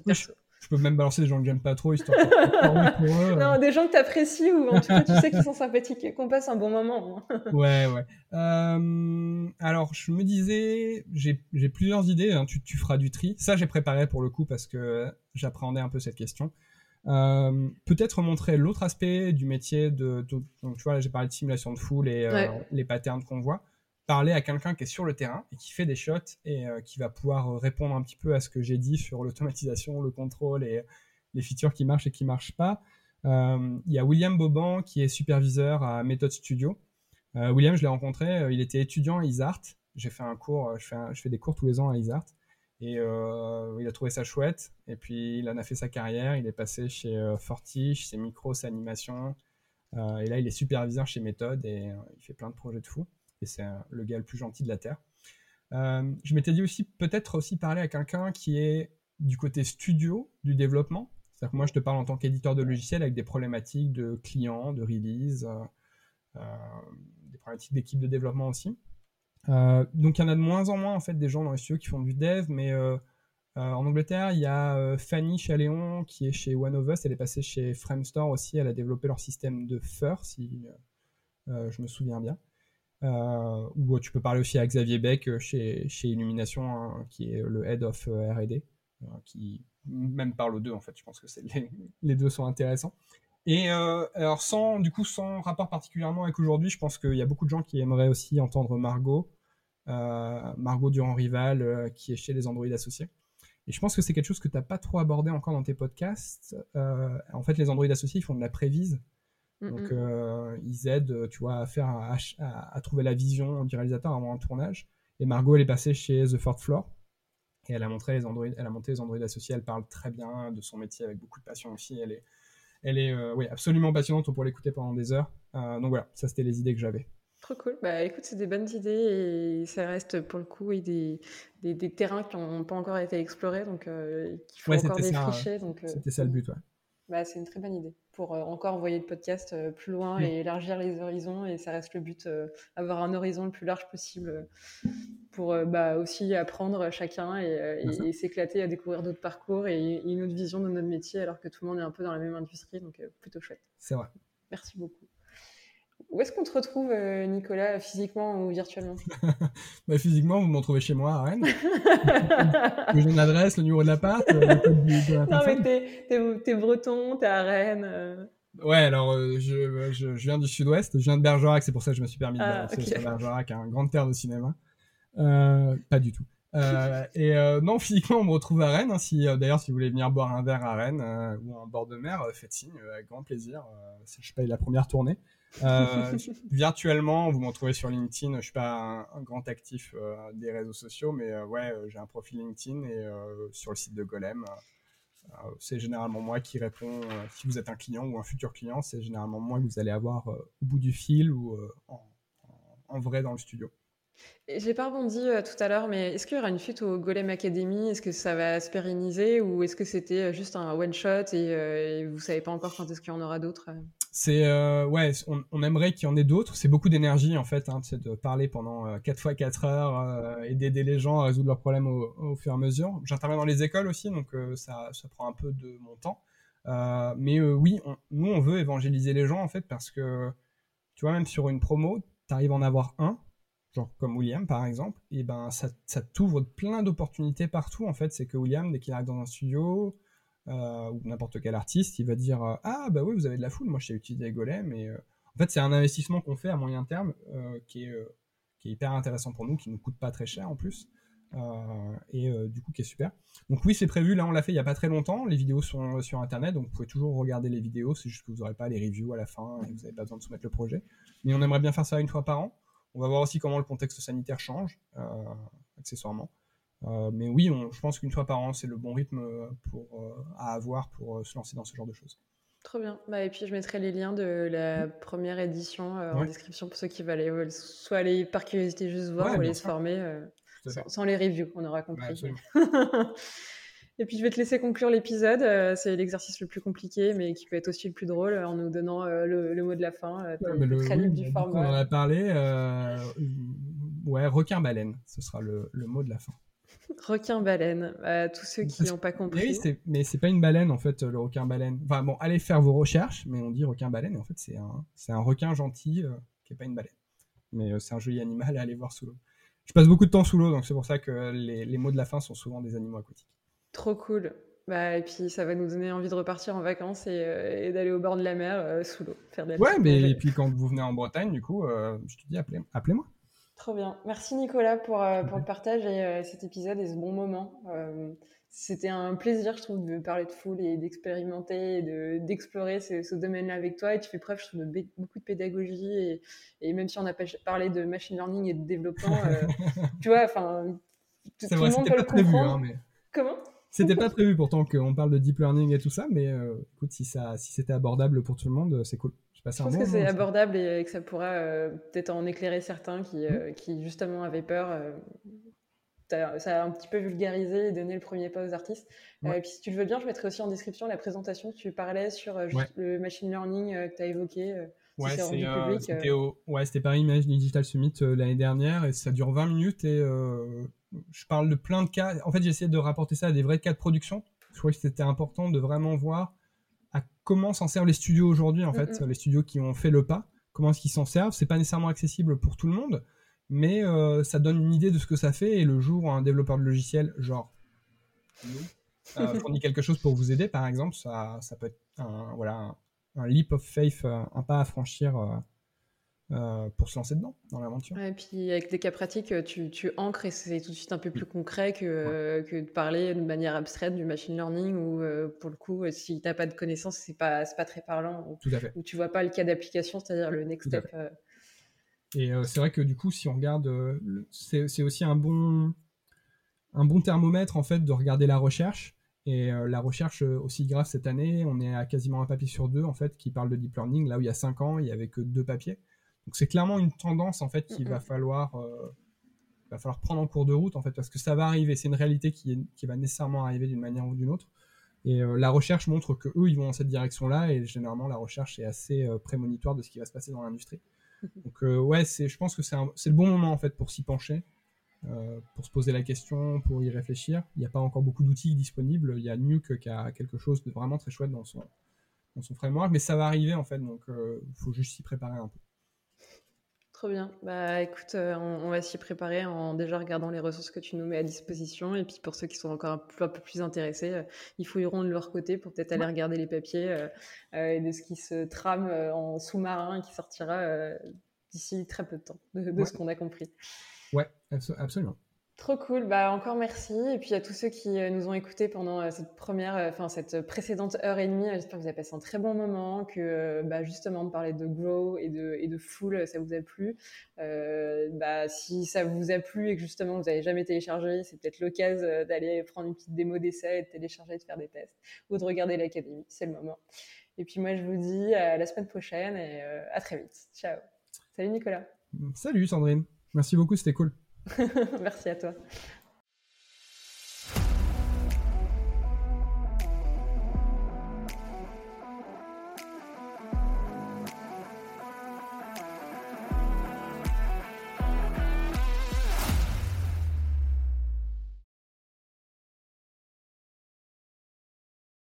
les je peux même balancer des gens que j'aime pas trop, histoire de pour eux. Non, des gens que tu apprécies ou en tout cas tu sais qu'ils sont sympathiques et qu'on passe un bon moment. Ouais, ouais. Euh, alors, je me disais, j'ai plusieurs idées, hein. tu, tu, feras du tri. Ça, j'ai préparé pour le coup parce que j'appréhendais un peu cette question. Euh, peut-être montrer l'autre aspect du métier de, donc tu vois j'ai parlé de simulation de foule et euh, les patterns qu'on voit parler à quelqu'un qui est sur le terrain et qui fait des shots et euh, qui va pouvoir euh, répondre un petit peu à ce que j'ai dit sur l'automatisation, le contrôle et les features qui marchent et qui marchent pas. Euh, il y a William Boban qui est superviseur à Method Studio. William, je l'ai rencontré, il était étudiant à Isart. J'ai fait un cours, je fais, des cours tous les ans à Isart. Et il a trouvé ça chouette. Et puis il en a fait sa carrière. Il est passé chez Fortiche, chez Micros Animation. et là, il est superviseur chez Method et il fait plein de projets de fou et c'est le gars le plus gentil de la Terre. Euh, je m'étais dit aussi peut-être aussi parler à quelqu'un qui est du côté studio du développement. C'est-à-dire que moi je te parle en tant qu'éditeur de logiciels avec des problématiques de clients, de release, euh, euh, des problématiques d'équipe de développement aussi. donc il y en a de moins en moins en fait des gens dans les studios qui font du dev, mais en Angleterre il y a Fanny Chaléon qui est chez One of Us, elle est passée chez Framestore aussi, elle a développé leur système de Fur si je me souviens bien. Euh, ou tu peux parler aussi à Xavier Beck euh, chez, chez Illumination, hein, qui est le head of euh, R&D, qui même parle aux deux en fait. Je pense que les, les, deux sont intéressants. Et alors sans du coup sans rapport particulièrement avec aujourd'hui, je pense qu'il y a beaucoup de gens qui aimeraient aussi entendre Margot, Margot Durand Rival, qui est chez les Android associés. Et je pense que c'est quelque chose que tu n'as pas trop abordé encore dans tes podcasts. en fait, les Android associés, ils font de la prévise. Donc, euh, ils aident, tu vois, à, faire, à, trouver la vision du réalisateur avant un tournage. Et Margot, elle est passée chez The Fourth Floor. Et elle a, montré les Android, elle a monté les Android associés. Elle parle très bien de son métier avec beaucoup de passion aussi. Elle est, elle est euh, oui, absolument passionnante. On pourrait l'écouter pendant des heures. Euh, donc voilà, ça, c'était les idées que j'avais. Trop cool. Bah écoute, c'est des bonnes idées et ça reste pour le coup des, des, des, terrains qui n'ont pas encore été explorés, donc euh, qu'il faut encore défricher. C'était ça le but, ouais. Bah, c'est une très bonne idée pour euh, encore envoyer le podcast euh, plus loin et élargir les horizons. Et ça reste le but, euh, avoir un horizon le plus large possible pour bah, aussi apprendre chacun et, s'éclater à découvrir d'autres parcours et une autre vision de notre métier alors que tout le monde est un peu dans la même industrie. Donc plutôt chouette. C'est vrai. Merci beaucoup. Où est-ce qu'on te retrouve, euh, Nicolas, physiquement ou virtuellement? Bah, Physiquement, vous m'en trouvez chez moi à Rennes. J'ai une adresse, le numéro de l'appart. Euh, non, mais t'es, breton, t'es à Rennes. Euh. Ouais, alors je, je, viens du sud-ouest, je viens de Bergerac, c'est pour ça que je me suis permis de ah, okay. Bergerac, un grande terre de cinéma. pas du tout. et non, physiquement, on me retrouve à Rennes. Hein, si, d'ailleurs, si vous voulez venir boire un verre à Rennes ou en bord de mer, faites signe, avec grand plaisir. je paye la première tournée. Euh, virtuellement, vous m'en trouvez sur LinkedIn. Je suis pas un, grand actif euh, des réseaux sociaux, mais euh, ouais, j'ai un profil LinkedIn et sur le site de Golem, c'est généralement moi qui réponds. si vous êtes un client ou un futur client, c'est généralement moi que vous allez avoir au bout du fil ou en, vrai dans le studio. J'ai pas rebondi tout à l'heure, mais est-ce qu'il y aura une suite au Golem Academy? Est-ce que ça va se pérenniser ou est-ce que c'était juste un one shot et, et vous savez pas encore quand est-ce qu'il y en aura d'autres c'est euh, ouais, on, aimerait qu'il y en ait d'autres. C'est beaucoup d'énergie en fait, hein, de parler pendant 4 euh, fois 4 heures euh, et d'aider les gens à résoudre leurs problèmes au, fur et à mesure. J'interviens dans les écoles aussi, donc ça, prend un peu de mon temps. mais oui, nous on veut évangéliser les gens en fait parce que tu vois même sur une promo, tu arrives à en avoir un, genre comme William par exemple, et ben ça, ça t'ouvre plein d'opportunités partout en fait. C'est que William dès qu'il arrive dans un studio euh, ou n'importe quel artiste, il va dire euh, ah bah oui vous avez de la foule, moi je sais utiliser Golem et euh, en fait c'est un investissement qu'on fait à moyen terme qui est qui est hyper intéressant pour nous, qui nous coûte pas très cher en plus. et du coup qui est super. Donc oui, c'est prévu. Là, on l'a fait il y a pas très longtemps. Les vidéos sont sur internet, donc vous pouvez toujours regarder les vidéos. C'est juste que vous n'aurez pas les reviews à la fin et vous n'avez pas besoin de soumettre le projet. Mais on aimerait bien faire ça une fois par an. On va voir aussi comment le contexte sanitaire change, accessoirement. mais oui, je pense qu'une fois par an, c'est le bon rythme pour, à avoir pour se lancer dans ce genre de choses. Trop bien. Bah, et puis je mettrai les liens de la première édition euh, en description pour ceux qui veulent soit aller par curiosité juste voir ou aller se former euh, sans, les reviews, on aura compris. et puis je vais te laisser conclure l'épisode. Euh, c'est l'exercice le plus compliqué, mais qui peut être aussi le plus drôle en nous donnant le, mot de la fin. le, du format. On en a parlé. ouais, requin-baleine, ce sera le mot de la fin. Requin-baleine, euh, tous ceux qui n'ont pas compris. Oui, mais c'est pas une baleine en fait, le requin-baleine. Enfin bon, allez faire vos recherches, mais on dit requin-baleine et en fait c'est un, un requin gentil euh, qui est pas une baleine. Mais euh, c'est un joli animal à aller voir sous l'eau. Je passe beaucoup de temps sous l'eau, donc c'est pour ça que les, les, mots de la fin sont souvent des animaux aquatiques. Trop cool. Bah, et puis ça va nous donner envie de repartir en vacances et, d'aller au bord de la mer sous l'eau, faire des Ouais, mais et puis quand vous venez en Bretagne, du coup, je te dis appelez-moi. appelez moi Trop bien. Merci Nicolas pour, euh, pour le partage et euh, cet épisode et ce bon moment. Euh, c'était un plaisir, je trouve, de parler de foule et d'expérimenter et d'explorer ce, domaine-là avec toi. Et tu fais preuve, je trouve, de beaucoup de pédagogie. Et, et, même si on n'a pas parlé de machine learning et de développement, tu vois, enfin, tout, le monde peut pas le hein, mais... Comment? C'était pas prévu pourtant qu'on parle de deep learning et tout ça, mais écoute, si, ça, si c'était abordable pour tout le monde, c'est cool. Je pense que c'est abordable et que ça pourra euh, peut-être en éclairer certains qui, euh, qui justement avaient peur. Euh, ça a un petit peu vulgarisé et donné le premier pas aux artistes. et puis si tu le veux bien, je mettrai aussi en description la présentation que tu parlais sur le machine learning que tu as évoqué. Ouais, c'était au... ouais, Paris Image Digital Summit l'année dernière et ça dure 20 minutes et je parle de plein de cas. En fait, j'ai essayé de rapporter ça à des vrais cas de production. Je crois que c'était important de vraiment voir à comment s'en servent les studios aujourd'hui, en fait, les studios qui ont fait le pas, comment est-ce qu'ils s'en servent. C'est pas nécessairement accessible pour tout le monde, mais euh, ça donne une idée de ce que ça fait. Et le jour où un développeur de logiciel, genre euh, fournit quelque chose pour vous aider, par exemple, ça, ça peut être un, voilà, un, leap of faith, euh, un pas à franchir euh, pour se lancer dedans, dans l'aventure. et puis avec des cas pratiques, tu, tu ancres et c'est tout de suite un peu plus concret que, que de parler de manière abstraite du machine learning où, euh, pour le coup, si tu n'as pas de connaissances, c'est pas, pas très parlant. Ou, tout à fait. Où tu vois pas le cas d'application, c'est-à-dire le next step. Euh. Et c'est vrai que du coup, si on regarde, c'est aussi un bon, un bon thermomètre en fait de regarder la recherche. Et la recherche aussi grave cette année, on est à quasiment un papier sur deux en fait qui parle de deep learning. Là où il y a cinq ans, il y avait que deux papiers. Donc c'est clairement une tendance en fait qu'il va falloir euh, va falloir prendre en cours de route en fait parce que ça va arriver. C'est une réalité qui, est, qui va nécessairement arriver d'une manière ou d'une autre. Et euh, la recherche montre que eux ils vont dans cette direction-là et généralement la recherche est assez euh, prémonitoire de ce qui va se passer dans l'industrie. Donc ouais, c'est je pense que c'est le bon moment en fait pour s'y pencher. pour se poser la question, pour y réfléchir. Il n'y a pas encore beaucoup d'outils disponibles. Il y a Nuke qui a quelque chose de vraiment très chouette dans son, dans son framework, mais ça va arriver en fait, donc il faut juste s'y préparer un peu. Trop bien. Bah écoute, euh, on, va s'y préparer en déjà regardant les ressources que tu nous mets à disposition. Et puis pour ceux qui sont encore un peu, plus intéressés, euh, ils fouilleront de leur côté pour peut-être aller regarder les papiers euh, et de ce qui se trame en sous-marin et qui sortira d'ici très peu de temps, de, ce qu'on a compris. Ouais, absolument. Trop cool, bah encore merci. Et puis à tous ceux qui euh, nous ont écoutés pendant euh, cette première, euh, enfin cette précédente heure et demie, j'espère que vous avez passé un très bon moment, que bah, justement de parler de Grow et de, et de Full, ça vous a plu. bah, si ça vous a plu et que justement vous n'avez jamais téléchargé, c'est peut-être l'occasion d'aller prendre une petite démo d'essai et de télécharger, de faire des tests ou de regarder l'académie, c'est le moment. Et puis moi je vous dis à la semaine prochaine et à très vite. Ciao. Salut Nicolas. Salut Sandrine. Merci beaucoup, c'était cool. Merci à toi.